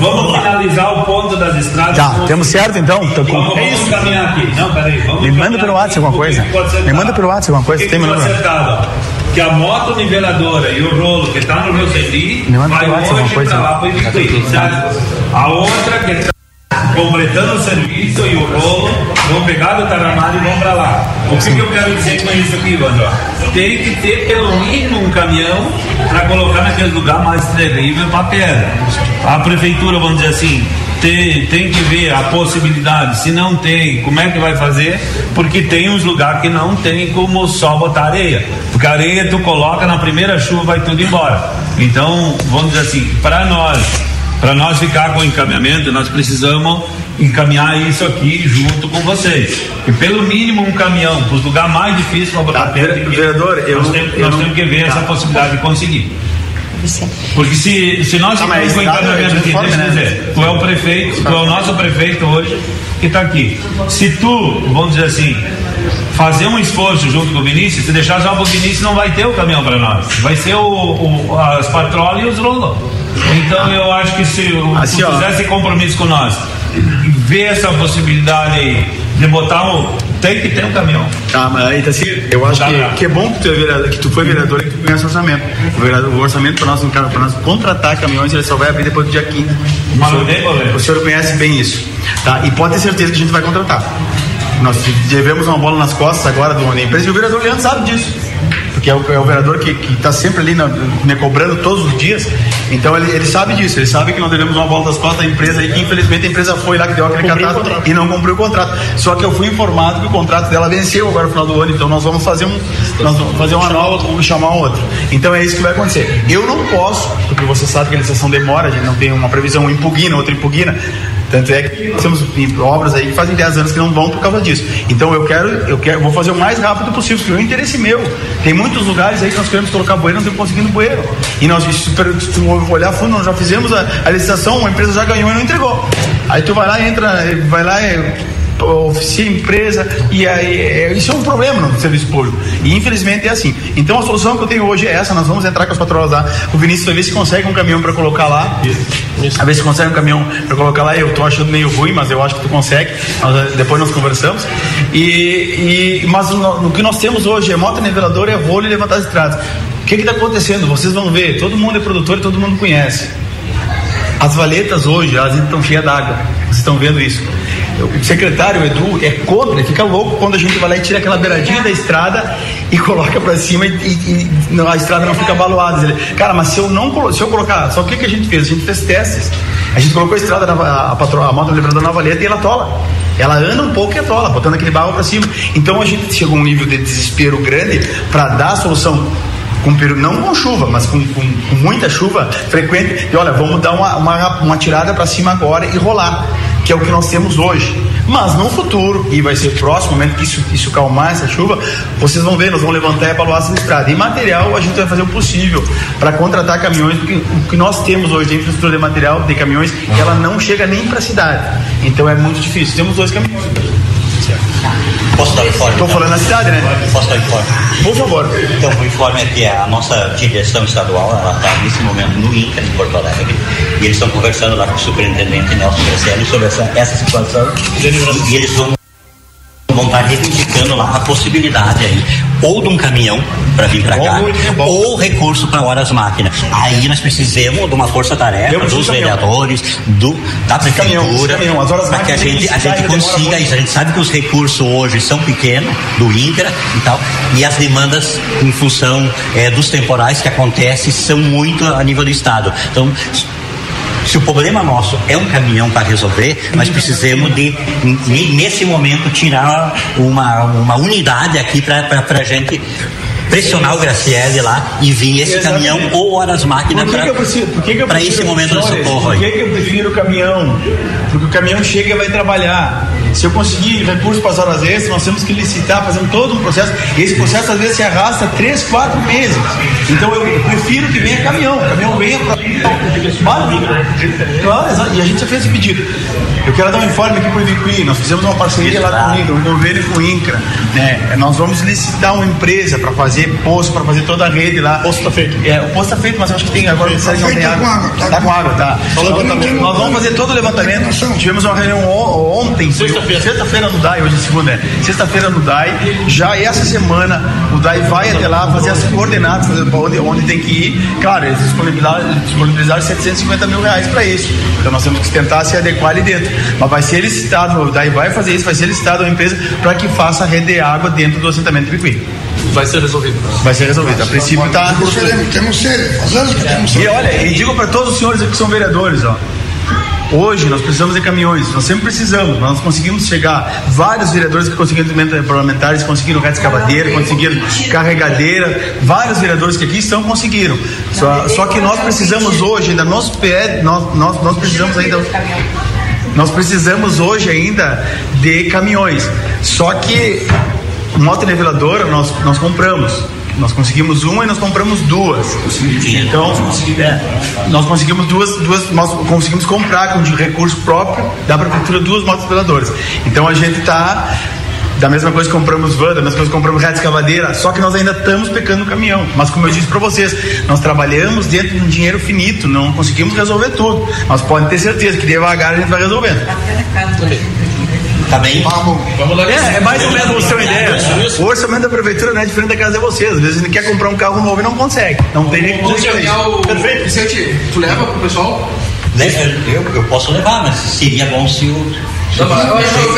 vamos finalizar o ponto das estradas. Tá, temos certo então? Tô com- Vamos, vamos caminhar aqui. Não, peraí. Vamos Me manda pelo WhatsApp alguma coisa. Ser Me manda pelo WhatsApp alguma coisa. Que Tem que meu número? Que a moto niveladora e o rolo que está no meu CD Me manda vai pelo WhatsApp hoje alguma coisa. para lá certo? A outra que está completando o serviço e o rolo vão pegar do Taramar e vão para lá. O que, que eu quero dizer com isso aqui, Vandro? Tem que ter pelo mínimo um caminhão para colocar naquele lugar mais terrível para pedra. A prefeitura, vamos dizer assim, tem, tem que ver a possibilidade. Se não tem, como é que vai fazer? Porque tem uns lugares que não tem como só botar areia. Porque a areia tu coloca na primeira chuva vai tudo embora. Então, vamos dizer assim, para nós, para nós ficar com o encaminhamento, nós precisamos encaminhar isso aqui junto com vocês. E pelo mínimo um caminhão, para os lugares mais difíceis para botar pedra. Vereador, eu nós temos, eu nós temos que ver essa possibilidade de conseguir. Porque se, se nós Ah, mas ficamos com o estrada é encaminhamento aqui, deixa eu né? dizer, tu é o prefeito, tu é o nosso prefeito hoje que está aqui. Se tu, vamos dizer assim, fazer um esforço junto com o Vinícius, se deixar só para o Vinícius, não vai ter o caminhão para nós. Vai ser o, o- as patrolas e os rolos. Então eu acho que se o, Assim, tu ó. fizer esse compromisso com nós, ver essa possibilidade aí de botar um. Tem que ter um caminhão. Tá, mas aí, assim, eu acho que, que é bom que tu, é vereador, que tu foi vereador e que tu conhece o orçamento. O, vereador, o orçamento para nós, nós contratar caminhões, ele só vai abrir depois do dia 15. O Mas senhor, tem problema. o senhor conhece bem isso. Tá? E pode ter certeza que a gente vai contratar. Nós devemos uma bola nas costas agora do empresa e o vereador Leandro sabe disso. Porque é o, é o vereador que está sempre ali na- me cobrando todos os dias. Então ele, ele sabe disso, ele sabe que nós devemos uma bola das costas da empresa e que infelizmente a empresa foi lá que deu aquele contrato. e não cumpriu o contrato. Só que eu fui informado que o contrato dela venceu agora no final do ano, então nós vamos fazer um, nós vamos fazer uma nova, vamos chamar outro. Então é isso que vai acontecer. Eu não posso, porque você sabe que a licitação demora, a gente não tem uma previsão, impugna, outro impugna. Tanto é que temos obras aí que fazem 10 anos que não vão por causa disso. Então eu quero, eu quero, vou fazer o mais rápido possível, porque é um interesse meu. Tem muitos lugares aí que nós queremos colocar bueiro, não estamos conseguindo bueiro. E nós, se tu- olhar a fundo, nós já fizemos a, a licitação, uma empresa já ganhou e não entregou. Aí tu vai lá, entra, vai lá, oficia empresa e aí é, isso é um problema no serviço público. E infelizmente é assim. Então a solução que eu tenho hoje é essa. Nós vamos entrar com as patroas lá. O Vinícius vai ver se consegue um caminhão para colocar lá. A ver se consegue um caminhão para colocar lá. Eu tô achando meio ruim mas eu acho que tu consegue. Nós, depois nós conversamos. E, e mas no, no que nós temos hoje é moto niveladora é rolo e levantar as estradas. O que está acontecendo? Vocês vão ver. Todo mundo é produtor e todo mundo conhece. As valetas hoje, elas estão cheias d'água. Vocês estão vendo isso? O secretário Edu é contra, ele fica louco quando a gente vai lá e tira aquela beiradinha da estrada e coloca pra cima e, e- e a estrada não fica abaloada. Ele, cara, mas se eu não se eu colocar, só o que, que a gente fez? A gente fez testes. A gente colocou a estrada, na, a, patro, a moto liberadora na valeta e ela tola. Ela anda um pouco e atola, botando aquele barro pra cima. Então a gente chegou a um nível de desespero grande para dar a solução com não com chuva, mas com, com- com muita chuva frequente. E olha, vamos dar uma, uma, uma tirada para cima agora e rolar, que é o que nós temos hoje. Mas no futuro, e vai ser o próximo momento que isso, isso calmar essa chuva, vocês vão ver, nós vamos levantar e avaliar essa estrada. E material, a gente vai fazer o possível para contratar caminhões, porque o que nós temos hoje de infraestrutura de material, de caminhões, ela não chega nem para a cidade. Então é muito difícil. Temos dois caminhões. Posso dar o informe? Estou falando na cidade, né? Posso dar o informe? Por favor. Então, o informe é que a nossa direção estadual, ela está nesse momento no INCA, em Porto Alegre, e eles estão conversando lá com o superintendente Nelson Graciani sobre essa, essa situação, e eles vão vão estar reivindicando lá a possibilidade aí, ou de um caminhão para vir para cá, ou recurso para horas máquina. Aí nós precisamos de uma força-tarefa dos vereadores, do, da prefeitura, para que a máquinas gente, a gente consiga isso. A gente sabe que os recursos hoje são pequenos, do INCRA e tal, e as demandas em função eh, dos temporais que acontecem são muito a nível do Estado. Então, Se o problema nosso é um caminhão para resolver, nós precisamos de, nesse momento, tirar uma, uma unidade aqui para a gente pressionar o Graciele lá e vir esse Exatamente. caminhão ou horas máquinas para esse momento de socorro. Por que, que eu prefiro o caminhão? Porque o caminhão chega e vai trabalhar. Se eu conseguir recursos para as horas extras, nós temos que licitar, fazendo todo um processo. E esse processo às vezes se arrasta três, quatro meses. Então eu prefiro que venha caminhão. O caminhão venha para. Claro, e a gente já fez esse pedido. Eu quero dar um informe aqui para o Ibicuí. Nós fizemos uma parceria lá com o INCRA, um convênio com o INCRA. Né? Nós vamos licitar uma empresa para fazer poço, para fazer toda a rede lá. O poço está feito. É, o poço está feito, mas acho que tem agora. Tá, não tem água. Está com água, tá. Nós vamos fazer todo o levantamento. Tivemos uma reunião ontem. Sexta-feira. Sexta-feira no DAI, hoje é segunda. É. Sexta-feira no DAI. Já essa semana o DAI vai até lá fazer as coordenadas, onde, onde tem que ir. Claro, eles disponibilizaram, disponibilizaram 750 mil reais para isso. Então nós temos que tentar se adequar ali dentro. Mas vai ser licitado, o DAI vai fazer isso, vai ser licitado uma empresa para que faça a rede de água dentro do assentamento de Picuí. Vai ser resolvido. Vai ser resolvido. A princípio está. Temos sede, temos E olha, e digo para todos os senhores que são vereadores, ó. Hoje nós precisamos de caminhões, nós sempre precisamos, nós conseguimos chegar, vários vereadores que conseguiram parlamentares conseguiram escavadeira, conseguiram carregadeira, vários vereadores que aqui estão conseguiram. Só, só que nós precisamos hoje, ainda nós, nós, nós precisamos ainda nós precisamos hoje ainda de caminhões. Só que moto niveladora nós, nós compramos. Nós conseguimos uma e nós compramos duas. Então, é, nós conseguimos duas, duas, nós conseguimos comprar com recurso próprio da prefeitura duas motos niveladoras. Então a gente está da mesma coisa que compramos van, da mesma coisa que compramos reta escavadeira, só que nós ainda estamos pecando no caminhão. Mas como eu disse para vocês, nós trabalhamos dentro de um dinheiro finito, não conseguimos resolver tudo. Mas podem ter certeza que devagar a gente vai resolvendo. Tá bem? Vamos, vamos lá. É, é mais ou menos você uma ideia. O orçamento da prefeitura não é diferente da casa de vocês. Às vezes ele quer comprar um carro novo e não consegue. Não tem nem como o... Perfeito. Vicente, tu leva pro pessoal? Eu, eu posso levar, mas seria bom se o. Eu eu. Eu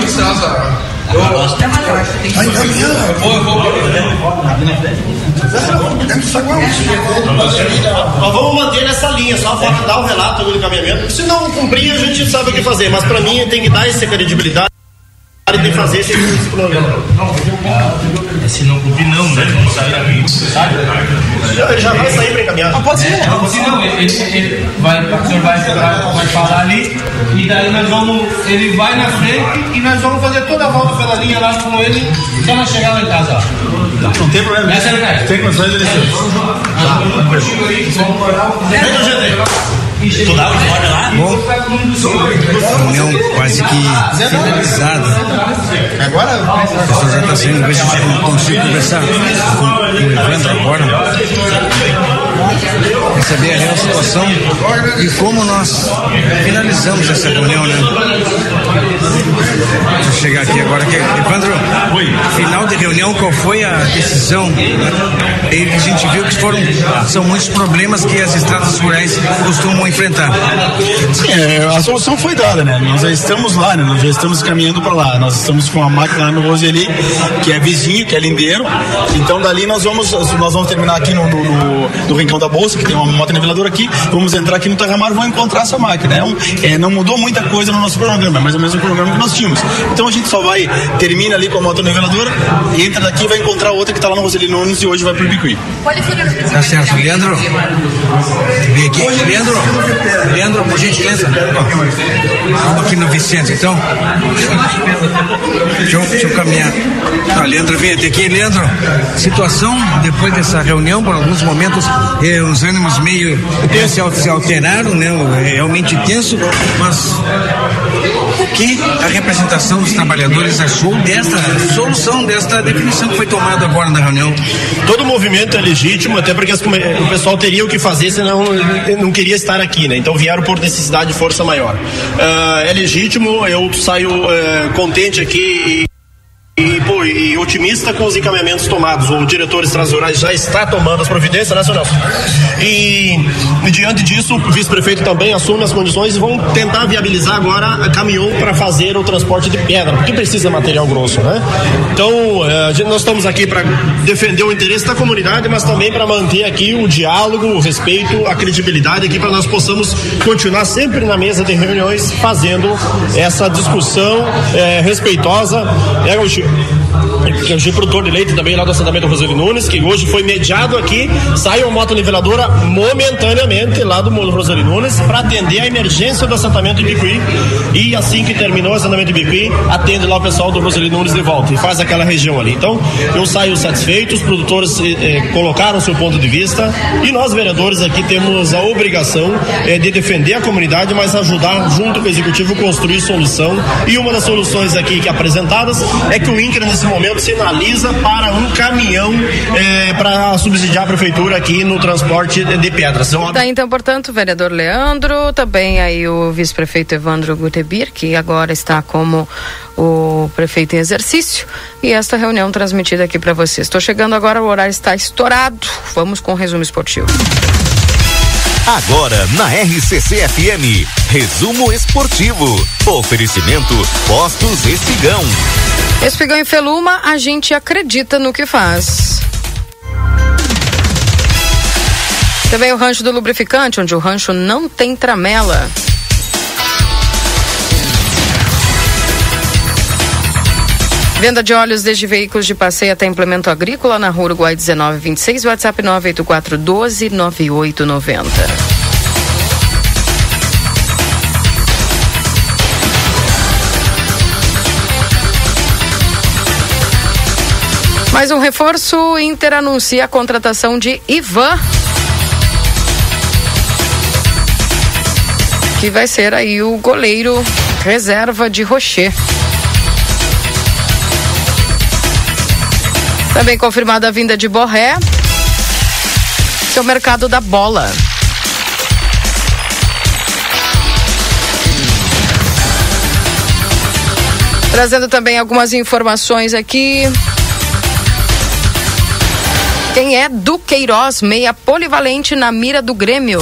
que estrada. Eu gosto. Vai encaminhando. Eu vou, eu vou. Nós vamos manter essa linha, só para dar o relato do encaminhamento. Se não cumprir, a gente sabe o que fazer. Mas para mim tem que dar essa credibilidade tem que fazer esse, programa. É, se não cumprir, não, né? Não sai sabe? Ele já vai sair para encaminhar. Não, pode ser. Não, se não, ele, ele vai, o senhor vai, vai, vai falar ali, e daí nós vamos, ele vai na frente e nós vamos fazer toda a volta pela linha lá com ele, até nós chegar lá em casa. Não tem problema. Essa é Tem condições de descer. Vem, gente. Estudava fora lá? Bom, reunião quase que finalizada. Agora? O pessoal já está saindo, ver se eu consigo conversar com, com o Evandro agora. Saber a real situação e como nós finalizamos essa reunião, né? Deixa eu chegar aqui agora. Aqui. Evandro, final de reunião, qual foi a decisão? E a gente viu que foram, são muitos problemas que as estradas rurais costumam enfrentar. Sim, é, a solução foi dada, né? Nós já estamos lá, né? Nós já estamos caminhando para lá. Nós estamos com a máquina no Roseli, que é vizinho, que é lindeiro. Então dali nós vamos, nós vamos terminar aqui no, no, no, no Rincão da Bolsa, que tem uma moto niveladora aqui. Vamos entrar aqui no Terramar e vamos encontrar essa máquina. É um, é, não mudou muita coisa no nosso programa, é mais ou menos o programa que nós tínhamos. Então a gente só vai, termina ali com a moto niveladora, entra daqui e vai encontrar outra que está lá no Roseli Nunes e hoje vai pro Bicuí. Tá certo, Leandro. Vem aqui. Leandro, Leandro, por gentileza. Vamos aqui no Vicente, então. Deixa eu, deixa eu caminhar. Tá, Leandro, vem até aqui. Leandro, situação depois dessa reunião, por alguns momentos, eh, os ânimos meio eh, se, alteraram, né? É realmente tenso, mas o que a representação dos trabalhadores achou desta solução, desta definição que foi tomada agora na reunião? Todo movimento é legítimo, até porque o pessoal teria o que fazer, senão não queria estar aqui, né? Então vieram por necessidade de força maior. Uh, é legítimo, eu saio uh, contente aqui e, pô, e otimista com os encaminhamentos tomados. O diretor extrarurais já está tomando as providências, né, senhor? E, e diante disso, o vice-prefeito também assume as condições e vão tentar viabilizar agora caminhão para fazer o transporte de pedra, porque precisa material grosso, né? Então, eh, nós estamos aqui para defender o interesse da comunidade, mas também para manter aqui o diálogo, o respeito, a credibilidade aqui para nós possamos continuar sempre na mesa de reuniões fazendo essa discussão eh, respeitosa. É, o que é o produtor de leite também lá do assentamento Roseli Nunes, que hoje foi mediado aqui, saiu a moto niveladora momentaneamente lá do Roseli Nunes para atender a emergência do assentamento de Bicuí e assim que terminou o assentamento de Bicuí, atende lá o pessoal do Roseli Nunes de volta e faz aquela região ali. Então, eu saio satisfeito, os produtores eh, eh colocaram seu ponto de vista e nós vereadores aqui temos a obrigação eh, de defender a comunidade, mas ajudar junto com o executivo construir solução. E uma das soluções aqui que apresentadas é que o INCRA nesse momento sinaliza para um caminhão eh, para subsidiar a prefeitura aqui no transporte de pedras. Então, tá, então, portanto, o vereador Leandro, também aí o vice-prefeito Evandro Gutebir, que agora está como o prefeito em exercício, e esta reunião transmitida aqui para vocês. Estou chegando agora, o horário está estourado. Vamos com o resumo esportivo. Agora na RCC FM, resumo esportivo. Oferecimento Postos Espigão. Espigão e Feluma, a gente acredita no que faz. Também o rancho do lubrificante, onde o rancho não tem tramela. Venda de óleos desde veículos de passeio até implemento agrícola na rua Uruguai 1926, WhatsApp 984 Mais um reforço, Inter anuncia a contratação de Ivan. Que vai ser aí o goleiro reserva de Rocher. Também confirmada a vinda de Borré. Seu mercado da bola. Trazendo também algumas informações aqui. Quem é Duqueiroz, meia polivalente na mira do Grêmio?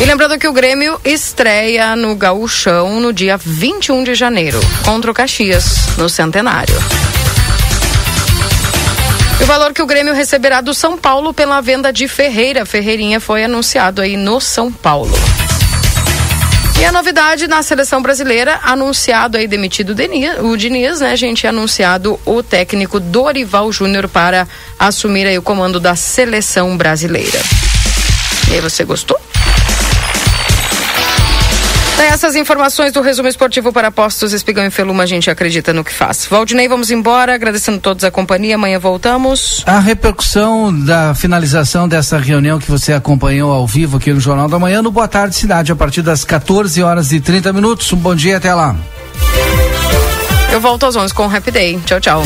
E lembrando que o Grêmio estreia no Gaúchão no dia 21 de janeiro, contra o Caxias, no Centenário. E o valor que o Grêmio receberá do São Paulo pela venda de Ferreira. Ferreirinha foi anunciado aí no São Paulo. E a novidade na seleção brasileira, anunciado aí demitido o Diniz, né, gente? Anunciado o técnico Dorival Júnior para assumir aí o comando da seleção brasileira. E aí, você gostou? Essas informações do resumo esportivo para postos Espigão e Feluma, a gente acredita no que faz. Valdinei, vamos embora, agradecendo todos a companhia. Amanhã voltamos. A repercussão da finalização dessa reunião que você acompanhou ao vivo aqui no Jornal da Manhã, no Boa Tarde Cidade, a partir das 14 horas e 30 minutos. Um bom dia até lá. Eu volto aos 11 com o Happy Day. Tchau, tchau.